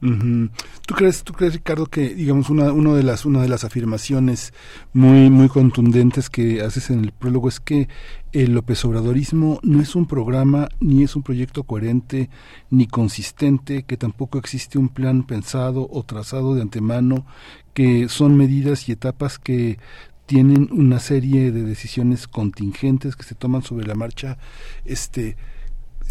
¿Tú crees, tú crees, Ricardo, que digamos una, una de las una de las afirmaciones muy muy contundentes que haces en el prólogo es que el López Obradorismo no es un programa ni es un proyecto coherente ni consistente, que tampoco existe un plan pensado o trazado de antemano, que son medidas y etapas que tienen una serie de decisiones contingentes que se toman sobre la marcha, este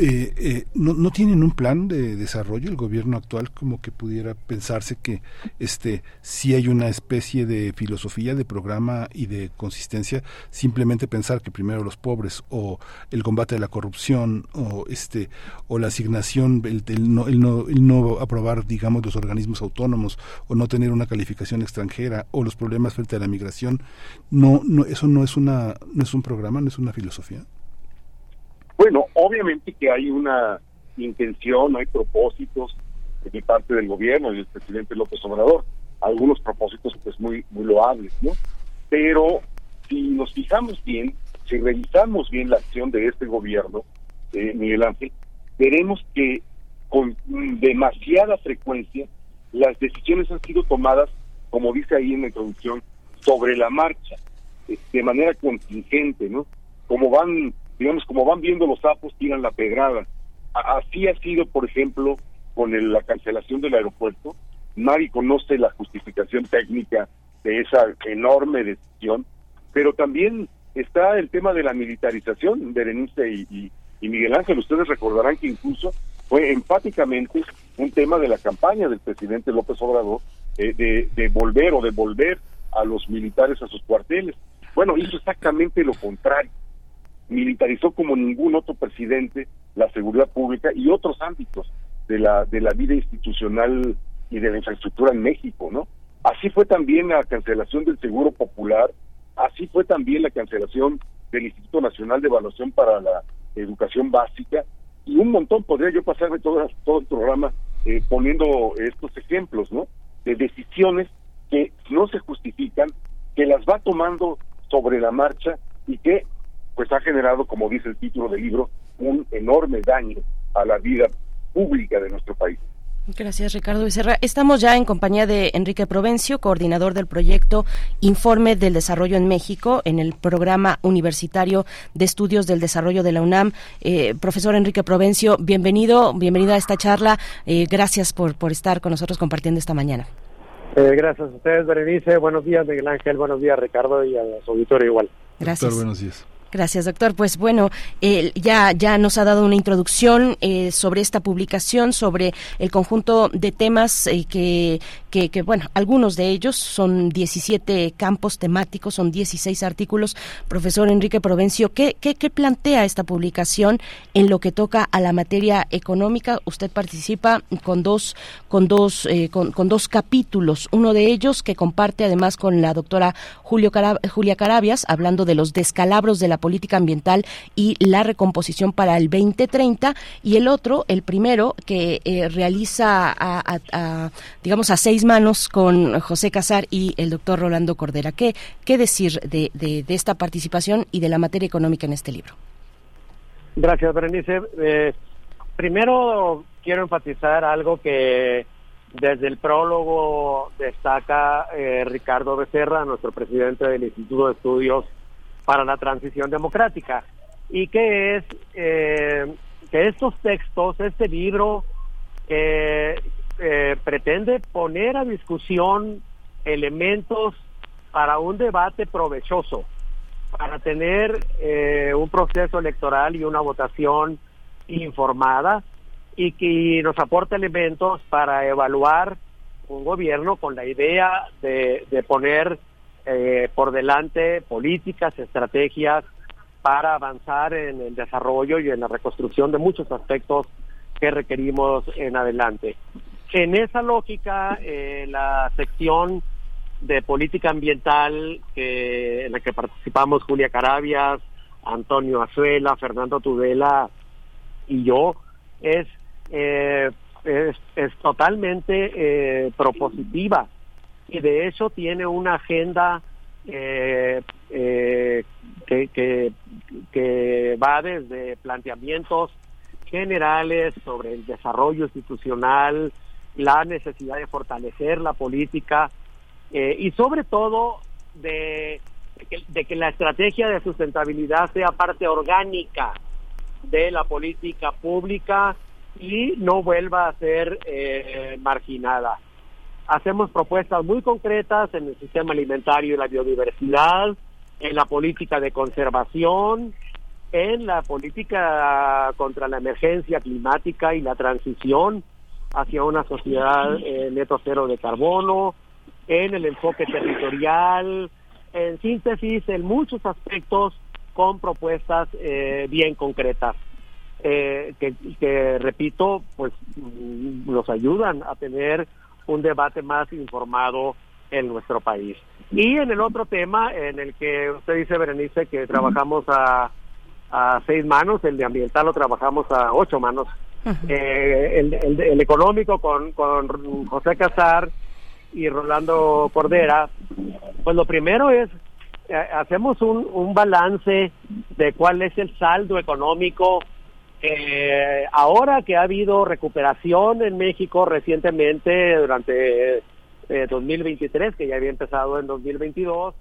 eh, eh, no, no, tienen un plan de desarrollo el gobierno actual como que pudiera pensarse que este si hay una especie de filosofía de programa y de consistencia simplemente pensar que primero los pobres o el combate a la corrupción o este o la asignación el, no, el, no, el no aprobar digamos los organismos autónomos o no tener una calificación extranjera o los problemas frente a la migración no no eso no es una no es un programa no es una filosofía bueno, obviamente que hay una intención, hay propósitos de parte del gobierno y del presidente López Obrador, algunos propósitos pues muy muy loables, ¿no? Pero si nos fijamos bien, si revisamos bien la acción de este gobierno, eh, Miguel Ángel, veremos que con demasiada frecuencia las decisiones han sido tomadas, como dice ahí en la introducción, sobre la marcha, eh, de manera contingente, ¿no? Como van digamos, como van viendo los sapos, tiran la pedrada. Así ha sido, por ejemplo, con la cancelación del aeropuerto. Nadie conoce la justificación técnica de esa enorme decisión, pero también está el tema de la militarización, Berenice y, Miguel Ángel. Ustedes recordarán que incluso fue empáticamente un tema de la campaña del presidente López Obrador eh, de, de volver o de volver a los militares a sus cuarteles. Bueno, hizo exactamente lo contrario militarizó como ningún otro presidente la seguridad pública y otros ámbitos de la de la vida institucional y de la infraestructura en México, ¿no? Así fue también la cancelación del Seguro Popular, así fue también la cancelación del Instituto Nacional de Evaluación para la Educación Básica y un montón podría yo pasarme todo, todo el programa eh, poniendo estos ejemplos, ¿no? De decisiones que no se justifican, que las va tomando sobre la marcha y que pues ha generado, como dice el título del libro, un enorme daño a la vida pública de nuestro país. Gracias, Ricardo Becerra. Estamos ya en compañía de Enrique Provencio, coordinador del proyecto Informe del Desarrollo en México, en el programa universitario de estudios del desarrollo de la UNAM. Eh, profesor Enrique Provencio, bienvenido, bienvenido a esta charla. Eh, gracias por, por estar con nosotros compartiendo esta mañana. Eh, gracias a ustedes, Berenice. Buenos días, Miguel Ángel. Buenos días, Ricardo, y a su auditorio igual. Gracias. buenos días. Gracias, doctor. Pues bueno, eh, ya, ya nos ha dado una introducción eh, sobre esta publicación, sobre el conjunto de temas eh, que, que, que, bueno, algunos de ellos son 17 campos temáticos, son 16 artículos. Profesor Enrique Provencio, ¿qué, qué, qué plantea esta publicación en lo que toca a la materia económica? Usted participa con dos, con dos, con, con, dos capítulos. Uno de ellos que comparte además con la doctora Julio Julia Carabias, hablando de los descalabros de la política ambiental y la recomposición para el 2030 y el otro, el primero, que eh, realiza a, digamos a seis manos con José Casar y el doctor Rolando Cordera. ¿Qué, qué decir de, de, esta participación y de la materia económica en este libro? Gracias, Berenice. Eh, primero quiero enfatizar algo que desde el prólogo destaca eh, Ricardo Becerra, nuestro presidente del Instituto de Estudios para la transición democrática. Y que es eh, que estos textos, este libro eh, pretende poner a discusión elementos para un debate provechoso, para tener eh, un proceso electoral y una votación informada y que nos aporta elementos para evaluar un gobierno con la idea de, de poner eh, por delante políticas, estrategias para avanzar en el desarrollo y en la reconstrucción de muchos aspectos que requerimos en adelante. En esa lógica, eh, la sección de política ambiental que, en la que participamos Julia Carabias, Antonio Azuela, Fernando Tudela y yo, es, eh, es, totalmente eh, propositiva y de hecho tiene una agenda eh, eh, que, que, que va desde planteamientos generales sobre el desarrollo institucional, la necesidad de fortalecer la política eh, y sobre todo de, de, que, de, que, la estrategia de sustentabilidad sea parte orgánica de la política pública y no vuelva a ser eh, marginada. Hacemos propuestas muy concretas en el sistema alimentario y la biodiversidad, en la política de conservación, en la política contra la emergencia climática y la transición hacia una sociedad eh, neto cero de carbono, en el enfoque territorial, en síntesis, en muchos aspectos con propuestas eh, bien concretas. Eh, que, que, repito, pues nos ayudan a tener un debate más informado en nuestro país. Y en el otro tema, en el que usted dice, Berenice, que trabajamos a, a seis manos, el de ambiental lo trabajamos a ocho manos. Uh -huh. eh, el, el, el, económico con, con José Casar y Rolando Cordera, pues lo primero es, eh, hacemos un, un balance de cuál es el saldo económico eh, ahora que ha habido recuperación en México recientemente durante eh, 2023, que ya había empezado en 2022,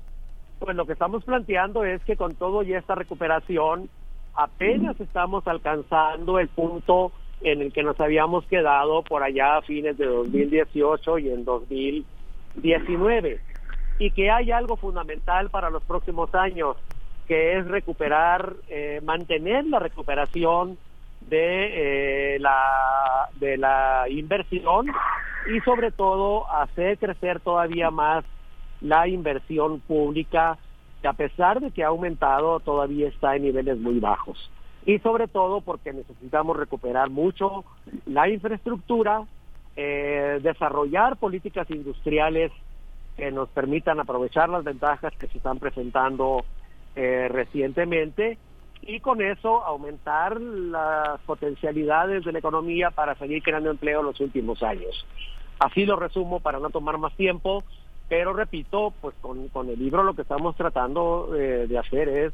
pues lo que estamos planteando es que con todo y esta recuperación apenas estamos alcanzando el punto en el que nos habíamos quedado por allá a fines de 2018 y en 2019 y que hay algo fundamental para los próximos años que es recuperar, eh, mantener la recuperación de eh, la de la inversión y sobre todo hacer crecer todavía más la inversión pública que a pesar de que ha aumentado todavía está en niveles muy bajos. Y sobre todo porque necesitamos recuperar mucho la infraestructura eh, desarrollar políticas industriales que nos permitan aprovechar las ventajas que se están presentando eh, recientemente y con eso aumentar las potencialidades de la economía para seguir creando empleo en los últimos años. Así lo resumo para no tomar más tiempo, pero repito, pues con, con el libro lo que estamos tratando eh, de hacer es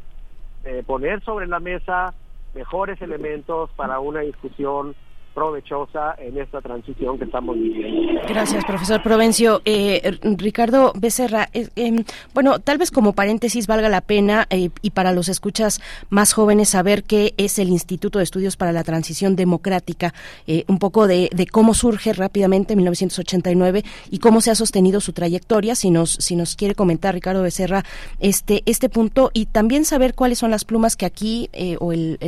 eh, poner sobre la mesa mejores elementos para una discusión provechosa en esta transición que estamos viviendo. Gracias, profesor Provencio. Eh, Ricardo Becerra, eh, eh, bueno, tal vez como paréntesis valga la pena eh, y para los escuchas más jóvenes saber qué es el Instituto de Estudios para la Transición Democrática, un poco de, cómo surge rápidamente en 1989 y cómo se ha sostenido su trayectoria, si nos, si nos quiere comentar Ricardo Becerra este, este punto y también saber cuáles son las plumas que aquí o el,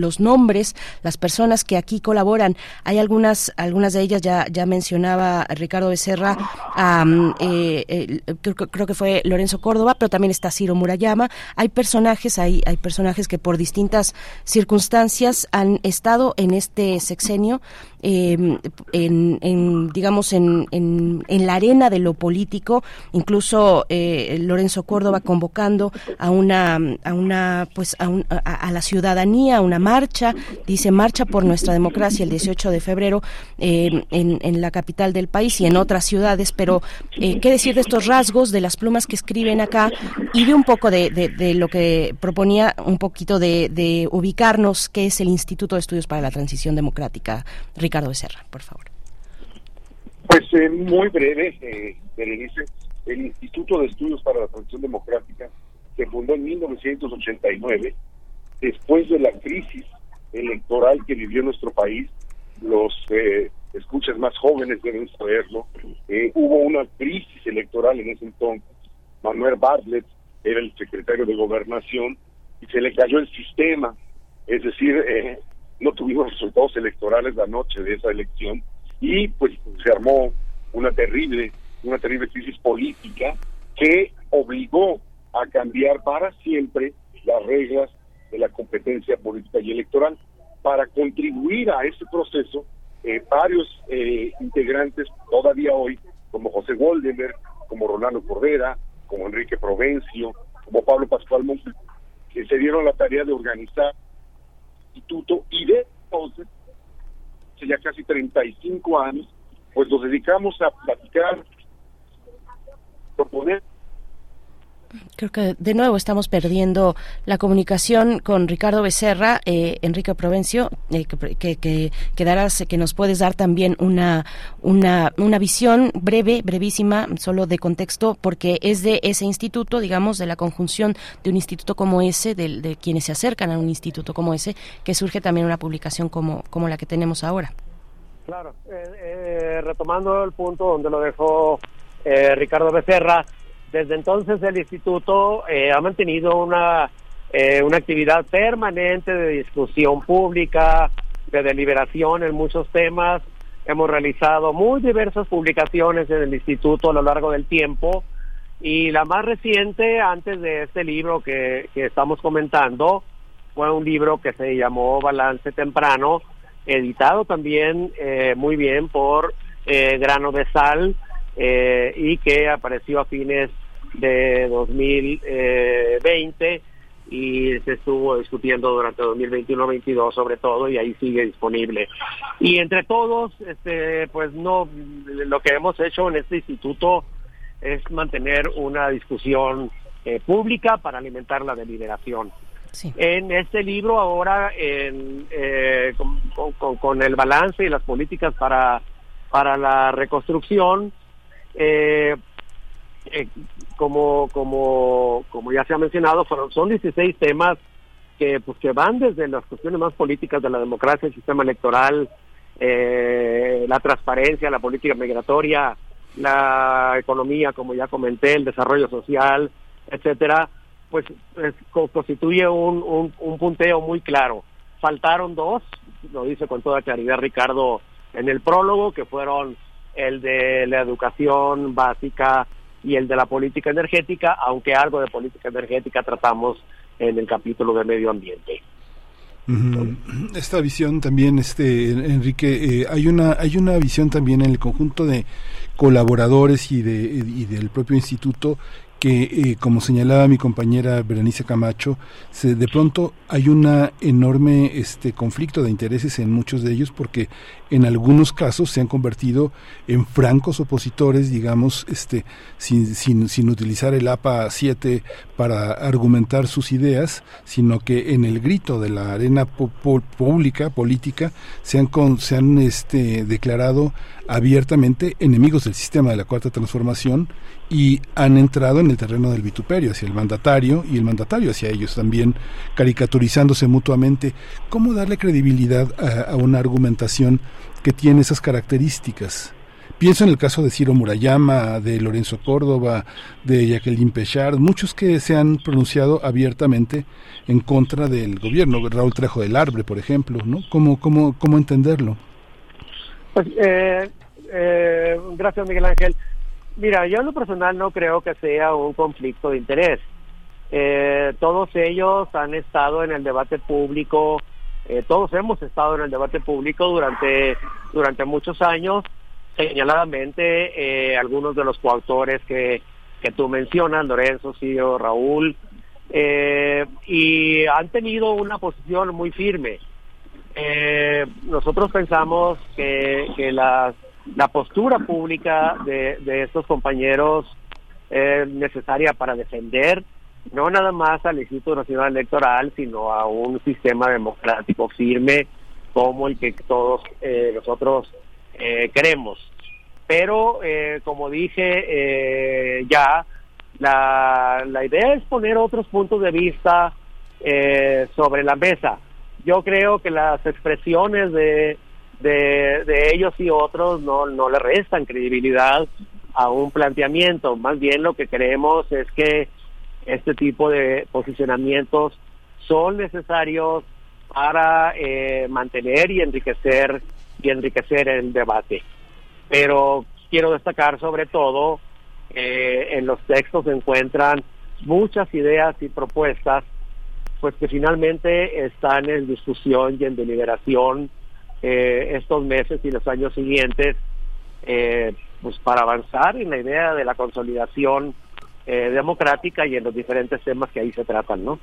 los nombres, las personas que aquí colaboran hay algunas, algunas de ellas ya, ya mencionaba Ricardo Becerra, um, eh, creo, que fue Lorenzo Córdoba, pero también está Ciro Murayama. Hay personajes, hay, hay personajes que por distintas circunstancias han estado en este sexenio eh, en, digamos, en, en, la arena de lo político, incluso eh, Lorenzo Córdoba convocando a una, a una, pues, a, a, la ciudadanía, una marcha, dice marcha por nuestra democracia el 18 de febrero eh, en, en la capital del país y en otras ciudades, pero eh, qué decir de estos rasgos, de las plumas que escriben acá y de un poco de, lo que proponía un poquito de, ubicarnos, que es el Instituto de Estudios para la Transición Democrática. Ricardo Becerra, por favor. Pues eh, muy breve, eh. El Instituto de Estudios para la Transición Democrática se fundó en 1989, después de la crisis electoral que vivió nuestro país. Los eh, escuchas más jóvenes deben saberlo. Eh, hubo una crisis electoral en ese entonces. Manuel Bartlett era el secretario de Gobernación y se le cayó el sistema. Es decir, eh, no tuvimos resultados electorales la noche de esa elección y pues se armó una terrible, una terrible crisis política que obligó a cambiar para siempre las reglas de la competencia política y electoral. Para contribuir a ese proceso, eh, varios eh, integrantes todavía hoy, como José Goldenberg, como Ronaldo Cordera, como Enrique Provencio, como Pablo Pascual Monte, que se dieron la tarea de organizar el instituto y de entonces, hace ya casi 35 años, pues nos dedicamos a platicar, proponer Creo que de nuevo estamos perdiendo la comunicación con Ricardo Becerra, eh, Enrique Provencio, eh, que, que, que, darás, que nos puedes dar también una, una, una visión breve, brevísima, solo de contexto, porque es de ese instituto, digamos, de la conjunción de un instituto como ese, de, de quienes se acercan a un instituto como ese, que surge también una publicación como, como la que tenemos ahora. Claro, eh, retomando el punto donde lo dejó Ricardo Becerra, desde entonces el instituto eh, ha mantenido una, eh, una actividad permanente de discusión pública, de deliberación en muchos temas. Hemos realizado muy diversas publicaciones en el instituto a lo largo del tiempo y la más reciente antes de este libro que, que estamos comentando fue un libro que se llamó Balance Temprano, editado también eh, muy bien por Grano de Sal y que apareció a fines de 2020 y se estuvo discutiendo durante 2021-22 sobre todo y ahí sigue disponible. Y entre todos, este, pues no, lo que hemos hecho en este instituto es mantener una discusión eh, pública para alimentar la deliberación. En este libro ahora, en, eh, con, con, el balance y las políticas para, para la reconstrucción, eh, eh, como, como, como ya se ha mencionado, fueron, son 16 temas que, pues, que van desde las cuestiones más políticas de la democracia, el sistema electoral, eh, la transparencia, la política migratoria, la economía, como ya comenté, el desarrollo social, etcétera, pues, constituye un, un, un punteo muy claro. Faltaron dos, lo dice con toda claridad Ricardo en el prólogo, que fueron el de la educación básica y el de la política energética, aunque algo de política energética tratamos en el capítulo de medio ambiente. Esta visión también, este Enrique, eh, hay una hay una visión también en el conjunto de colaboradores y de y del propio instituto que, eh, como señalaba mi compañera Berenice Camacho, se, de pronto hay un enorme este, conflicto de intereses en muchos de ellos porque en algunos casos se han convertido en francos opositores, digamos, este, sin, sin, sin utilizar el APA 7 para argumentar sus ideas, sino que en el grito de la arena pública, política, se han, se han este, declarado abiertamente enemigos del sistema de la cuarta transformación y han entrado en el terreno del vituperio hacia el mandatario y el mandatario hacia ellos también, caricaturizándose mutuamente. ¿Cómo darle credibilidad a, una argumentación que tiene esas características? Pienso en el caso de Ciro Murayama, de Lorenzo Córdoba, de Jacqueline Pechard, muchos que se han pronunciado abiertamente en contra del gobierno, Raúl Trejo del Arbre, por ejemplo, ¿no? ¿Cómo, cómo, cómo entenderlo? Pues, eh, eh, gracias, Miguel Ángel. Mira, yo en lo personal no creo que sea un conflicto de interés. Eh, todos ellos han estado en el debate público, eh, todos hemos estado en el debate público durante, durante muchos años, señaladamente eh, algunos de los coautores que, que tú mencionas, Lorenzo, Ciro, Raúl, y han tenido una posición muy firme. nosotros pensamos que, que las la postura pública de, de estos compañeros es necesaria para defender no nada más al Instituto Nacional Electoral, sino a un sistema democrático firme como el que todos eh, nosotros eh, queremos. Pero, eh, como dije ya, la, la idea es poner otros puntos de vista sobre la mesa. Yo creo que las expresiones de de, ellos y otros no, no le restan credibilidad a un planteamiento. Más bien lo que creemos es que este tipo de posicionamientos son necesarios para eh, mantener y enriquecer y enriquecer el debate. Pero quiero destacar sobre todo eh, en los textos se encuentran muchas ideas y propuestas pues que finalmente están en discusión y en deliberación eh, estos meses y los años siguientes eh, pues para avanzar en la idea de la consolidación eh, democrática y en los diferentes temas que ahí se tratan, ¿no?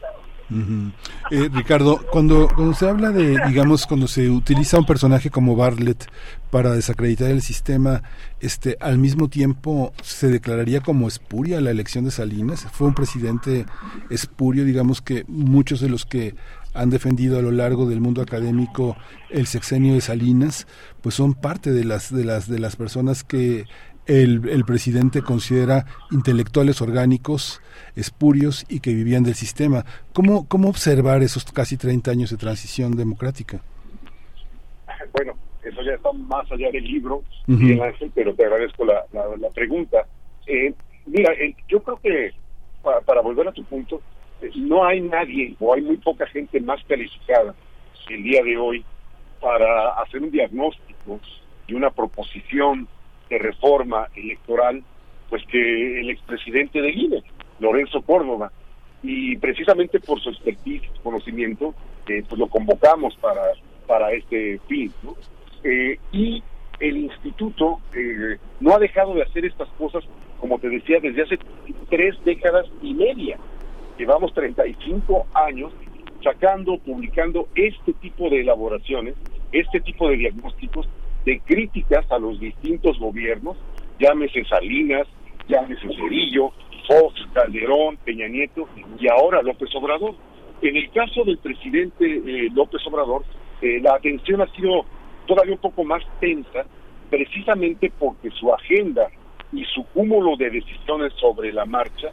Eh, Ricardo, cuando, cuando se habla de, digamos, cuando se utiliza un personaje como Bartlett para desacreditar el sistema, este, al mismo tiempo se declararía como espuria la elección de Salinas. Fue un presidente espurio, digamos que muchos de los que han defendido a lo largo del mundo académico el sexenio de Salinas, pues son parte de las de las de las personas que el, el, presidente considera intelectuales orgánicos, espurios y que vivían del sistema. ¿Cómo, cómo observar esos casi 30 años de transición democrática? Bueno, eso ya está más allá del libro, uh -huh. Ángel, pero te agradezco la, la, la pregunta. Eh, mira, eh, yo creo que para, para, volver a tu punto, no hay nadie o hay muy poca gente más calificada el día de hoy para hacer un diagnóstico y una proposición de reforma electoral, pues que el expresidente de INE, Lorenzo Córdoba, y precisamente por su expertise, conocimiento, eh, pues lo convocamos para, para este fin. Eh, y el instituto eh, no ha dejado de hacer estas cosas, como te decía, desde hace tres décadas y media. Llevamos 35 años sacando, publicando este tipo de elaboraciones, este tipo de diagnósticos, de críticas a los distintos gobiernos, llámese Salinas, llámese Cerillo, Fox, Calderón, Peña Nieto y ahora López Obrador. En el caso del presidente eh, López Obrador, eh, la atención ha sido todavía un poco más tensa, precisamente porque su agenda y su cúmulo de decisiones sobre la marcha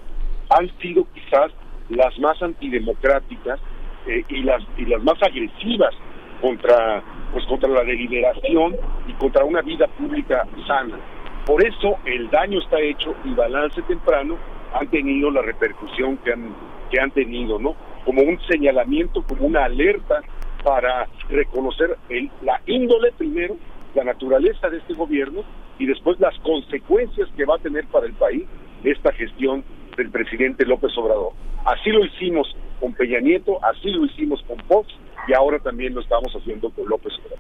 han sido quizás las más antidemocráticas eh, y las y las más agresivas contra pues contra la deliberación y contra una vida pública sana. Por eso el daño está hecho y balance temprano han tenido la repercusión que han que han tenido, ¿no? Como un señalamiento, como una alerta para reconocer el, la índole primero, la naturaleza de este gobierno y después las consecuencias que va a tener para el país esta gestión del presidente López Obrador. Así lo hicimos con Peña Nieto, así lo hicimos con Fox y ahora también lo estamos haciendo con López Obrador.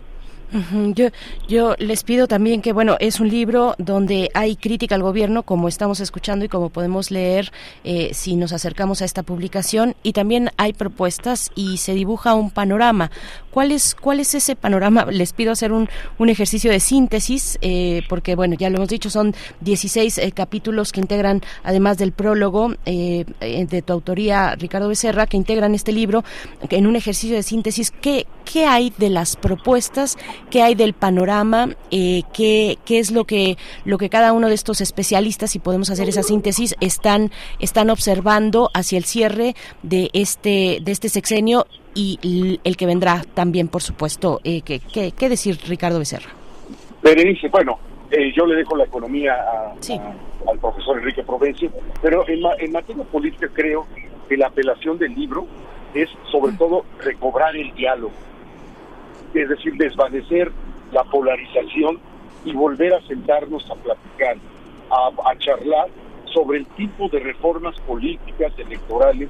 Yo, yo les pido también que, bueno, es un libro donde hay crítica al gobierno, como estamos escuchando y como podemos leer eh, si nos acercamos a esta publicación, y también hay propuestas y se dibuja un panorama. ¿Cuál es, cuál es ese panorama? Les pido hacer un, un ejercicio de síntesis, eh, porque, bueno, ya lo hemos dicho, son 16 eh, capítulos que integran, además del prólogo de tu autoría, Ricardo Becerra, que integran este libro en un ejercicio de síntesis. ¿Qué, qué hay de las propuestas? Qué hay del panorama, eh, qué, qué es lo que, lo que cada uno de estos especialistas, si podemos hacer esa síntesis, están, están observando hacia el cierre de este, de este sexenio y el que vendrá también, por supuesto. Eh, ¿qué, qué, qué, decir, Ricardo Becerra? Berenice, bueno, eh, yo le dejo la economía a, sí. a, al profesor Enrique Provencio, pero en, en materia política creo que la apelación del libro es sobre todo recobrar el diálogo es decir, desvanecer la polarización y volver a sentarnos a platicar, a, charlar sobre el tipo de reformas políticas, electorales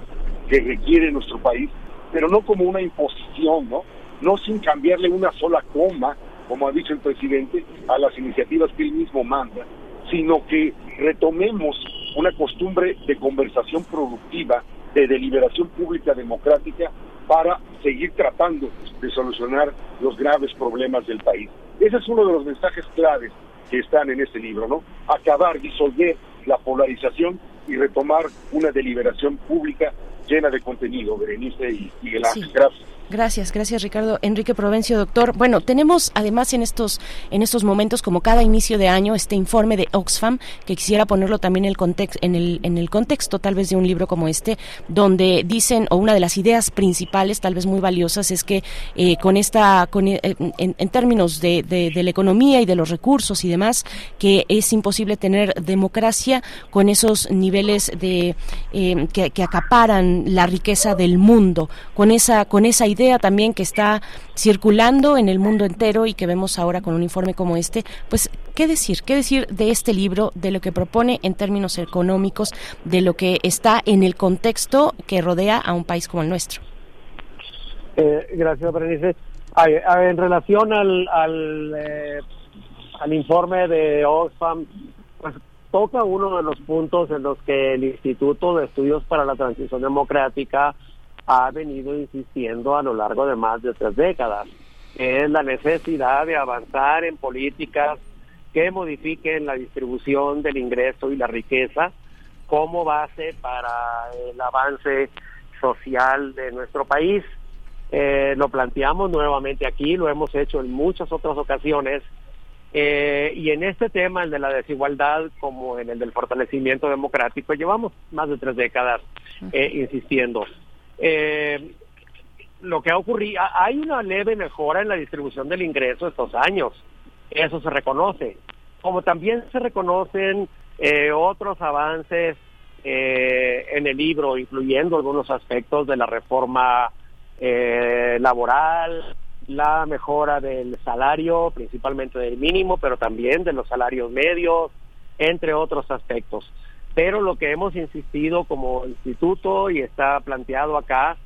que requiere nuestro país, pero no como una imposición, ¿no? No sin cambiarle una sola coma, como ha dicho el presidente, a las iniciativas que él mismo manda, sino que retomemos una costumbre de conversación productiva, de deliberación pública democrática para seguir tratando de solucionar los graves problemas del país. Ese es uno de los mensajes claves que están en este libro, ¿no? Acabar, disolver la polarización y retomar una deliberación pública llena de contenido, Berenice y Miguel Ángel. Sí. Gracias. Gracias, gracias Ricardo. Enrique Provencio, doctor. Bueno, tenemos además en estos en estos momentos, como cada inicio de año, este informe de Oxfam que quisiera ponerlo también en el contexto, en el en el contexto tal vez de un libro como este, donde dicen o una de las ideas principales, tal vez muy valiosas, es que eh, con esta con, eh, en, términos de, de, la economía y de los recursos y demás, que es imposible tener democracia con esos niveles de eh, que, que, acaparan la riqueza del mundo, con esa, con esa idea también que está circulando en el mundo entero y que vemos ahora con un informe como este, pues, ¿qué decir? ¿Qué decir de este libro, de lo que propone en términos económicos, de lo que está en el contexto que rodea a un país como el nuestro? Eh, gracias, Berenice. en relación al, al, eh, al informe de Oxfam, pues toca uno de los puntos en los que el Instituto de Estudios para la Transición Democrática ha venido insistiendo a lo largo de más de tres décadas, que es la necesidad de avanzar en políticas que modifiquen la distribución del ingreso y la riqueza como base para el avance social de nuestro país. Eh, lo planteamos nuevamente aquí, lo hemos hecho en muchas otras ocasiones, eh, y en este tema, el de la desigualdad, como en el del fortalecimiento democrático, llevamos más de tres décadas eh, insistiendo. Lo que ha ocurrido, hay una leve mejora en la distribución del ingreso estos años, eso se reconoce, como también se reconocen otros avances en el libro, incluyendo algunos aspectos de la reforma eh, laboral, la mejora del salario, principalmente del mínimo, pero también de los salarios medios, entre otros aspectos. Pero lo que hemos insistido como instituto y está planteado acá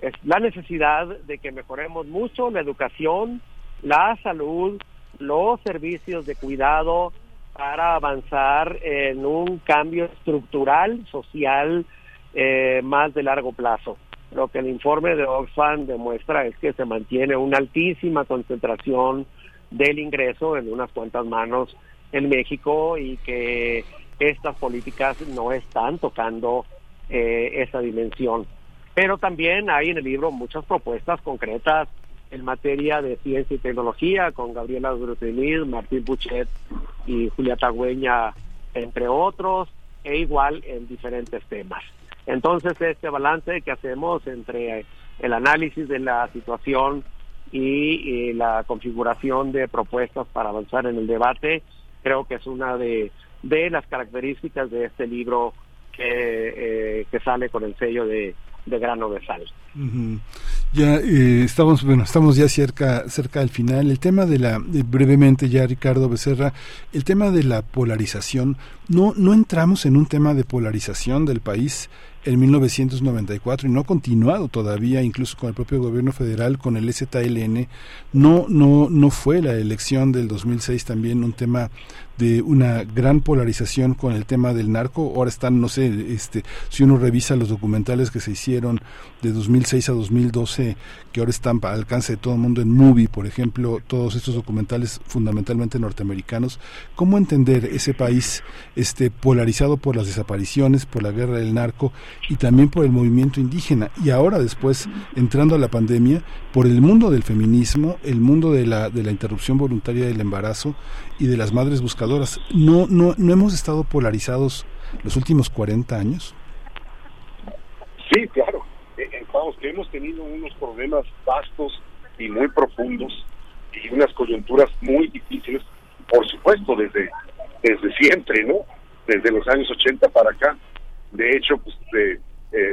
es la necesidad de que mejoremos mucho la educación, la salud, los servicios de cuidado para avanzar en un cambio estructural, social, eh, más de largo plazo. Lo que el informe de Oxfam demuestra es que se mantiene una altísima concentración del ingreso en unas cuantas manos en México y que estas políticas no están tocando eh, esa dimensión. Pero también hay en el libro muchas propuestas concretas en materia de ciencia y tecnología con Gabriela Grutinil, Martín Buchet y Julia Tagüeña, entre otros, e igual en diferentes temas. Entonces, este balance que hacemos entre el análisis de la situación y, la configuración de propuestas para avanzar en el debate, creo que es una de, las características de este libro que, eh, que sale con el sello de, de grano de sal. Ya eh, estamos, bueno, estamos ya cerca, cerca del final. El tema de la, brevemente ya Ricardo Becerra, el tema de la polarización, no, no entramos en un tema de polarización del país en 1994 y no ha continuado todavía, incluso con el propio gobierno federal, con el ZLN. No, no, no fue la elección del 2006 también un tema de una gran polarización con el tema del narco. Ahora están, no sé, este, si uno revisa los documentales que se hicieron de 2006 a 2012, que ahora están al alcance de todo el mundo en Movie, por ejemplo, todos estos documentales fundamentalmente norteamericanos, ¿cómo entender ese país este, polarizado por las desapariciones, por la guerra del narco y también por el movimiento indígena? Y ahora después, entrando a la pandemia, por el mundo del feminismo, el mundo de la, de la interrupción voluntaria del embarazo y de las madres buscadoras. ¿No, no, no hemos estado polarizados los últimos 40 años? Sí, claro. Eh, vamos, que hemos tenido unos problemas vastos y muy profundos y unas coyunturas muy difíciles, por supuesto, desde, desde siempre, ¿no? Desde los años 80 para acá. De hecho, pues eh,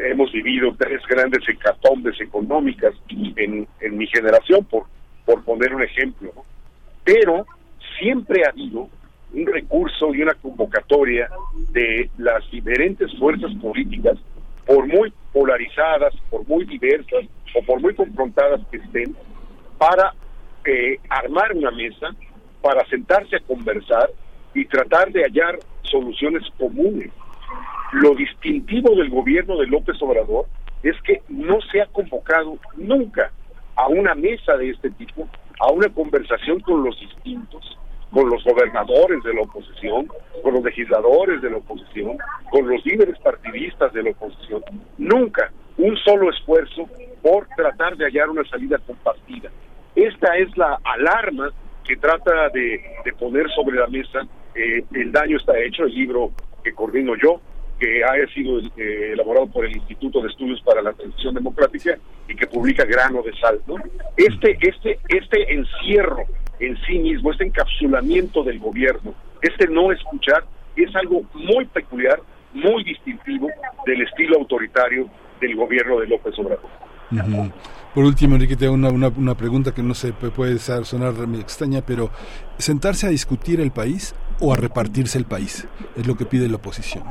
hemos vivido tres grandes hecatombes económicas en, en mi generación, por, por poner un ejemplo. ¿no? Pero siempre ha habido un recurso y una convocatoria de las diferentes fuerzas políticas, por muy polarizadas, por muy diversas o por muy confrontadas que estén, para eh, armar una mesa, para sentarse a conversar y tratar de hallar soluciones comunes. Lo distintivo del gobierno de López Obrador es que no se ha convocado nunca a una mesa de este tipo, a una conversación con los distintos, con los gobernadores de la oposición, con los legisladores de la oposición, con los líderes partidistas de la oposición. Nunca un solo esfuerzo por tratar de hallar una salida compartida. Esta es la alarma que trata de, poner sobre la mesa. Eh, el daño está hecho, el libro que coordino yo, que ha sido eh, elaborado por el Instituto de Estudios para la Transición Democrática y que publica Grano de Sal. Este, este, este encierro en sí mismo, este encapsulamiento del gobierno, este no escuchar, es algo muy peculiar, muy distintivo del estilo autoritario del gobierno de López Obrador. Por último, Enrique, te hago una, una, pregunta que no sé, puede sonar extraña, pero ¿sentarse a discutir el país o a repartirse el país? Es lo que pide la oposición.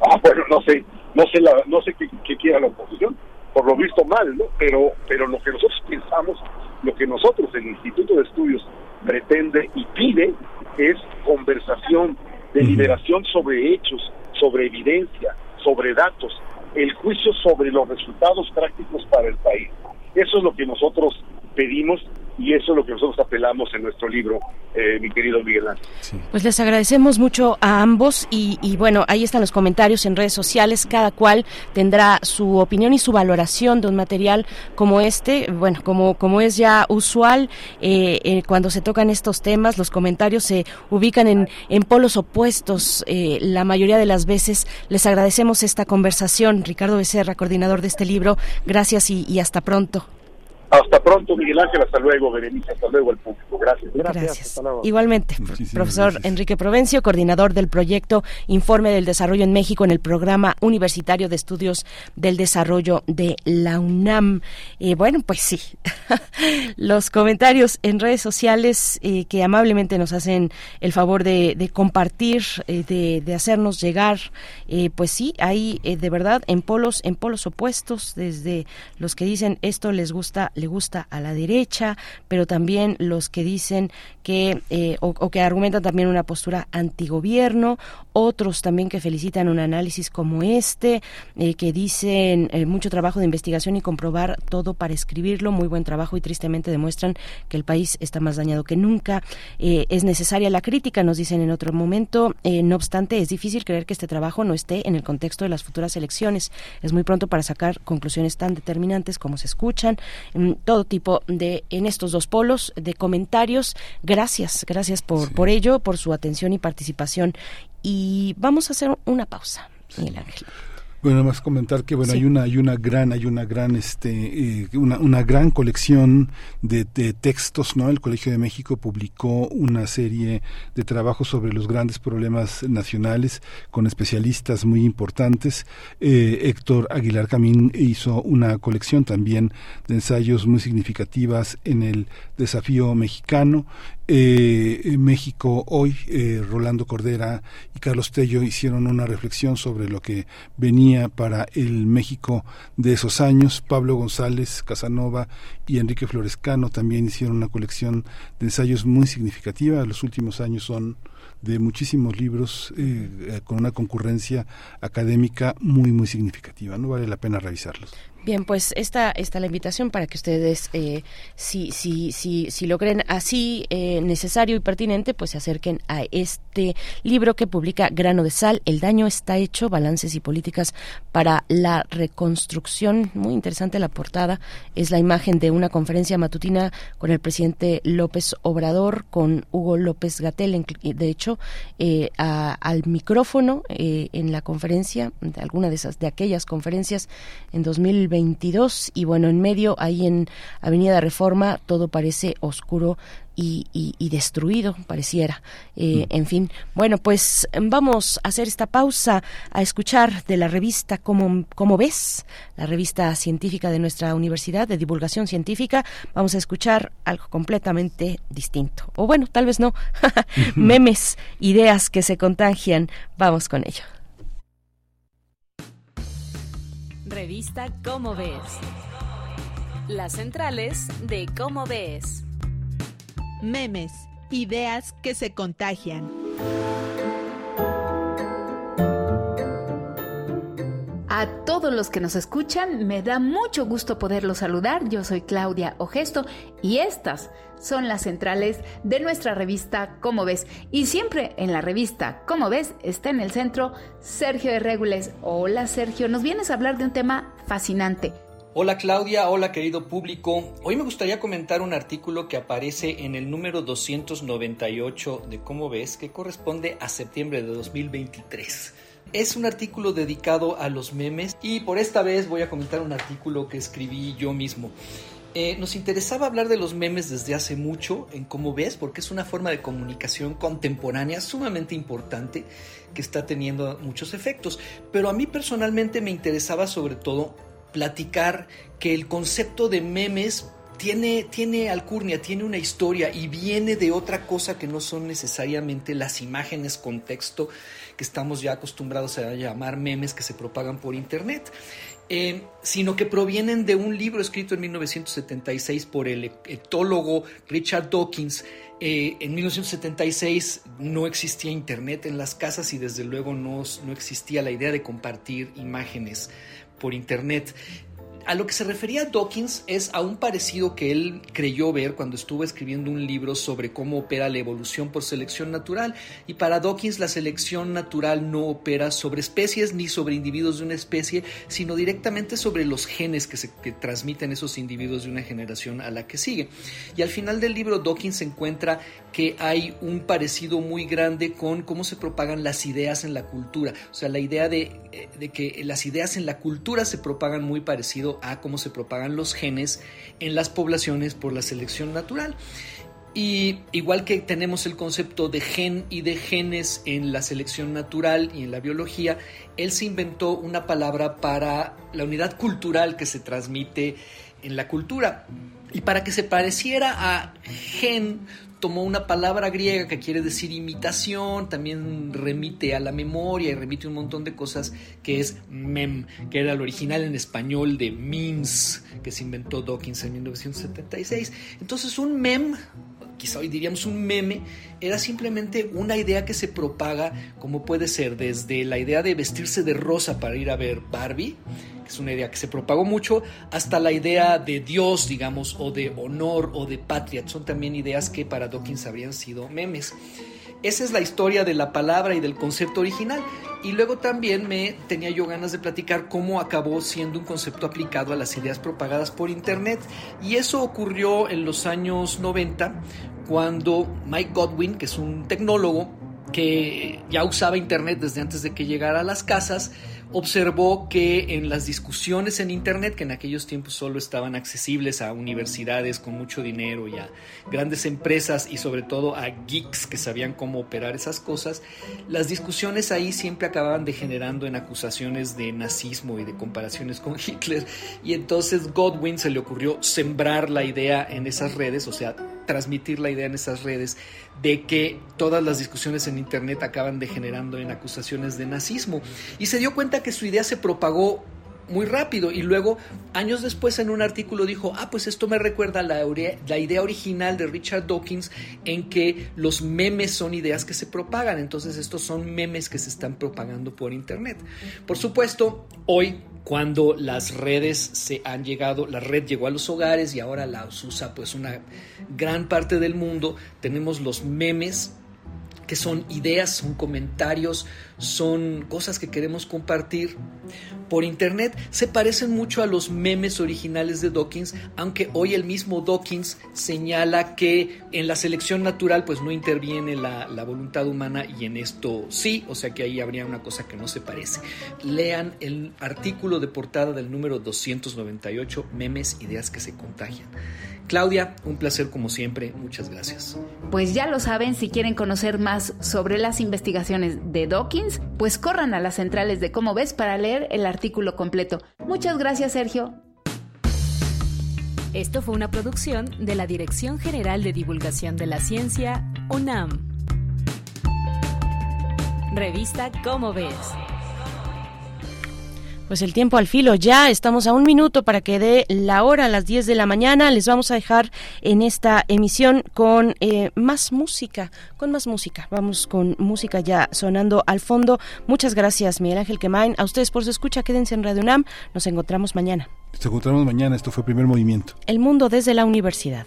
Ah, bueno, no sé, no sé, la, no sé qué, quiera la oposición, por lo visto mal, ¿no? Pero, pero lo que nosotros pensamos, lo que nosotros, el Instituto de Estudios, pretende y pide es conversación, deliberación sobre hechos, sobre evidencia, sobre datos, el juicio sobre los resultados prácticos para el país. Eso es lo que nosotros pedimos y eso es lo que nosotros apelamos en nuestro libro, eh, mi querido Miguel Ángel. Pues les agradecemos mucho a ambos y, y, bueno, ahí están los comentarios en redes sociales, cada cual tendrá su opinión y su valoración de un material como este, bueno, como, como es ya usual eh, eh, cuando se tocan estos temas, los comentarios se ubican en, en polos opuestos la mayoría de las veces. Les agradecemos esta conversación, Ricardo Becerra, coordinador de este libro, gracias y hasta pronto. Hasta pronto, Miguel Ángel. Hasta luego, Berenice. Hasta luego, el público. Gracias. Gracias. Igualmente, profesor Enrique Provencio, coordinador del proyecto Informe del Desarrollo en México en el Programa Universitario de Estudios del Desarrollo de la UNAM. Y bueno, pues sí, los comentarios en redes sociales eh, que amablemente nos hacen el favor de, compartir, eh, de, hacernos llegar, eh, pues sí, hay de verdad en polos, en polos opuestos, desde los que dicen esto les gusta, le gusta a la derecha, pero también los que dicen que eh, o, que argumentan también una postura antigobierno, otros también que felicitan un análisis como este, eh, que dicen eh, mucho trabajo de investigación y comprobar todo para escribirlo, muy buen trabajo y tristemente demuestran que el país está más dañado que nunca. es necesaria la crítica, nos dicen en otro momento. no obstante, es difícil creer que este trabajo no esté en el contexto de las futuras elecciones. Es muy pronto para sacar conclusiones tan determinantes como se escuchan todo tipo de, en estos dos polos, de comentarios. Gracias, gracias por, por ello, por su atención y participación. Y vamos a hacer una pausa, Miguel Ángel. Bueno, más comentar que bueno hay una hay una gran hay una gran este eh, una, una gran colección de, de, textos, ¿no? El Colegio de México publicó una serie de trabajos sobre los grandes problemas nacionales con especialistas muy importantes. Eh, Héctor Aguilar Camín hizo una colección también de ensayos muy significativas en el desafío mexicano. Eh, México hoy, eh, Rolando Cordera y Carlos Tello hicieron una reflexión sobre lo que venía para el México de esos años. Pablo González Casanova y Enrique Florescano también hicieron una colección de ensayos muy significativa. Los últimos años son de muchísimos libros eh, con una concurrencia académica muy muy significativa. No vale la pena revisarlos. Bien, pues esta está la invitación para que ustedes, eh, si, si, si, si lo creen así eh, necesario y pertinente, pues se acerquen a este libro que publica Grano de Sal, El daño está hecho, balances y políticas para la reconstrucción. Muy interesante la portada, es la imagen de una conferencia matutina con el presidente López Obrador, con Hugo López Gatel, de hecho, eh, al micrófono eh, en la conferencia, de alguna de esas, de aquellas conferencias en 2020 22 y bueno, en medio, ahí en Avenida Reforma, todo parece oscuro y, destruido, pareciera. Eh, mm. En fin, bueno, pues vamos a hacer esta pausa a escuchar de la revista Como, Como ves, la revista científica de nuestra universidad de divulgación científica. Vamos a escuchar algo completamente distinto. O bueno, tal vez no. Memes, ideas que se contagian. Vamos con ello. Revista Cómo Ves. Las centrales de Cómo Ves. Memes, ideas que se contagian. A todos los que nos escuchan, me da mucho gusto poderlos saludar. Yo soy Claudia Ogesto y estas son las centrales de nuestra revista Cómo ves. Y siempre en la revista Cómo ves está en el centro Sergio de Regules. Hola Sergio, nos vienes a hablar de un tema fascinante. Hola Claudia, hola querido público. Hoy me gustaría comentar un artículo que aparece en el número 298 de Cómo ves, que corresponde a septiembre de 2023. Es un artículo dedicado a los memes y por esta vez voy a comentar un artículo que escribí yo mismo. Eh, nos interesaba hablar de los memes desde hace mucho en Cómo ves, porque es una forma de comunicación contemporánea sumamente importante que está teniendo muchos efectos. Pero a mí personalmente me interesaba sobre todo platicar que el concepto de memes tiene, tiene alcurnia, tiene una historia y viene de otra cosa que no son necesariamente las imágenes contexto que estamos ya acostumbrados a llamar memes que se propagan por internet. Eh, sino que provienen de un libro escrito en 1976 por el etólogo Richard Dawkins. Eh, en 1976 no existía internet en las casas y desde luego no, no existía la idea de compartir imágenes por internet. A lo que se refería Dawkins es a un parecido que él creyó ver cuando estuvo escribiendo un libro sobre cómo opera la evolución por selección natural. Y para Dawkins la selección natural no opera sobre especies ni sobre individuos de una especie, sino directamente sobre los genes que se transmiten esos individuos de una generación a la que sigue. Y al final del libro Dawkins encuentra que hay un parecido muy grande con cómo se propagan las ideas en la cultura. O sea, la idea de, eh, de que las ideas en la cultura se propagan muy parecido a cómo se propagan los genes en las poblaciones por la selección natural. Y igual que tenemos el concepto de gen y de genes en la selección natural y en la biología, él se inventó una palabra para la unidad cultural que se transmite en la cultura. Y para que se pareciera a gen, tomó una palabra griega que quiere decir imitación, también remite a la memoria y remite un montón de cosas, que es mem, que era el original en español de memes, que se inventó Dawkins en 1976. Entonces un mem, hoy diríamos un meme, era simplemente una idea que se propaga, como puede ser desde la idea de vestirse de rosa para ir a ver Barbie, que es una idea que se propagó mucho, hasta la idea de Dios, digamos, o de honor o de patria. Son también ideas que para Dawkins habrían sido memes. Esa es la historia de la palabra y del concepto original. Y luego también me tenía yo ganas de platicar cómo acabó siendo un concepto aplicado a las ideas propagadas por Internet. Y eso ocurrió en los años 90, cuando Mike Godwin, que es un tecnólogo que ya usaba Internet desde antes de que llegara a las casas, observó que en las discusiones en Internet, que en aquellos tiempos solo estaban accesibles a universidades con mucho dinero y a grandes empresas y sobre todo a geeks que sabían cómo operar esas cosas, las discusiones ahí siempre acababan degenerando en acusaciones de nazismo y de comparaciones con Hitler. Y entonces Godwin se le ocurrió sembrar la idea en esas redes, o sea, transmitir la idea en esas redes de que todas las discusiones en Internet acaban degenerando en acusaciones de nazismo. Y se dio cuenta que su idea se propagó muy rápido y luego años después en un artículo dijo, ah, pues esto me recuerda la, la idea original de Richard Dawkins en que los memes son ideas que se propagan, entonces estos son memes que se están propagando por Internet. Por supuesto, hoy cuando las redes se han llegado, la red llegó a los hogares y ahora la usa pues una gran parte del mundo, tenemos los memes que son ideas, son comentarios, son cosas que queremos compartir por internet. Se parecen mucho a los memes originales de Dawkins, aunque hoy el mismo Dawkins señala que en la selección natural pues no interviene la, la voluntad humana y en esto sí, o sea que ahí habría una cosa que no se parece. Lean el artículo de portada del número 298, Memes, Ideas que se contagian. Claudia, un placer como siempre, muchas gracias. Pues ya lo saben, si quieren conocer más sobre las investigaciones de Dawkins, pues corran a las centrales de Cómo ves para leer el artículo completo. Muchas gracias, Sergio. Esto fue una producción de la Dirección General de Divulgación de la Ciencia, UNAM. Revista Cómo ves. Pues el tiempo al filo ya, estamos a un minuto para que dé la hora a las 10 de la mañana. Les vamos a dejar en esta emisión con eh, más música, con más música. Vamos con música ya sonando al fondo. Muchas gracias, Miguel Ángel Quemain. A ustedes por su escucha, quédense en Radio UNAM. Nos encontramos mañana. Nos encontramos mañana, esto fue Primer Movimiento. El mundo desde la universidad.